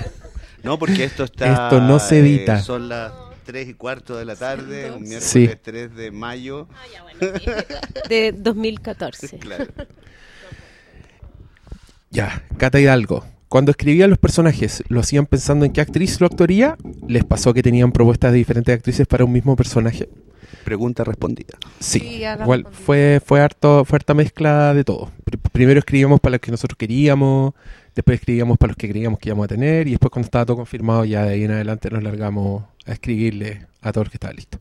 No, porque esto está. Esto no se edita. eh, son las 3 y cuarto de la tarde, un miércoles Sí. 3 de mayo. Ah, ya, bueno, sí. De 2014. Claro. Ya, Cata Hidalgo. Cuando escribían los personajes, ¿lo hacían pensando en qué actriz lo actuaría? ¿Les pasó que tenían propuestas de diferentes actrices para un mismo personaje? Pregunta respondida. Sí, igual fue, fue, harto, fue harta mezcla de todo. Pr- primero escribíamos para los que nosotros queríamos, después escribíamos para los que creíamos que íbamos a tener, y después cuando estaba todo confirmado, ya de ahí en adelante nos largamos a escribirle a todos los que estaba listo.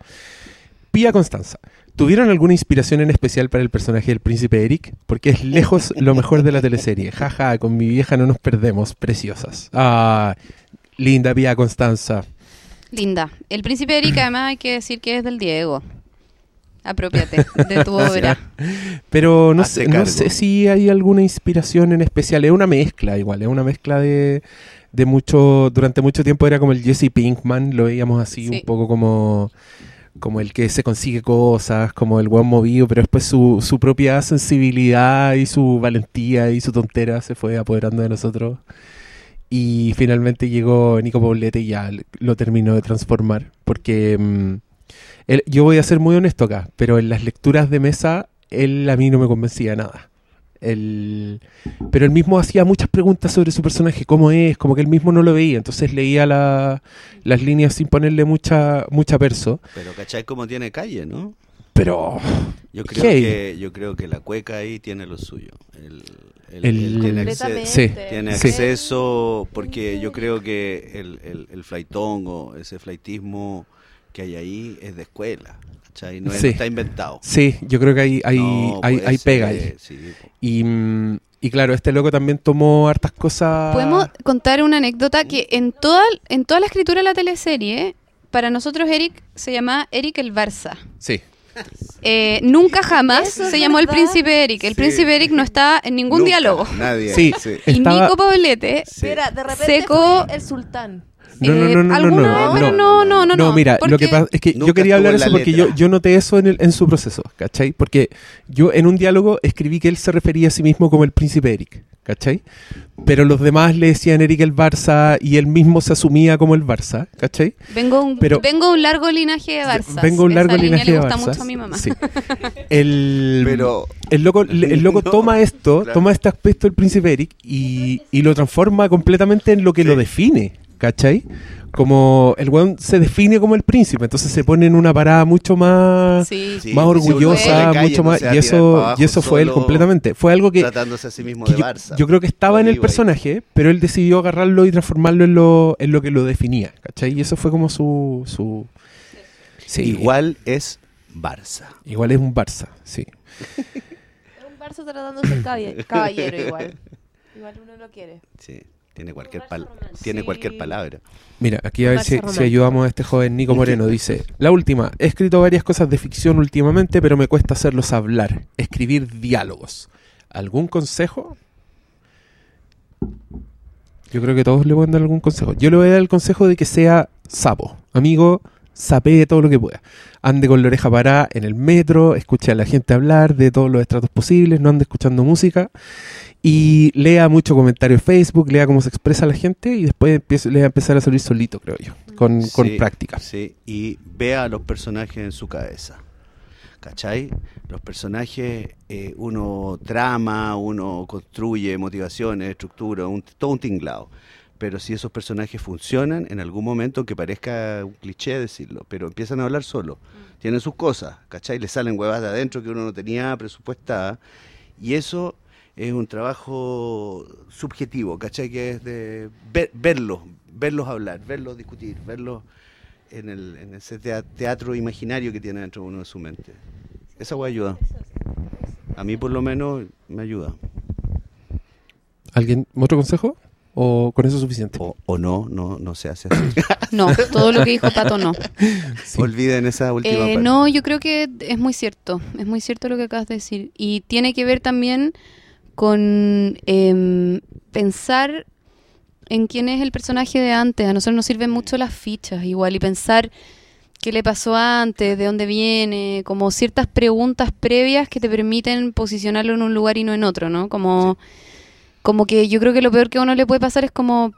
Pía Constanza, ¿tuvieron alguna inspiración en especial para el personaje del príncipe Eric? Porque es lejos lo mejor de la teleserie. Jaja, con mi vieja no nos perdemos, preciosas. Ah, linda Pía Constanza. Linda. El príncipe Eric, además, hay que decir que es del Diego. Apropiate de tu obra. Pero no sé, no sé si hay alguna inspiración en especial. Es una mezcla igual, es una mezcla de, de mucho... Durante mucho tiempo era como el Jesse Pinkman, lo veíamos así Sí. un poco como, como el que se consigue cosas, como el buen movido, pero después su, su propia sensibilidad y su valentía y su tontera se fue apoderando de nosotros. Y finalmente llegó Nico Poblete y ya lo terminó de transformar. Porque mm, él- yo voy a ser muy honesto acá, pero en las lecturas de mesa, él a mí no me convencía nada. Él- pero él mismo hacía muchas preguntas sobre su personaje, cómo es, como que él mismo no lo veía. Entonces leía la- las líneas sin ponerle mucha, mucha perso. Pero ¿cachai cómo tiene calle, no? Pero Yo creo, Hey. que, yo creo que la cueca ahí tiene lo suyo. El, el- El- tiene, acceso, Sí. tiene Sí. acceso, porque yo creo que el, el, el ese flaitismo que hay ahí es de escuela. ¿cachai? No, es- Sí. no está inventado. sí, yo creo que hay, hay, No, hay, hay pega ahí. Y, mm, y claro, este loco también tomó hartas cosas. Podemos contar una anécdota que en toda, en toda la escritura de la teleserie, para nosotros Eric se llamaba Eric el Barça. Sí. Eh, nunca jamás se llamó el príncipe Eric. El Sí. príncipe Eric no está en ningún Nunca, diálogo. Nadie. Sí. sí. Y Estaba- Nico Poblete Sí. Espera, de repente Seco- fue el sultán. No, no, eh, no, no, no, no, no. pero no, no, no, No, mira, lo que pasa es que yo quería hablar eso porque yo, yo noté eso en, el- en su proceso, ¿cachai? Porque yo en un diálogo escribí que él se refería a sí mismo como el príncipe Eric, ¿cachai? Pero los demás le decían Eric el Barça y él mismo se asumía como el Barça, ¿cachai? Vengo un, Pero- vengo un largo linaje de Barzas. Vengo un largo Esa línea linaje le de gusta Barzas. mucho a mi mamá. Sí. El, Pero el loco, el loco No, toma esto, claro. toma este aspecto del príncipe Eric y, y lo transforma completamente en lo que Sí. lo define, ¿cachai? Como el weón se define como el príncipe, entonces se pone en una parada mucho más, Sí. Más orgullosa, calle, mucho no más, y eso, abajo y eso fue él completamente. Fue algo que, tratándose a sí mismo que de yo, Barça. yo creo que estaba en el ahí. personaje, pero él decidió agarrarlo y transformarlo en lo, en lo que lo definía, ¿cachai? Y eso fue como su... su sí, Igual es Barça. igual es un Barça, sí. Es un Barça tratándose caballe- caballero igual. Igual uno lo quiere. Sí, tiene cualquier, pal- tiene Sí. cualquier palabra. Mira, aquí a ver si, si ayudamos a este joven Nico Moreno. Dice, la última, he escrito varias cosas de ficción últimamente, pero me cuesta hacerlos hablar, escribir diálogos. ¿Algún consejo? Yo creo que todos le pueden dar algún consejo. Yo le voy a dar el consejo de que sea sapo. Amigo, sapee todo lo que pueda. Ande con la oreja parada en el metro, escuche a la gente hablar de todos los estratos posibles, no ande escuchando música. Y lea mucho comentario en Facebook, lea cómo se expresa la gente y después empiece, le va a empezar a salir solito, creo yo, con, con práctica. Sí, y vea a los personajes en su cabeza. ¿Cachai? Los personajes, eh, uno trama, uno construye motivaciones, estructura, un, todo un tinglado. Pero si esos personajes funcionan, en algún momento, aunque parezca un cliché decirlo, pero empiezan a hablar solo. Tienen sus cosas, ¿cachai? Le salen huevas de adentro que uno no tenía presupuestada. Y eso es un trabajo subjetivo, ¿cachai? Que es de ver- verlos, verlos hablar, verlos discutir, verlos en, el, en ese tea- teatro imaginario que tiene dentro de uno de su mente. Esa hueá ayuda. A mí por lo menos me ayuda. ¿Alguien otro consejo? ¿O con eso es suficiente? O, o no, no, no se hace así. No, todo lo que dijo Pato no. Sí. Olviden esa última Eh, parte. no, yo creo que es muy cierto, es muy cierto lo que acabas de decir. Y tiene que ver también con em, pensar en quién es el personaje de antes. A nosotros nos sirven mucho las fichas igual y pensar qué le pasó antes, de dónde viene, como ciertas preguntas previas que te permiten posicionarlo en un lugar y no en otro, ¿no? Como, como que yo creo que lo peor que a uno le puede pasar es como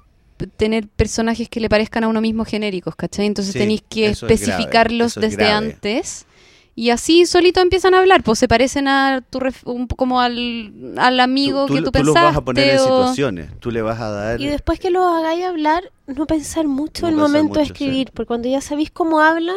tener personajes que le parezcan a uno mismo genéricos, ¿cachai? Entonces Sí, tenéis que eso es grave, especificarlos es desde antes. Y así solito empiezan a hablar, pues se parecen a tu ref- un, como al, al amigo que tú, tú pensaste. los vas a poner en situaciones. Tú le vas a dar. Y después que los hagáis hablar, no pensar mucho No en el pensar momento de escribir, porque cuando ya sabéis cómo hablan,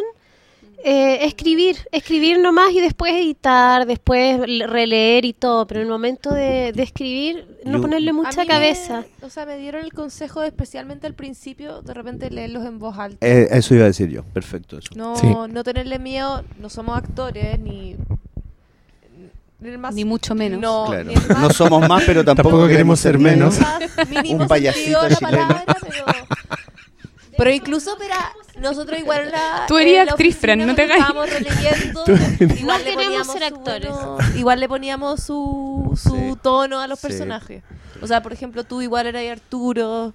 eh, escribir, escribir nomás y después editar, después releer y todo, pero en el momento de, de escribir, no Yo- ponerle mucha cabeza. me- o sea, me dieron el consejo, especialmente al principio, de repente leerlos en voz alta. Eh, eso iba a decir yo. Perfecto. Eso. No, Sí. no tenerle miedo, no somos actores, ni... Ni, el más- Ni mucho menos. No, Claro. más- No somos más, pero tampoco, Tampoco queremos ser menos. más Un payasito chileno. palabra, pero, pero incluso, espera, nosotros igual en la, Tú eres en la actriz, Fran, no te hagas. estábamos releyendo, igual No le queremos poníamos ser su actores. bueno- igual le poníamos su, su Sí. tono a los Sí. personajes. O sea, por ejemplo, tú igual eras Arturo.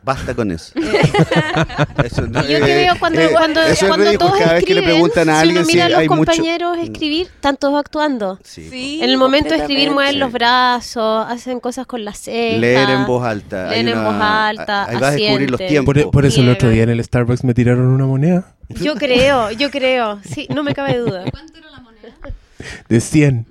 Basta con eso. Eso no- Yo eh, creo cuando, eh, cuando, eso es cuando ridículo. todos Cada vez que le escriben, preguntan a si alguien uno si mira a los hay mucho- compañeros escribir, están todos actuando. Sí. Sí, En el momento de escribir mueven los brazos, hacen cosas con las cejas. Leer en voz alta. Leer en voz alta, Ahí vas a descubrir los tiempos. Por, por eso el otro día en el Starbucks me tiraron una moneda Yo creo, yo creo. Sí, no me cabe duda. de 100.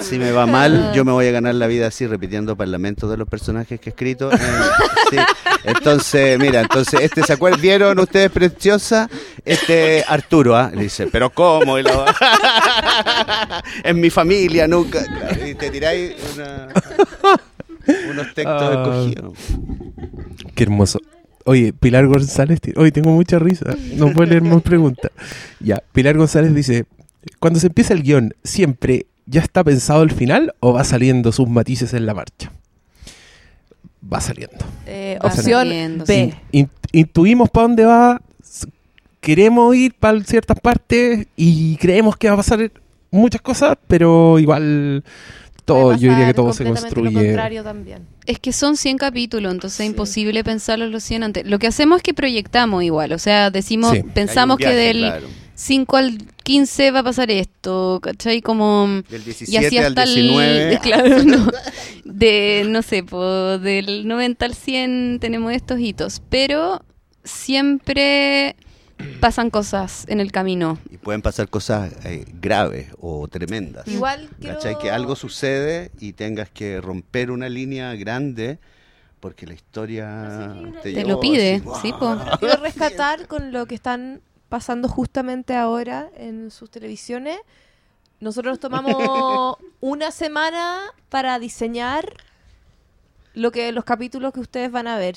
Si me va mal, yo me voy a ganar la vida así repitiendo parlamentos de los personajes que he escrito. Eh, sí. Entonces, mira, entonces, este se acuerdan, ¿vieron ustedes preciosa? Este Arturo, ¿ah? Le dice, ¿pero cómo? Y la- en mi familia nunca. Y te tiráis una- unos textos Ah. escogidos. Qué hermoso. Oye, Pilar González, hoy tengo mucha risa, no puedo leer más preguntas. Ya, Pilar González dice, cuando se empieza el guion, ¿siempre ya está pensado el final o va saliendo sus matices en la marcha? Va saliendo. Eh, Va opción saliendo, B. In- intuimos para dónde va, queremos ir para ciertas partes y creemos que va a pasar muchas cosas, pero igual todo, yo diría que todo se Lo construye. contrario también. Es que son 100 capítulos, entonces es imposible pensarlos los 100 antes. Lo que hacemos es que proyectamos igual, o sea, decimos, Sí. pensamos que del claro. 5 al 15 va a pasar esto, ¿cachai? Como... Del Y 17 así al hasta 19. el... Claro, no. De, no sé, po, del 90 al 100 tenemos estos hitos, pero siempre pasan cosas en el camino. Y pueden pasar cosas eh, graves o tremendas. Igual quiero... ¿Cachai? Que algo sucede y tengas que romper una línea grande porque la historia te, Te llevó lo pide, así, sí, po. Quiero rescatar con lo que están pasando justamente ahora en sus televisiones. Nosotros tomamos una semana para diseñar lo que los capítulos que ustedes van a ver.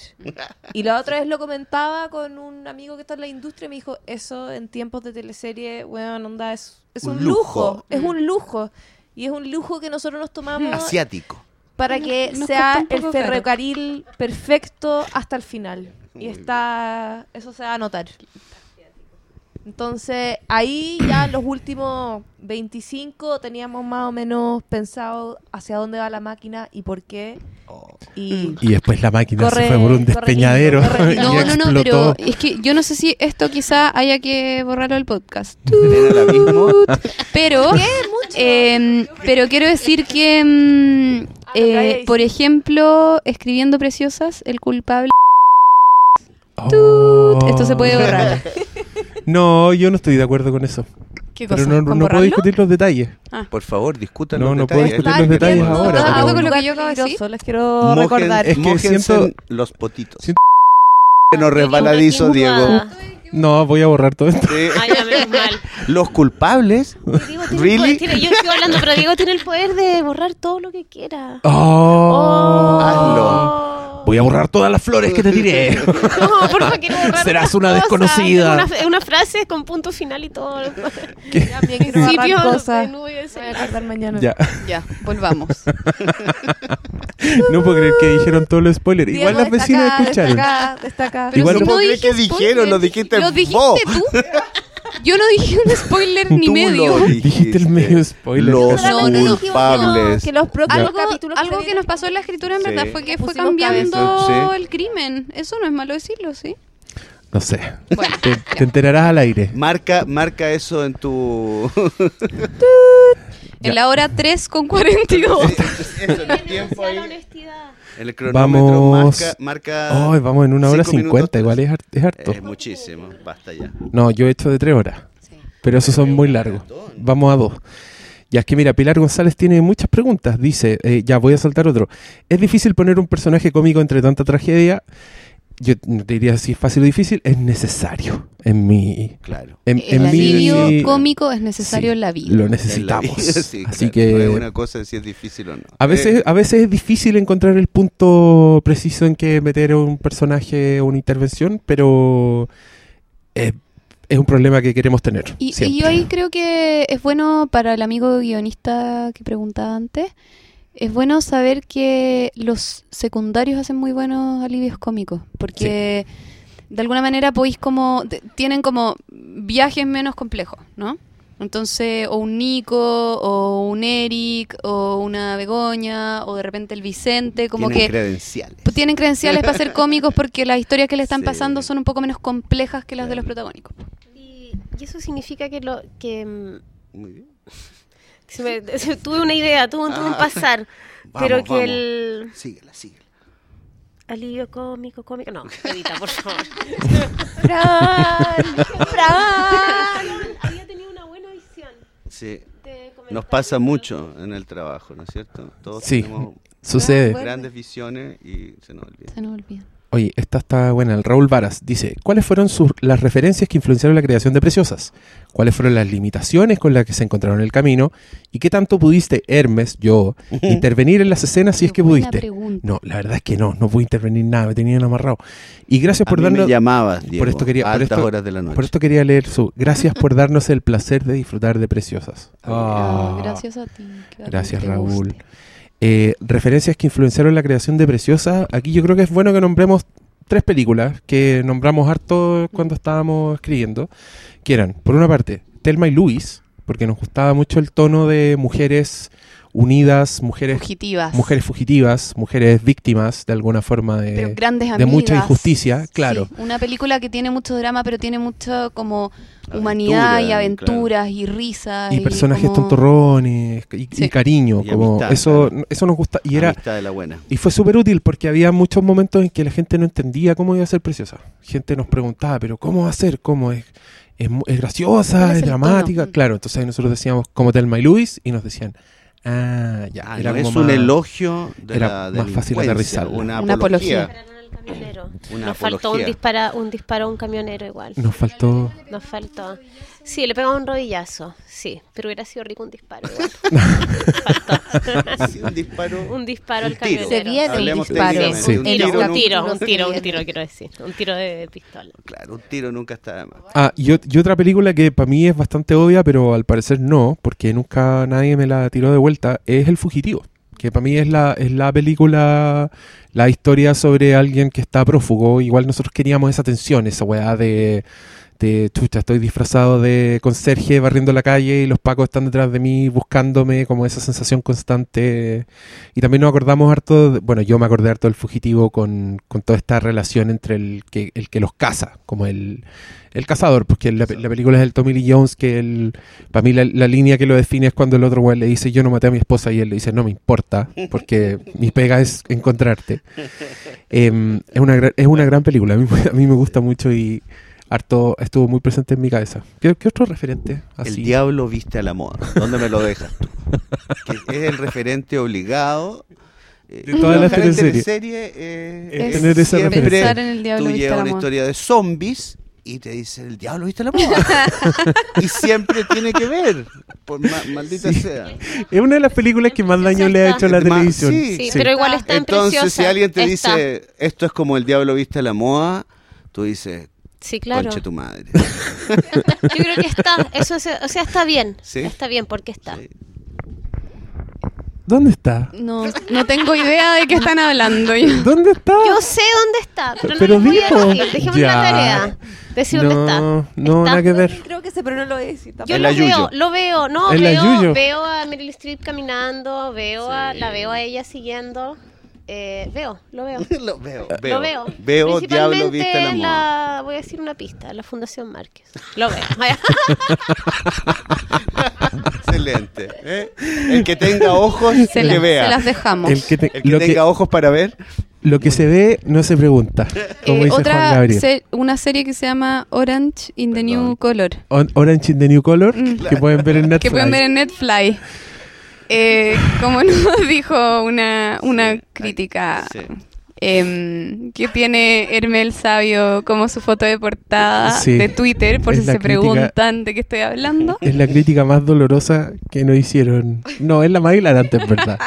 Y la otra vez lo comentaba con un amigo que está en la industria y me dijo, eso en tiempos de teleserie, bueno, onda, es, es Un un, lujo. lujo. es un lujo. Y es un lujo que nosotros nos tomamos Asiático. para que Nos sea el ferrocarril perfecto hasta el final. Y está, eso se va a notar. Entonces, ahí ya los últimos 25 teníamos más o menos pensado hacia dónde va la máquina y por qué. Y Y después la máquina Corre- se fue por un despeñadero corre y. No, no, no, explotó. pero es que yo no sé si esto quizá haya que borrarlo del podcast. Pero, eh, pero quiero decir que, mm, Ah, eh, por ejemplo, escribiendo preciosas, el culpable. Oh. Esto se puede borrar. No, yo no estoy de acuerdo con eso. ¿Qué Pero cosa? no, no, ¿Con no puedo discutir los detalles. Por favor, discutan No, los no puedo detalles. discutir los detalles ahora. ¿Estás de acuerdo pero- con lo que yo acabo de decir? peligroso, les quiero Mojen- recordar. Es que mójense siento- los potitos. siento- Que no resbaladizo, Diego. No, voy a borrar todo esto. Sí. Ay, ya, menos mal. Los culpables. Diego tiene el Really? poder- tiene- yo estoy hablando, pero Diego tiene el poder de borrar todo lo que quiera. Oh. Hazlo. Voy a borrar todas las flores que te tiré. No, porfa, quiero borrar Serás una cosas. desconocida. Una, una frase con punto final y todo. También quiero Principio, borrar cosas. voy a acordar mañana. ya. Ya, volvamos. No puedo creer que dijeron todos los spoilers. Igual las vecinas escucharon. Destaca, destaca. Pero Igual si no puedo creer que dijeron, spoiler. lo dijiste Lo dijiste vos. tú. Yo no dije un spoiler ni Tú medio. lo Dijiste el medio spoiler. Los No, no, no. culpables. que los próximos Algo, capítulos que algo se que vienen- nos pasó en la escritura en Sí. verdad fue que fue Pusimos cambiando cabeza. Sí. el crimen. Eso no es malo decirlo, ¿sí? No sé. Bueno, Te, te enterarás al aire. Marca, marca eso en tu. en la hora 3 con 42. eso, en el tiempo ahí. La honestidad. El cronómetro Vamos. marca. marca vamos en una hora cincuenta. Igual es, es harto. Eh, muchísimo, basta ya. No, yo he hecho de tres horas. Pero esos son muy largos. Vamos a dos. Ya es que mira, Pilar González tiene muchas preguntas. Dice, eh, ya voy a soltar otro. ¿Es difícil poner un personaje cómico entre tanta tragedia? Yo no te diría si es fácil o difícil. Es necesario. En mi... Claro. En, El en mi- alivio cómico es necesario Sí, en la vida. Lo necesitamos. vida, sí, Así claro. No es que... una cosa de si es difícil o no. A veces, Eh, a veces es difícil encontrar el punto preciso en que meter un personaje o una intervención, pero es, es un problema que queremos tener. Y, y yo ahí creo que es bueno para el amigo guionista que preguntaba antes, es bueno saber que los secundarios hacen muy buenos alivios cómicos, porque de alguna manera podéis como, de- tienen como viajes menos complejos, ¿no? Entonces, o un Nico, o un Eric, o una Begoña, o de repente el Vicente, como tienen que credenciales. pues, tienen credenciales para ser cómicos porque las historias que le están Sí. pasando son un poco menos complejas que las de los protagónicos. Y, y eso significa que lo que mm, Muy bien. se me- se- tuve una idea, tuve, tuve un Ah. pasar, Vamos, pero que vamos. el Síguela, síguela. Alivio cómico, cómico, no, edita, por favor. Fran, Fran. Había tenido una buena visión. Sí. Nos pasa mucho en el trabajo, ¿no es cierto? Todos Sí. tenemos Sucede. Grandes visiones y se nos olvida. Se nos olvida. Oye, esta está buena. El Raúl Varas dice, ¿cuáles fueron sus, las referencias que influenciaron la creación de Preciosas? ¿Cuáles fueron las limitaciones con las que se encontraron en el camino? ¿Y qué tanto pudiste, Hermes, yo, intervenir en las escenas si es que pudiste? pregunta. No, la verdad es que no, no pude intervenir nada, me tenían amarrado. Y gracias A por mí darnos... me llamabas, Diego, esto quería- a por altas esto- horas de la noche. Por esto quería leer su... Gracias por darnos el placer de disfrutar de Preciosas. Ah, gracias a ti. a Gracias, Raúl. guste. Eh, referencias que influenciaron la creación de Preciosa. Aquí yo creo que es bueno que nombremos tres películas que nombramos harto cuando estábamos escribiendo. Que eran, por una parte, Telma y Luis, porque nos gustaba mucho el tono de mujeres unidas, mujeres, Fugitivas. mujeres fugitivas, mujeres víctimas de alguna forma de, pero grandes de mucha injusticia, claro. Sí, una película que tiene mucho drama, pero tiene mucho como humanidad y Aventura, aventuras y risas. y personajes como- tontorrones y, y cariño, Y como amistad, eso, claro. eso nos gusta y era de la buena. Y fue súper útil porque había muchos momentos en que la gente no entendía cómo iba a ser preciosa. Gente nos preguntaba, pero ¿cómo va a ser? ¿Cómo es? ¿Es, graciosa? ¿Cuál es ¿Es, el dramática? tono? Claro, entonces nosotros decíamos como Telma y Luis y nos decían, ah, ya, Ah, era no es un más- elogio de era la más fácil aterrizarla. Una, Una apología. apología. Una Nos faltó un, apología. dispara, un disparo a un camionero igual. Nos faltó... Nos faltó. Sí, le pegaba un rodillazo, sí, pero hubiera sido rico un disparo. Sí, un disparo. un disparo al camionero. Se viene un disparo. Sí. Un tiro, un tiro, un tiro, un viene. tiro, quiero decir. Un tiro de pistola. Claro, un tiro nunca está de más. Ah, y otra película que para mí es bastante obvia, pero al parecer no, porque nunca nadie me la tiró de vuelta, es El Fugitivo. Que para mí es la, es la película, la historia sobre alguien que está prófugo. Igual nosotros queríamos esa tensión, esa weá de de chucha, estoy disfrazado de conserje barriendo la calle y los pacos están detrás de mí buscándome, como esa sensación constante. Y también nos acordamos harto, de- bueno, yo me acordé harto del fugitivo con, con toda esta relación entre el que, el que los caza, como el, el cazador, porque la, la película es del Tommy Lee Jones, que el, para mí la, la línea que lo define es cuando el otro güey le dice yo no maté a mi esposa y él le dice no me importa, porque mi pega es encontrarte. Em, es, una, es una gran película, a mí, a mí me gusta mucho y harto estuvo muy presente en mi cabeza. ¿Qué, qué otro referente? El Así? diablo viste a la moda. ¿Dónde me lo dejas tú? Que es el referente obligado. eh, De todas las trabajar en teleseries. teleserie, eh, Es es tener esa siempre referencia. Pensar en el diablo Tú viste llevas la una moda. historia de zombies y te dice el diablo viste la moda. y siempre tiene que ver. Por ma- maldita Sí. sea. Es una de las películas que más daño le ha hecho a la televisión. sí. Sí, pero igual está en Entonces, preciosa. si alguien te Está. dice esto es como el diablo viste a la moda, tú dices, Sí, claro. conche tu madre. Yo creo que está, eso es- o sea, está bien. Sí. Está bien porque está. Sí. ¿Dónde está? No, no tengo idea de qué están hablando. yo. ¿Dónde está? Yo sé dónde está, pero, Pero no les voy dijo. a decir. Dejemos la tarea. Decir dónde está. No, no, Está. nada que ver. Creo que sé, pero no lo voy a decir Yo lo veo, Yuyo. lo veo, no, veo, veo a Meryl Streep caminando, veo a, Sí. la veo a ella siguiendo, eh, veo, lo veo. lo veo, Lo veo. Veo diablo Principalmente viste a la voy a decir una pista, la Fundación Márquez. Lo veo. Excelente. ¿eh? El que tenga ojos, Se, que la- vea. se las dejamos. El que, te- El que lo, tenga que, ojos para ver, lo que se ve no se pregunta. Como Eh, dice Juan otra Gabriel. se- una serie que se llama Orange in the New. Color. On- Orange in the New Color, Mm. que pueden ver en Netflix. que pueden ver en Netfly. Eh, como nos dijo una, una Sí, crítica sí. em, que tiene Hermel Sabio como su foto de portada Sí, de Twitter, por si se crítica- preguntan de qué estoy hablando. Es la crítica más dolorosa que nos hicieron. No, es la más hilarante, en verdad.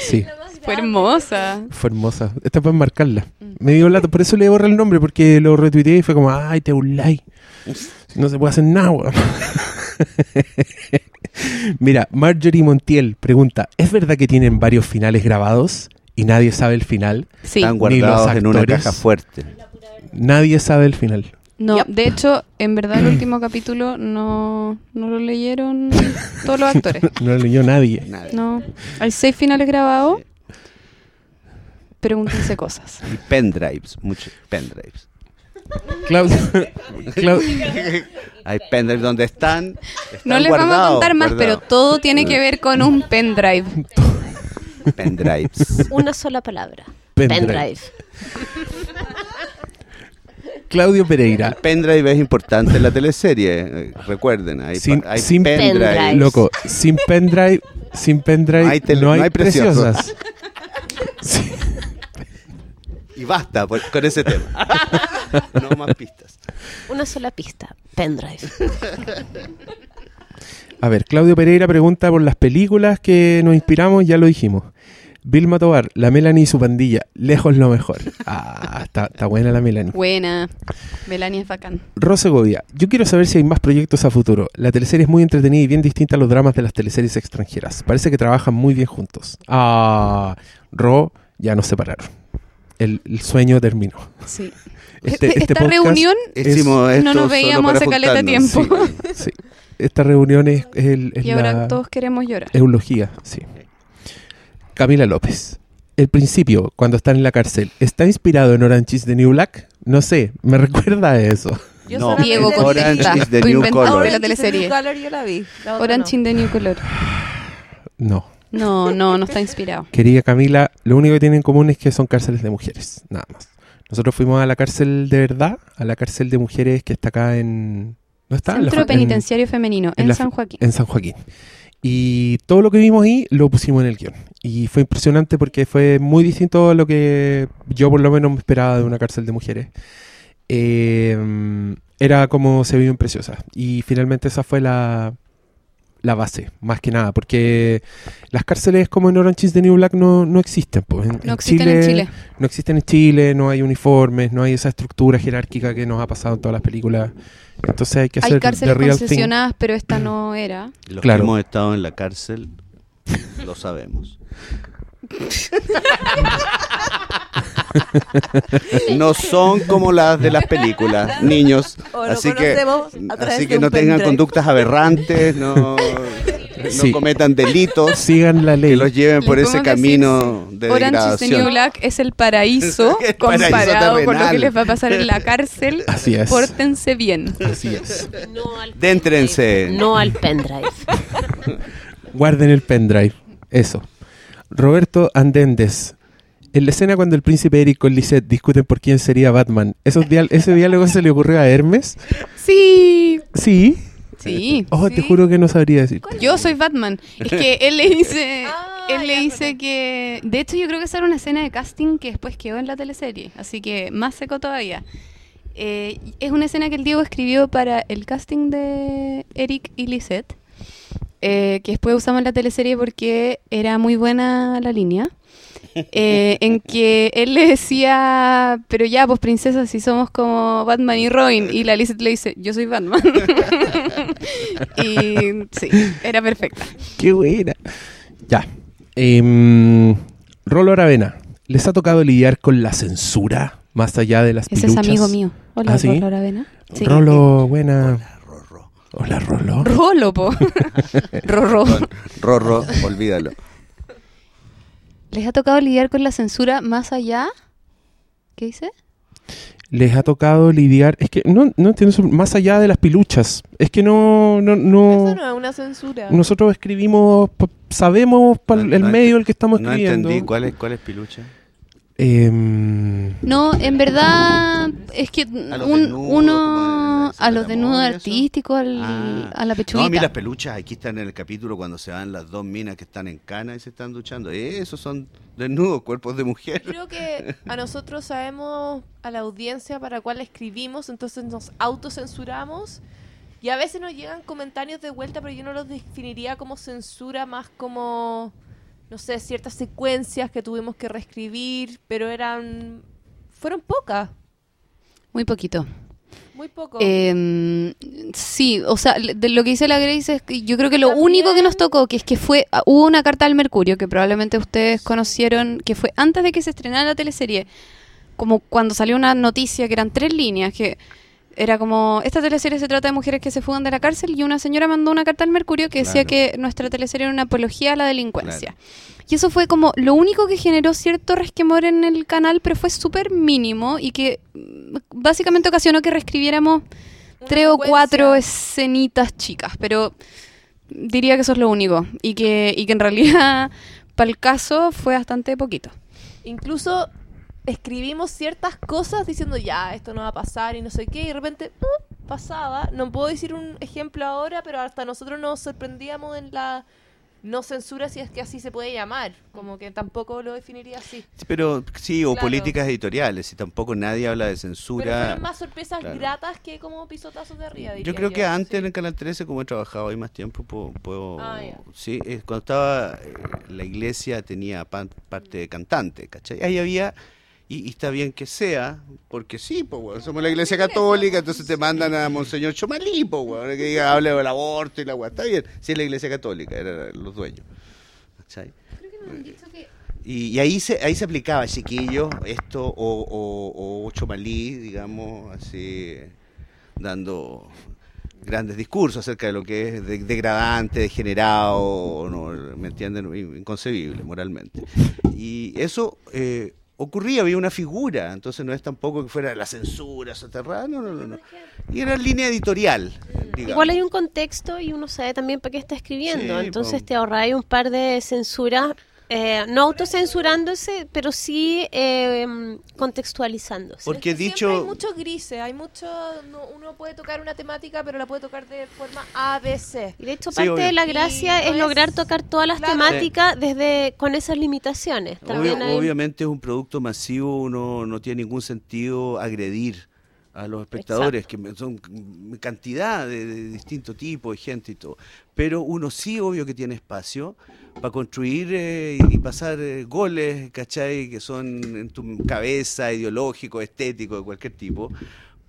Sí, Fue hermosa. fue hermosa. Esta pueden marcarla. Me dio lata, por eso le borré el nombre, porque lo retuiteé y fue como, ay, te un like. No se puede hacer nada, weón. Mira, Marjorie Montiel pregunta, ¿es verdad que tienen varios finales grabados y nadie sabe el final? Sí. están guardados en una caja fuerte. Nadie sabe el final. No, de hecho, en verdad el último capítulo no, no lo leyeron todos los actores. No lo leyó nadie. No, hay seis finales grabados. Pregúntense cosas. Y pendrives, muchos pendrives. Claudio, Clau- Hay pendrives donde están. están No les vamos a contar más, pero guardados. todo tiene que ver con un pendrive. Pendrives. Una sola palabra. Pendrive. Pendrive. Claudio Pereira. El pendrive es importante en la teleserie. eh, Recuerden, hay, Sin- hay sin pendrive. Loco, sin pendrive, sin pendrive No hay no hay, no hay preciosos. preciosas. Y basta por- con ese tema. no más pistas. Una sola pista. Pendrive. A ver, Claudio Pereira pregunta por las películas que nos inspiramos, ya lo dijimos. Vilma Tobar, la Melanie y su pandilla, lejos lo mejor. Ah, está, está buena la Melanie. Buena. Melania es bacán. Rose Govia, yo quiero saber si hay más proyectos a futuro. La teleserie es muy entretenida y bien distinta a los dramas de las teleseries extranjeras. Parece que trabajan muy bien juntos. Ah, Ro, ya nos separaron. El, el sueño terminó. Sí. Este- este Esta podcast reunión es- no nos veíamos hace caleta tiempo. Sí. Esta reunión es, es el- es y ahora la todos queremos llorar. eulogía, sí. Camila López. El principio, cuando están en la cárcel, ¿está inspirado en Orange is the New Black? No sé, me recuerda a eso. Yo No, Diego Orange is the Tu new inventador color. de la Orange is the teleserie. New Color yo la vi. la otra Orange no. in the New Color. No. No, no, no está inspirado. Querida Camila, lo único que tienen en común es que son cárceles de mujeres, nada más. Nosotros fuimos a la cárcel de verdad, a la cárcel de mujeres que está acá en... ¿No está? Centro en- Penitenciario Femenino, en en, la- San Joaquín. en San Joaquín. Y todo lo que vimos ahí lo pusimos en el guion. Y fue impresionante porque fue muy distinto a lo que yo por lo menos me esperaba de una cárcel de mujeres. Eh, era como se vive en Preciosa. Y finalmente esa fue la, la base, más que nada. Porque las cárceles como en Orange is the New Black no, no existen. Pues. En- No existen en Chile. No existen en Chile, no hay uniformes, no hay esa estructura jerárquica que nos ha pasado en todas las películas. Entonces hay que hacer Hay the cárceles real thing. concesionadas, pero esta no era. Los Claro. que hemos estado en la cárcel lo sabemos. no son como las de las películas, niños. Así que, así que no tengan conductas aberrantes, no, no Sí. cometan delitos Sigan la ley. que los lleven por ese camino de Orange degradación. Black es el paraíso El paraíso comparado con lo que les va a pasar en la cárcel. Así es. Pórtense bien. Así es. No al Déntrense. pendrive. No al pendrive. Guarden el pendrive. Eso. Roberto Andéndez. En la escena cuando el príncipe Eric con Lisette discuten por quién sería Batman, ¿esos dial- ¿ese diálogo se le ocurrió a Hermes? Sí, Sí. sí. Oh, te juro que no sabría decir. Yo soy Batman. Es que él le dice, Ah, él le ya, dice que, de hecho yo creo que esa era una escena de casting que después quedó en la teleserie, así que más seco todavía. Eh, es una escena que el Diego escribió para el casting de Eric y Lisette, eh, que después usamos en la teleserie porque era muy buena la línea. Eh, en que él le decía, pero ya, pues princesa, si somos como Batman y Robin, y la Lisette le dice, yo soy Batman. y sí, era perfecta. Qué buena. Ya. Em, Rolo Aravena. ¿Les ha tocado lidiar con la censura más allá de las Ese es amigo mío. Hola, ¿Ah, sí? Rolo Aravena. Sí. Rolo, buena. Rorro. Hola, Rolo. Rolo, po. Rorro. Rorro, olvídalo. ¿Les ha tocado lidiar con la censura más allá? ¿Qué dice? Les ha tocado lidiar. Es que no, no entiendo. eso, Más allá de las piluchas. Es que no. no, no- Eso no es una censura. nosotros escribimos. sabemos No, el no medio el que estamos No escribiendo. entendí cuál es, cuál es pilucha. Em, No, en verdad es que un- desnudos, uno a los desnudos artísticos, al- Ah. a la No, a mí pechuguita. las peluchas aquí están en el capítulo cuando se van las dos minas que están en cana y se están duchando. Esos son desnudos, cuerpos de mujer. Creo que a nosotros sabemos a la audiencia para cuál escribimos, entonces nos autocensuramos. Y a veces nos llegan comentarios de vuelta, pero yo no los definiría como censura, más como, no sé, ciertas secuencias que tuvimos que reescribir, pero eran. fueron pocas, Muy poquito. muy poco. Eh, sí, o sea, de lo que dice la Grace es que yo creo que lo También- único que nos tocó, que es que fue, ah, hubo una carta al Mercurio, que probablemente ustedes conocieron, que fue antes de que se estrenara la teleserie, como cuando salió una noticia que eran tres líneas, que era como, esta teleserie se trata de mujeres que se fugan de la cárcel y una señora mandó una carta al Mercurio que decía Claro. que nuestra teleserie era una apología a la delincuencia. Y eso fue como lo único que generó cierto resquemor en el canal, pero fue súper mínimo y que mm, básicamente ocasionó que reescribiéramos Una tres o cuatro escenitas chicas, pero diría que eso es lo único y que, y que en realidad para el caso fue bastante poquito. Incluso escribimos ciertas cosas diciendo ya, esto no va a pasar y no sé qué, y de repente ¡uh! pasaba. No puedo decir un ejemplo ahora, pero hasta nosotros nos sorprendíamos en la no censura, si es que así se puede llamar. Como que tampoco lo definiría así. Pero sí, o Claro. políticas editoriales, y tampoco nadie habla de Pero censura. fueron más sorpresas claro. gratas que como pisotazos de arriba. Yo creo que antes sí. en el Canal 13, como he trabajado ahí más tiempo, puedo... puedo- Ah. Sí, eh, cuando estaba eh, la iglesia tenía pan- parte de cantante, ¿cachai? Ahí había... Y, y está bien que sea, porque sí, pues, weón, somos la iglesia católica, entonces te mandan a Monseñor Chomalí, weón, que diga, hable del aborto y la weá. Está bien, si es la iglesia católica, eran los dueños. ¿cachai? Y, y ahí se ahí se aplicaba, chiquillo, esto, o, o, o Chomalí, digamos, así, dando grandes discursos acerca de lo que es de- degradante, degenerado, ¿no? ¿me entienden? Inconcebible moralmente. Y eso eh, ocurría, había una figura, entonces no es tampoco que fuera la censura soterrada, no, no, no. no. Y era línea editorial, digamos. Igual hay un contexto y uno sabe también para qué está escribiendo. Sí, Entonces po. te ahorráis un par de censuras, eh, no autocensurándose, pero sí eh, contextualizándose. Porque Es que dicho... hay muchos grises, hay mucho. no- uno puede tocar una temática, pero la puede tocar de forma A, B, C. Y de hecho, Sí, parte obvio. de la gracia no es lograr tocar todas las Claro. temáticas desde con esas limitaciones. También Obvio- hay- Obviamente es un producto masivo, no, no tiene ningún sentido agredir a los espectadores, que son cantidad de, de distinto tipo de gente y todo. Pero uno sí, obvio que tiene espacio para construir eh, y pasar eh, goles, ¿cachai? Que son en tu cabeza, ideológico, estético, de cualquier tipo.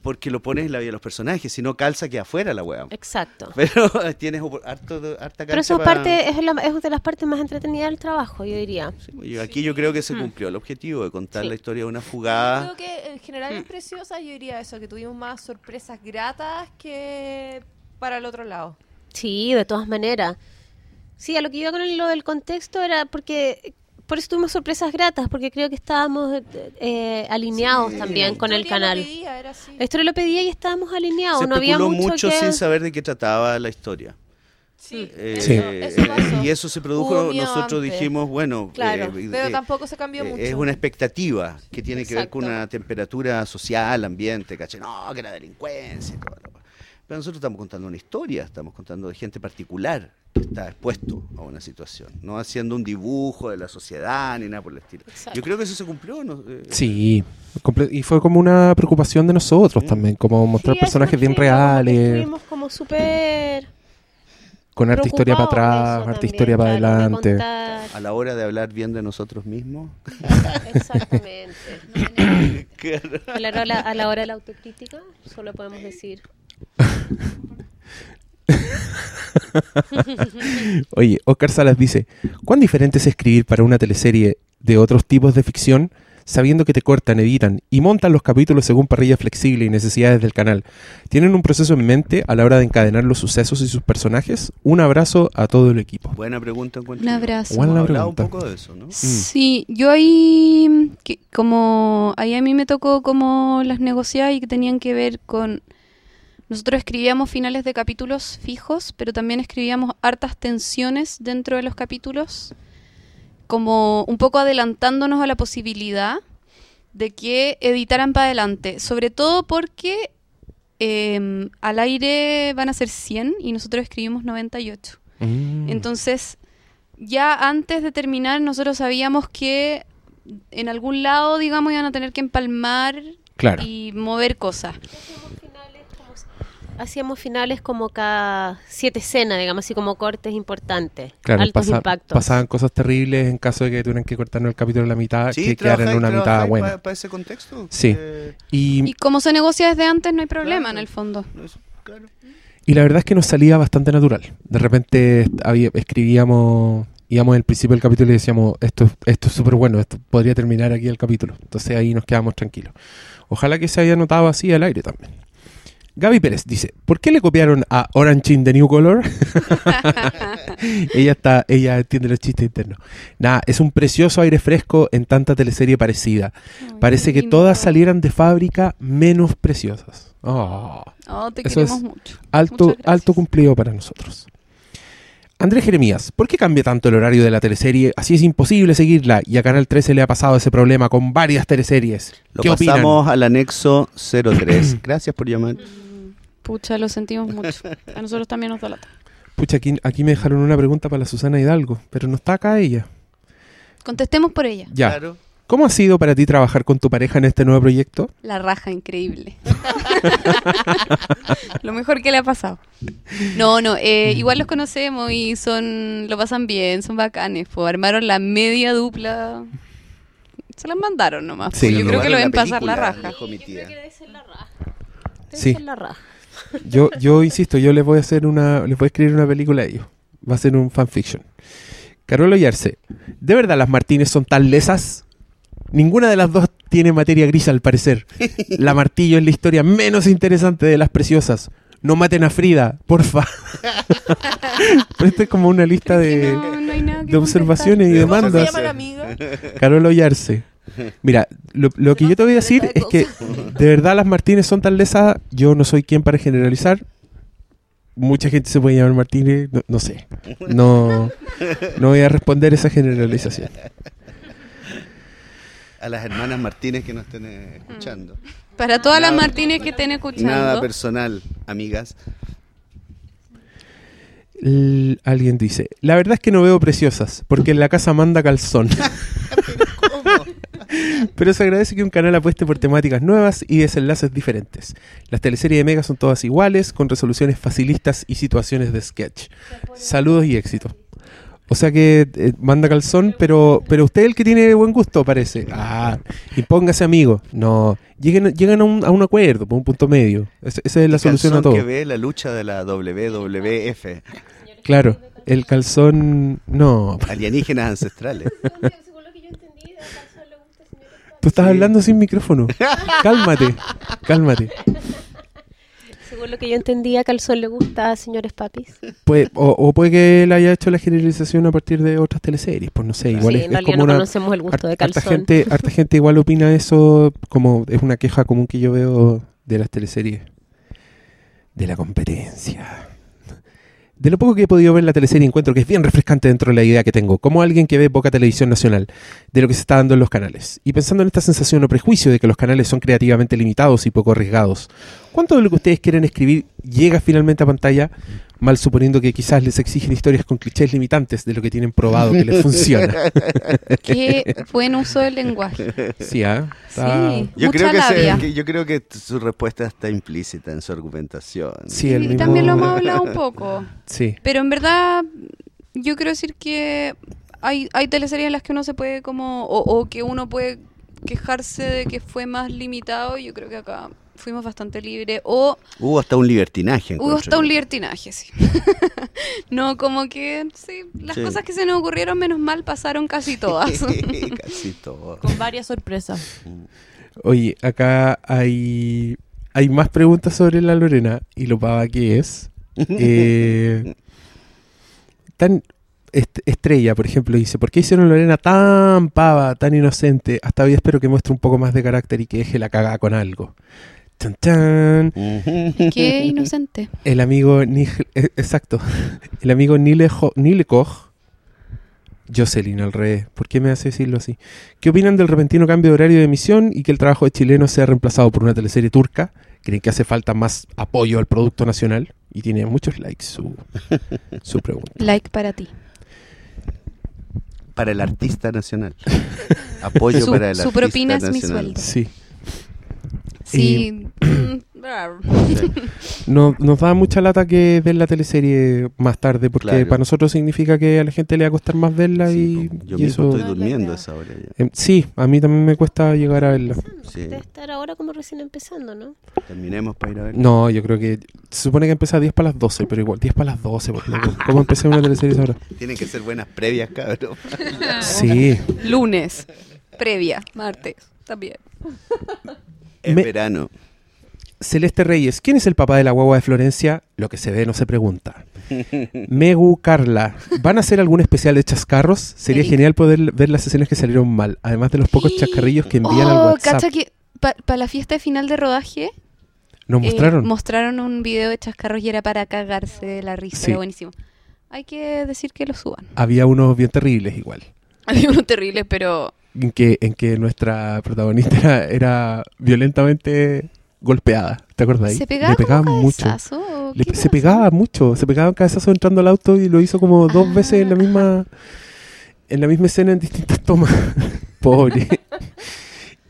Porque lo pones en la vida de los personajes, si no calza que afuera la weá. Exacto. Pero tienes opor- harto, harta Pero eso es, cancha pa- parte, es, la- es de las partes más entretenidas del trabajo, yo diría. Sí, y aquí yo creo que se cumplió el objetivo de contar Sí. la historia de una fugada. Creo que en general Mm. es preciosa, yo diría eso, que tuvimos más sorpresas gratas que para el otro lado. Sí, de todas maneras. Sí, a lo que iba con el- lo del contexto era porque por eso tuvimos sorpresas gratas, porque creo que estábamos eh, eh, alineados también con el lo canal. pedía, era así. La historia lo pedía y estábamos alineados. Se no había mucho, mucho que... sin saber de qué trataba la historia. Sí, Eh, eso, Sí. eso pasó. y eso se produjo, nosotros antes. dijimos, bueno, Claro, eh, Pero eh, tampoco se cambió eh, mucho. es una expectativa que tiene que ver con una temperatura social, ambiente, ¿cachai? No, que la delincuencia y todo. lo- Pero nosotros estamos contando una historia, estamos contando de gente particular está expuesto a una situación, no haciendo un dibujo de la sociedad ni nada por el estilo. Exacto. Yo creo que eso se cumplió. ¿no? Eh, Sí, y fue como una preocupación de nosotros también, como mostrar Sí, personajes bien reales, Estuvimos como súper con harta historia para atrás, harta también, historia para adelante. A la hora de hablar bien de nosotros mismos. Exactamente. Claro. A la, hora, a la hora de la autocrítica, solo podemos decir. Oye, Oscar Salas dice, ¿cuán diferente es escribir para una teleserie de otros tipos de ficción, sabiendo que te cortan, editan y montan los capítulos según parrilla flexible y necesidades del canal? ¿Tienen un proceso en mente a la hora de encadenar los sucesos y sus personajes? Un abrazo a todo el equipo. Buena pregunta. encuentro Un abrazo. Buena pregunta. un poco de eso, ¿no? Sí, yo ahí, que- como ahí a mí me tocó como las negociadas y que tenían que ver con... Nosotros escribíamos finales de capítulos fijos, pero también escribíamos hartas tensiones dentro de los capítulos, como un poco adelantándonos a la posibilidad de que editaran para adelante, sobre todo porque eh, al aire van a ser 100 y nosotros escribimos 98. Mm. Entonces, ya antes de terminar, nosotros sabíamos que en algún lado, digamos, iban a tener que empalmar Claro. y mover cosas. Hacíamos finales como cada siete escenas, digamos, así como cortes importantes, Claro, altos pasa- impactos. pasaban cosas terribles en caso de que tuvieran que cortarnos el capítulo en la mitad, Sí, que quedaran en una mitad buena. para ese contexto. Sí. Eh, Y, Y como se negocia desde antes, no hay problema Claro. en el fondo. claro. y la verdad es que nos salía bastante natural. De repente había- escribíamos, íbamos al principio del capítulo y decíamos, esto, esto es súper bueno, esto podría terminar aquí el capítulo. Entonces ahí nos quedamos tranquilos. Ojalá que se haya notado así al aire también. Gaby Pérez dice, ¿por qué le copiaron a Orange in the New Color? ella está, ella entiende los chistes internos. Nada, es un precioso aire fresco en tanta teleserie parecida. Parece que todas salieran de fábrica menos preciosas. Oh, Oh, te Eso queremos es mucho. alto, alto cumplido para nosotros. Andrés Jeremías, ¿por qué cambia tanto el horario de la teleserie? Así es imposible seguirla y a Canal 13 le ha pasado ese problema con varias teleseries. Lo ¿Qué opinan? pasamos al anexo 03. Gracias por llamar. Pucha, lo sentimos mucho. A nosotros también nos da lata. Pucha, aquí, aquí me dejaron una pregunta para la Susana Hidalgo, pero no está acá ella. Contestemos por ella. Ya. Claro. ¿Cómo ha sido para ti trabajar con tu pareja en este nuevo proyecto? La raja, increíble. lo mejor que le ha pasado. No, no, eh, igual los conocemos y son, lo pasan bien, son bacanes. Pues armaron la media dupla. Se las mandaron nomás. pues. Sí, yo lo creo que lo ven pasar la raja. dijo mi tía. debe ser la raja. Debe Sí. ser la raja. Yo, yo insisto, yo les voy a hacer una, les voy a escribir una película a ellos. Va a ser un fanfiction. Carolo Yarse, ¿de verdad las Martínez son tan lesas? Ninguna de las dos tiene materia gris al parecer. La Martillo es la historia menos interesante de las preciosas. No maten a Frida, porfa. Pero esto es como una lista de, No, no de observaciones y ¿Cómo se ¿Cómo se demandas. Carolo Yarse. Mira, lo, lo que yo te voy a decir es que de verdad las Martínez son tan lesas, yo no soy quien para generalizar. Mucha gente se puede llamar Martínez, no, no sé. No, no voy a responder esa generalización. A las hermanas Martínez que nos estén escuchando. Para todas las Martínez que estén escuchando. Nada personal, amigas. L- alguien dice, la verdad es que no veo preciosas, porque en la casa manda calzón. Pero se agradece que un canal apueste por temáticas nuevas y desenlaces diferentes. Las teleseries de Mega son todas iguales, con resoluciones facilistas y situaciones de sketch. Saludos y éxito. O sea que eh, manda calzón, pero pero usted es el que tiene buen gusto, parece. Ah, impóngase amigo. No, lleguen, llegan a un, a un acuerdo, por un punto medio. Esa es la solución a todo. que ve la lucha de la WWF, Claro, el calzón, no. alienígenas ancestrales. Tú estás hablando sin micrófono. Cálmate, cálmate. Según lo que yo entendía, Calzón le gusta a señores papis. Puede- o, o puede que él haya hecho la generalización a partir de otras teleseries, pues no sé, igual sí, es, en es como no una... conocemos el gusto de Harta Calzón. gente, harta gente igual opina eso como es una queja común que yo veo de las teleseries. De la competencia. De lo poco que he podido ver la teleserie encuentro que es bien refrescante dentro de la idea que tengo, como alguien que ve poca televisión nacional, de lo que se está dando en los canales. Y pensando en esta sensación o prejuicio de que los canales son creativamente limitados y poco arriesgados, ¿cuánto de lo que ustedes quieren escribir llega finalmente a pantalla? Mal suponiendo que quizás les exigen historias con clichés limitantes de lo que tienen probado que les funciona. Qué buen uso del lenguaje. Sí, ¿ah? Está- Sí, Yo mucha creo, que, se- labia. que- yo creo que su respuesta está implícita en su argumentación. Sí, el Y mismo- también lo hemos hablado un poco. Sí. Pero en verdad, yo quiero decir que hay, hay teleseries en las que uno se puede como, o, o que uno puede quejarse de que fue más limitado. Yo creo que acá fuimos bastante libres. O Hubo hasta un libertinaje. hubo hasta yo. un libertinaje, sí. no, como que, sí, las Sí. cosas que se nos ocurrieron menos mal pasaron casi todas. Casi todo. Con varias sorpresas. Oye, acá hay, hay más preguntas sobre la Lorena y lo pava que es. Eh, tan est- estrella, por ejemplo, dice, ¿por qué hicieron Lorena tan pava, tan inocente? Hasta hoy espero que muestre un poco más de carácter y que deje la cagada con algo. Tan, tan. Qué inocente. El amigo Nij- eh, exacto. El amigo Nile, Koch. Jocelyn al revés. ¿Por qué me hace decirlo así? ¿Qué opinan del repentino cambio de horario de emisión y que el trabajo de chileno sea reemplazado por una teleserie turca? ¿Creen que hace falta más apoyo al producto nacional? Y tiene muchos likes su, su pregunta. Like para ti. Para el artista nacional. Apoyo Su- para el su artista propina es mi nacional. sueldo. Sí. Sí. Sí. No, nos da mucha lata que ver la teleserie más tarde porque Claro. para nosotros significa que a la gente le va a costar más verla Sí, y, yo y mismo eso... estoy durmiendo a esa hora ya. Em, sí, a mí también me cuesta llegar a verla. Sí. Debe estar ahora como recién empezando, ¿no? Terminemos para ir a ver. No, yo creo que se supone que empieza a 10 para las 12, pero igual 10 para las 12, por loco. ¿Cómo empecé una teleserie ahora? Tienen que ser buenas previas, cabrón. Sí, Lunes. Previa. Martes. También. Es Me- verano. Celeste Reyes, ¿quién es el papá de la guagua de Florencia? Lo que se ve no se pregunta. Megu Carla, ¿van a hacer algún especial de chascarros? Sería Eric. genial poder ver las escenas que salieron mal, además de los pocos chascarrillos que envían al Oh, WhatsApp. cacha que para la fiesta de final de rodaje ¿Nos eh, mostraron? mostraron un video de chascarros y era para cagarse de la risa. Sí. Era buenísimo. Hay que decir que lo suban. Había unos bien terribles igual. Había uno terrible, pero En que, en que nuestra protagonista era, era violentamente golpeada. ¿Te acuerdas? se pegaba Le pegaban como mucho. cabezazo, ¿o Le- qué se pegaba mucho, se pegaba un cabezazo entrando al auto y lo hizo como dos Ah. veces en la misma en la misma escena en distintas tomas. Pobre.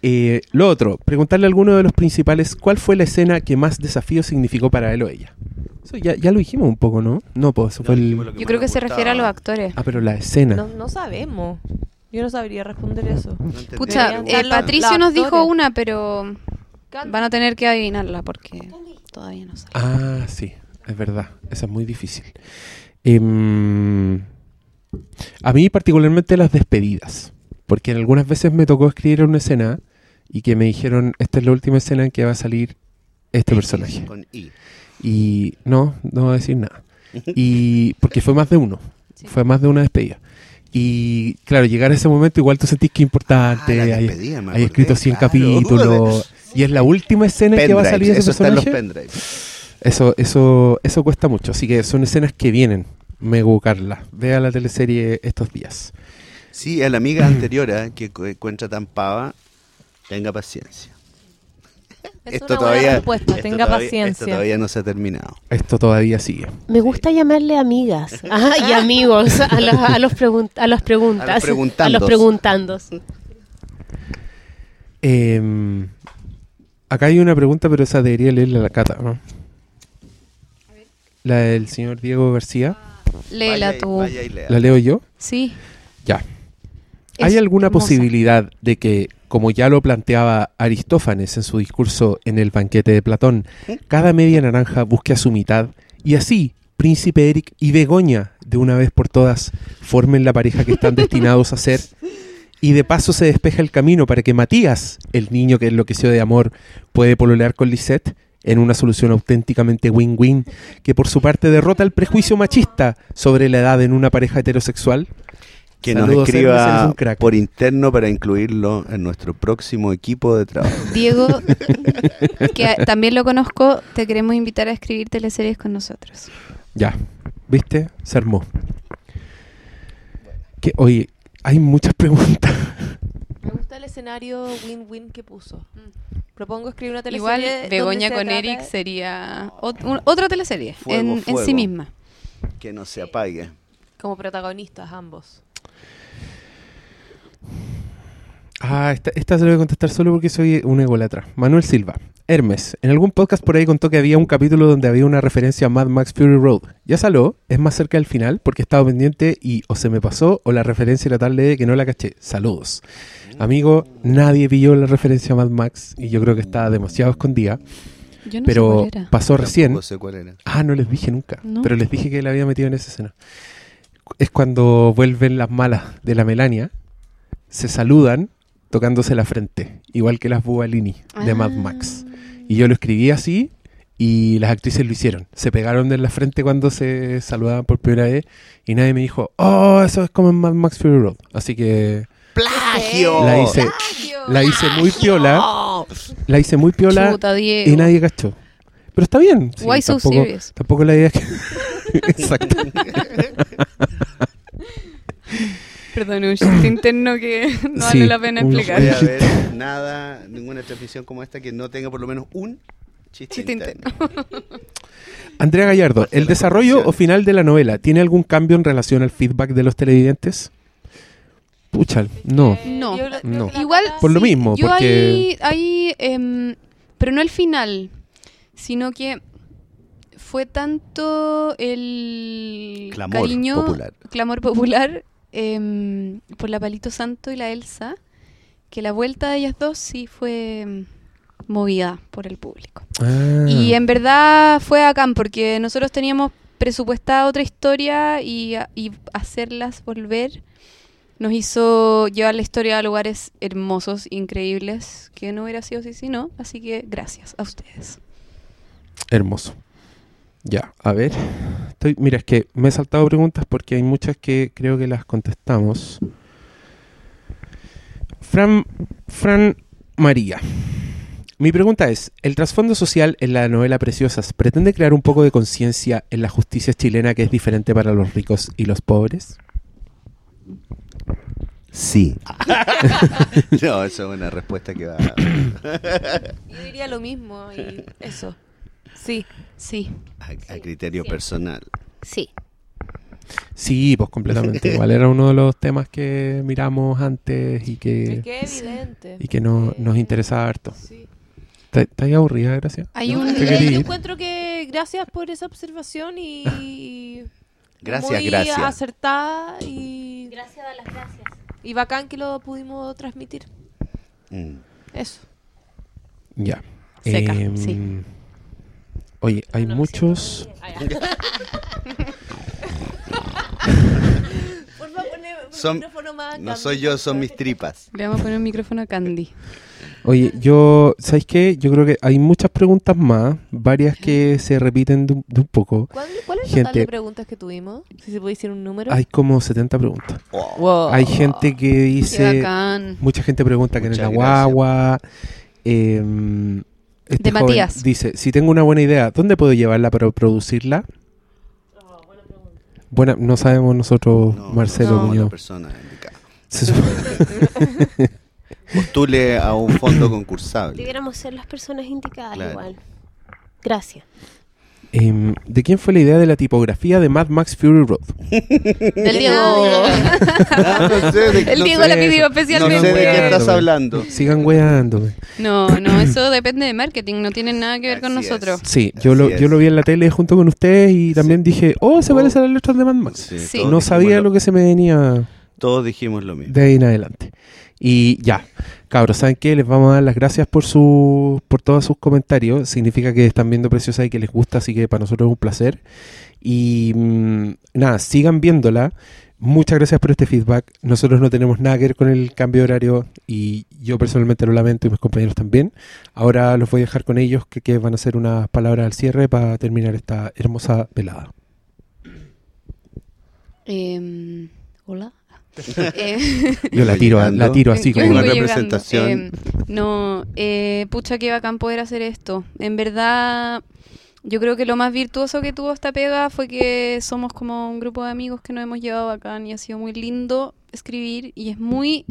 Eh, lo otro, preguntarle a alguno de los principales cuál fue la escena que más desafío significó para él o ella. Eso ya, ya lo dijimos un poco, ¿no? No, pues eso fue el... Yo creo que se refiere a los actores. Ah, pero la escena. No, no sabemos. Yo no sabría responder eso. Pucha, Deberían eh, Patricio nos dijo una, pero van a tener que adivinarla porque todavía no sale. Ah, sí, es verdad. Esa es muy difícil. Em, a mí particularmente las despedidas, porque en algunas veces me tocó escribir una escena y que me dijeron, esta es la última escena en que va a salir este personaje. Con I. Y no, no voy a decir nada. Y porque fue más de uno, fue más de una despedida. Y claro, llegar a ese momento igual tú sentís que es importante, Ah, hay, hay escrito 100 claro. capítulos y es la última escena en que va a salir ese eso está en los personaje. Eso, eso, eso cuesta mucho. Así que son escenas que vienen. Me Carla. Vea la teleserie estos días. Sí, a la amiga anterior ¿eh? que cu- encuentra tan pava, tenga paciencia. Es una buena respuesta, tenga todavía- paciencia. Esto todavía no se ha terminado. Esto todavía sigue. Me gusta llamarle amigas ah, y amigos a, los- a, los pregun- a las preguntas. A los preguntandos. A los preguntandos. Eh, acá hay una pregunta, pero esa debería leerla la cata, ¿no? La del señor Diego García. Léela tú. vaya y lea. ¿La leo yo? Sí. Ya. ¿Hay Es alguna hermosa. posibilidad de que, como ya lo planteaba Aristófanes en su discurso en el banquete de Platón, cada media naranja busque a su mitad y así Príncipe Eric y Begoña, de una vez por todas, formen la pareja que están destinados a ser? Y de paso se despeja el camino para que Matías, el niño que enloqueció de amor, puede pololear con Lisette en una solución auténticamente win-win que por su parte derrota el prejuicio machista sobre la edad en una pareja heterosexual. Que nos Saludos, escriba por interno para incluirlo en nuestro próximo equipo de trabajo. Diego, que también lo conozco, te queremos invitar a escribir teleseries con nosotros. Ya, ¿viste? Se armó. Que, oye, hay muchas preguntas. Me gusta el escenario win-win que puso. Propongo escribir una Igual teleserie. donde Begoña con trata- Eric sería ot- un- otra teleserie Fuego, en, en sí misma. Que no se apague. Como protagonistas ambos. Ah, esta, esta se la voy a contestar solo porque soy un ególatra. Manuel Silva. Hermes, en algún podcast por ahí contó que había un capítulo donde había una referencia a Mad Max Fury Road. Ya salió, es más cerca del final porque estaba pendiente y o se me pasó o la referencia era tal leve que no la caché. Saludos. Amigo, nadie pilló la referencia a Mad Max y yo creo que está demasiado escondida. Yo no sé pero cuál era. pasó recién. Tampoco sé cuál era. Ah, no les dije nunca. No. Pero les dije que la había metido en esa escena. Es cuando vuelven las malas de la Melania, se saludan tocándose la frente, igual que las Bubalini de Mad Ah. Max. Y yo lo escribí así y las actrices lo hicieron. Se pegaron en la frente cuando se saludaban por primera vez y nadie me dijo, oh, eso es como en Mad Max Fury Road. Así que ¡Plagio! la hice, la hice muy piola, la hice muy piola Chuta, y nadie cachó. Pero está bien. sí, Why so tampoco, serious? tampoco la idea es que... Exacto. Perdón, un chiste interno que no Sí, vale la pena un- No explicar. puede haber nada, ninguna transmisión como esta que no tenga por lo menos un chiste, Chiste interno. Andrea Gallardo, ¿el desarrollo o final de la novela tiene algún cambio en relación al feedback de los televidentes? Pucha, no. No. Creo No. la Igual, Por lo sí, mismo, yo porque- ahí, ahí, em, pero no el final, sino que fue tanto el Clamor cariño, popular. clamor popular em, por la Palito Santo y la Elsa, que la vuelta de ellas dos sí fue em, movida por el público. Ah, Y en verdad fue acá porque nosotros teníamos presupuestada otra historia y, y hacerlas volver nos hizo llevar la historia a lugares hermosos, increíbles, que no hubiera sido así si no. Así que gracias a ustedes. Hermoso. Ya, a ver. Estoy, mira, es que me he saltado preguntas porque hay muchas que creo que las contestamos. Fran, Fran María. Mi pregunta es, ¿el trasfondo social en la novela Preciosas pretende crear un poco de conciencia en la justicia chilena que es diferente para los ricos y los pobres? Sí. no, eso es una respuesta que va Yo diría lo mismo y eso. Sí. Sí. a, a criterio personal. Sí. Sí, pues completamente. Igual era uno de los temas que miramos antes y Es que, evidente. y que no, Eh, nos interesaba harto. Sí. ¿Estás aburrida, Gracia? Hay un... eh, ¿Te quería yo encuentro que gracias por esa observación y Gracias, muy gracias. acertada y, Gracias a las gracias. y bacán que lo pudimos transmitir. Mm. Eso. Ya. Seca, Em, sí. Oye, hay No muchos... Por favor, poner Son- micrófono más No soy yo, son mis tripas. Le vamos a poner un micrófono a Candy. Oye, yo... ¿Sabes qué? Yo creo que hay muchas preguntas más, varias que se repiten de un, de un poco. ¿Cuál, cuál es el total Gente- de preguntas que tuvimos? Si se puede decir un número. Hay como 70 preguntas. Wow. Hay gente que Qué dice... bacán. Mucha gente pregunta que en la Muchas gracias. guagua. em, este De joven Matías. Dice, si tengo una buena idea, ¿dónde puedo llevarla para producirla? Buena, no sabemos nosotros, No, Marcelo no, Muñoz. la persona Postule a un fondo concursable. Debiéramos ser las personas indicadas Claro. igual. Gracias. Em, ¿De quién fue la idea de la tipografía de Mad Max Fury Road? Del Diego. Ah, no sé de- El no Diego sé- la pidió No especialmente. sé de qué estás hablando. Sigan weándome. No, no, eso depende de marketing, no tiene nada que ver con Así es. nosotros. Sí, yo Así lo, es. yo lo vi en la tele junto con ustedes y también dije, oh, se Oh. parecen a las letras de Mad Max. Sí. todos No sabía lo que se me venía Todos dijimos lo mismo. de ahí en adelante. Y ya, cabros, ¿saben qué? Les vamos a dar las gracias por su, por todos sus comentarios. Significa que están viendo Preciosa y que les gusta, así que para nosotros es un placer. Y mm, nada, sigan viéndola. Muchas gracias por este feedback. Nosotros no tenemos nada que ver con el cambio de horario y yo personalmente lo lamento y mis compañeros también. Ahora los voy a dejar con ellos que, van a hacer unas palabras al cierre para terminar esta hermosa velada. Eh, Hola. Eh, Yo la tiro, a- la tiro así Yo como... una representación. Eh, no, eh, pucha, qué bacán poder hacer esto. En verdad, yo creo que lo más virtuoso que tuvo esta pega fue que somos como un grupo de amigos que nos hemos llevado bacán y ha sido muy lindo escribir y es muy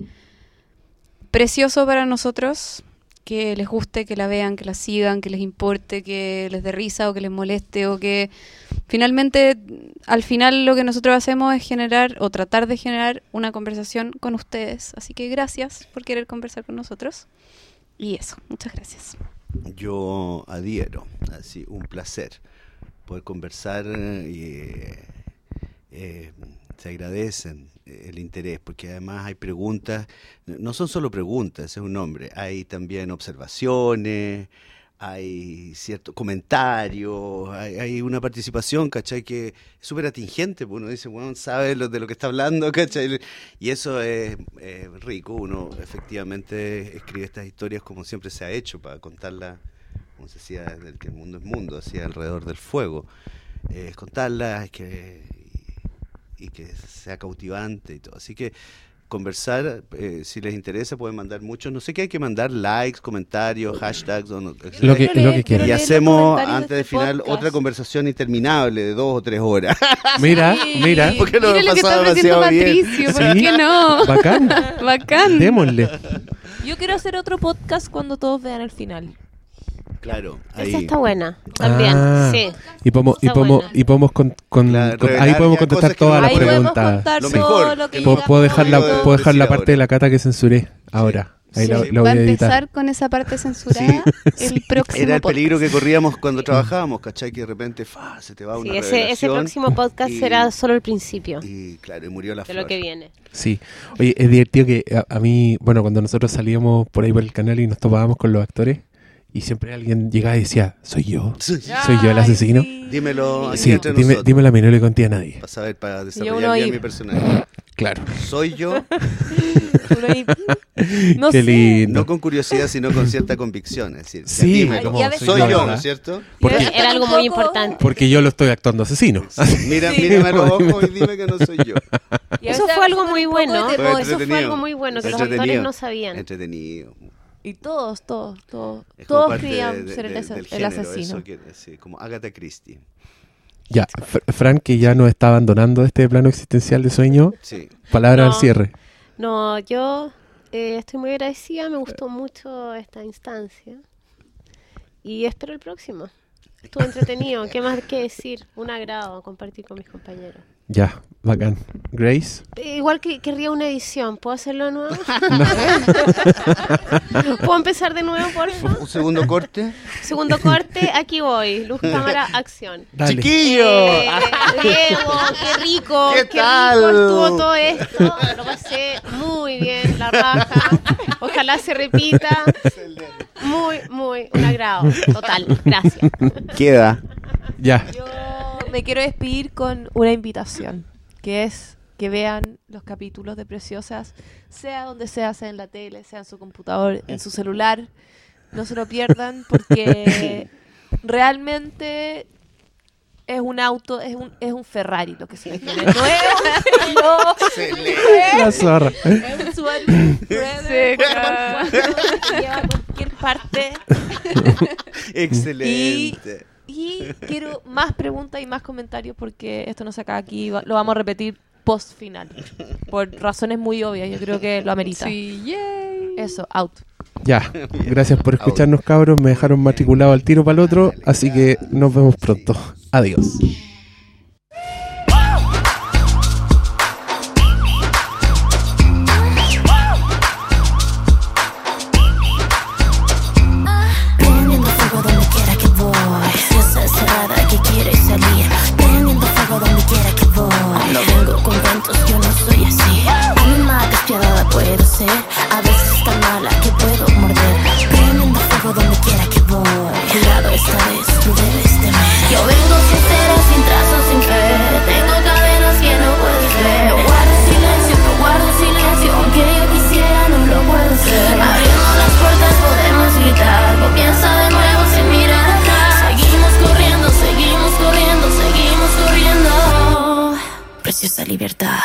precioso para nosotros que les guste, que la vean, que la sigan, que les importe, que les dé risa o que les moleste o que finalmente al final lo que nosotros hacemos es generar o tratar de generar una conversación con ustedes. Así que gracias por querer conversar con nosotros. Y eso, muchas gracias. Yo adhiero, así, un placer poder conversar y eh, eh, se agradecen el interés, porque además hay preguntas, no son solo preguntas, es un nombre, hay también observaciones, hay ciertos comentarios, hay, hay una participación, ¿cachai? Que es súper atingente, pues uno dice, bueno, sabe lo, de lo que está hablando, ¿cachai? Y eso es rico, uno efectivamente escribe estas historias como siempre se ha hecho, para contarlas, como se decía, del que el mundo es mundo, así alrededor del fuego. Eh, contarlas, es que, y, que sea cautivante y todo. Así que conversar, eh, si les interesa, pueden mandar muchos, no sé qué hay que mandar, likes, comentarios, hashtags, o no, Lo que- lo que quieran. y hacemos antes de este final podcast. otra conversación interminable de dos o tres horas. Mira, mira, Porque lo Mira lo que está pasaba ofreciendo demasiado bien. ¿por Sí. qué no? bacán, Bacán. démosle. Yo quiero hacer otro podcast cuando todos vean el final. Claro, Esa ahí. está buena. También, Ah. sí. Y podemos, y podemos, y podemos con, con- Claro, con- ahí podemos contestar todas las preguntas. Lo mejor, lo que Puedo, dejar la, Puedo dejar la parte de la cata que censuré ahora. Ahí Sí. la, Sí. la Va a a editar. empezar con esa parte censurada el próximo Era el podcast. peligro que corríamos cuando trabajábamos, ¿cachai? Que de repente fa, se te va Sí, una ese, ese próximo podcast y- será solo el principio Y claro, y murió la de flor. lo que viene. Sí. Oye, es divertido que a, a mí, bueno, cuando nosotros salíamos por ahí por el canal y nos topábamos con los actores, y siempre alguien llegaba y decía, soy yo. ¿Soy yo el asesino? Dímelo aquí Sí, entre dime, nosotros. dímelo a mí, no le conté a nadie. Para saber, para uno desarrollar bien ahí- mi personaje. Claro. Soy yo, Uno ahí, no Qué sé. lindo. no con curiosidad, sino con cierta convicción. Es decir, ya Sí, dime, como y a veces soy yo. ¿no es cierto? Porque- Era algo muy importante. Porque yo lo estoy actuando asesino. Mira, Sí. mírame a los ojos y dime que no soy yo. y a Eso veces fue algo muy un poco de bueno. temor. Fue Eso fue entretenido. algo muy bueno que los Entretenido. actores no sabían. Entretenido. Y todos, todos, todos, Es como todos de- ser el, de- asa- del el género, asesino. eso que- sí, como Agatha Christie. Ya, Fr- Frank, que ya nos está abandonando este plano existencial de sueño, Sí. palabra No. al cierre. No, yo eh, estoy muy agradecida, me gustó mucho esta instancia y espero el próximo. Estuvo entretenido, ¿qué más que decir? Un agrado compartir con mis compañeros. Ya, bacán. Grace. Eh, Igual que querría una edición, ¿puedo hacerlo de nuevo? ¿Puedo empezar de nuevo, por favor? Un segundo corte. Segundo corte, aquí voy. Luz, cámara, acción. Dale. ¡Chiquillo! Eh, Diego, qué rico, ¿Qué qué, tal? rico estuvo todo esto. Lo pasé muy bien, la raja. Ojalá se repita. Muy, muy, un agrado. Total, gracias. Queda. Ya. Yo me quiero despedir con una invitación, que es que vean los capítulos de Preciosas, sea donde sea, sea en la tele, sea en su computador, en su celular. No se lo pierdan porque realmente es un auto, es un, es un Ferrari lo que se viene. No es no, La zorra. es un Subaru a cualquier parte. Excelente. Y quiero más preguntas y más comentarios porque esto no se acaba aquí, lo vamos a repetir post final. Por razones muy obvias, yo creo que lo amerita. Sí, yay. Eso, out. Ya, gracias por escucharnos cabros, me dejaron matriculado al tiro para el otro, así que nos vemos pronto. Adiós. A veces tan mala que puedo morder. Prendiendo fuego donde quiera que voy. Cuidado esta vez, tú debes temer. Yo vengo sincera, sin trazos, sin fe. Tengo cadenas que no puedes ver. No guardo silencio, no guardo silencio. Aunque yo quisiera, no lo puedo hacer. Abriendo las puertas podemos gritar. Comienza de nuevo sin mirar atrás. Seguimos corriendo, seguimos corriendo, seguimos corriendo. Preciosa libertad.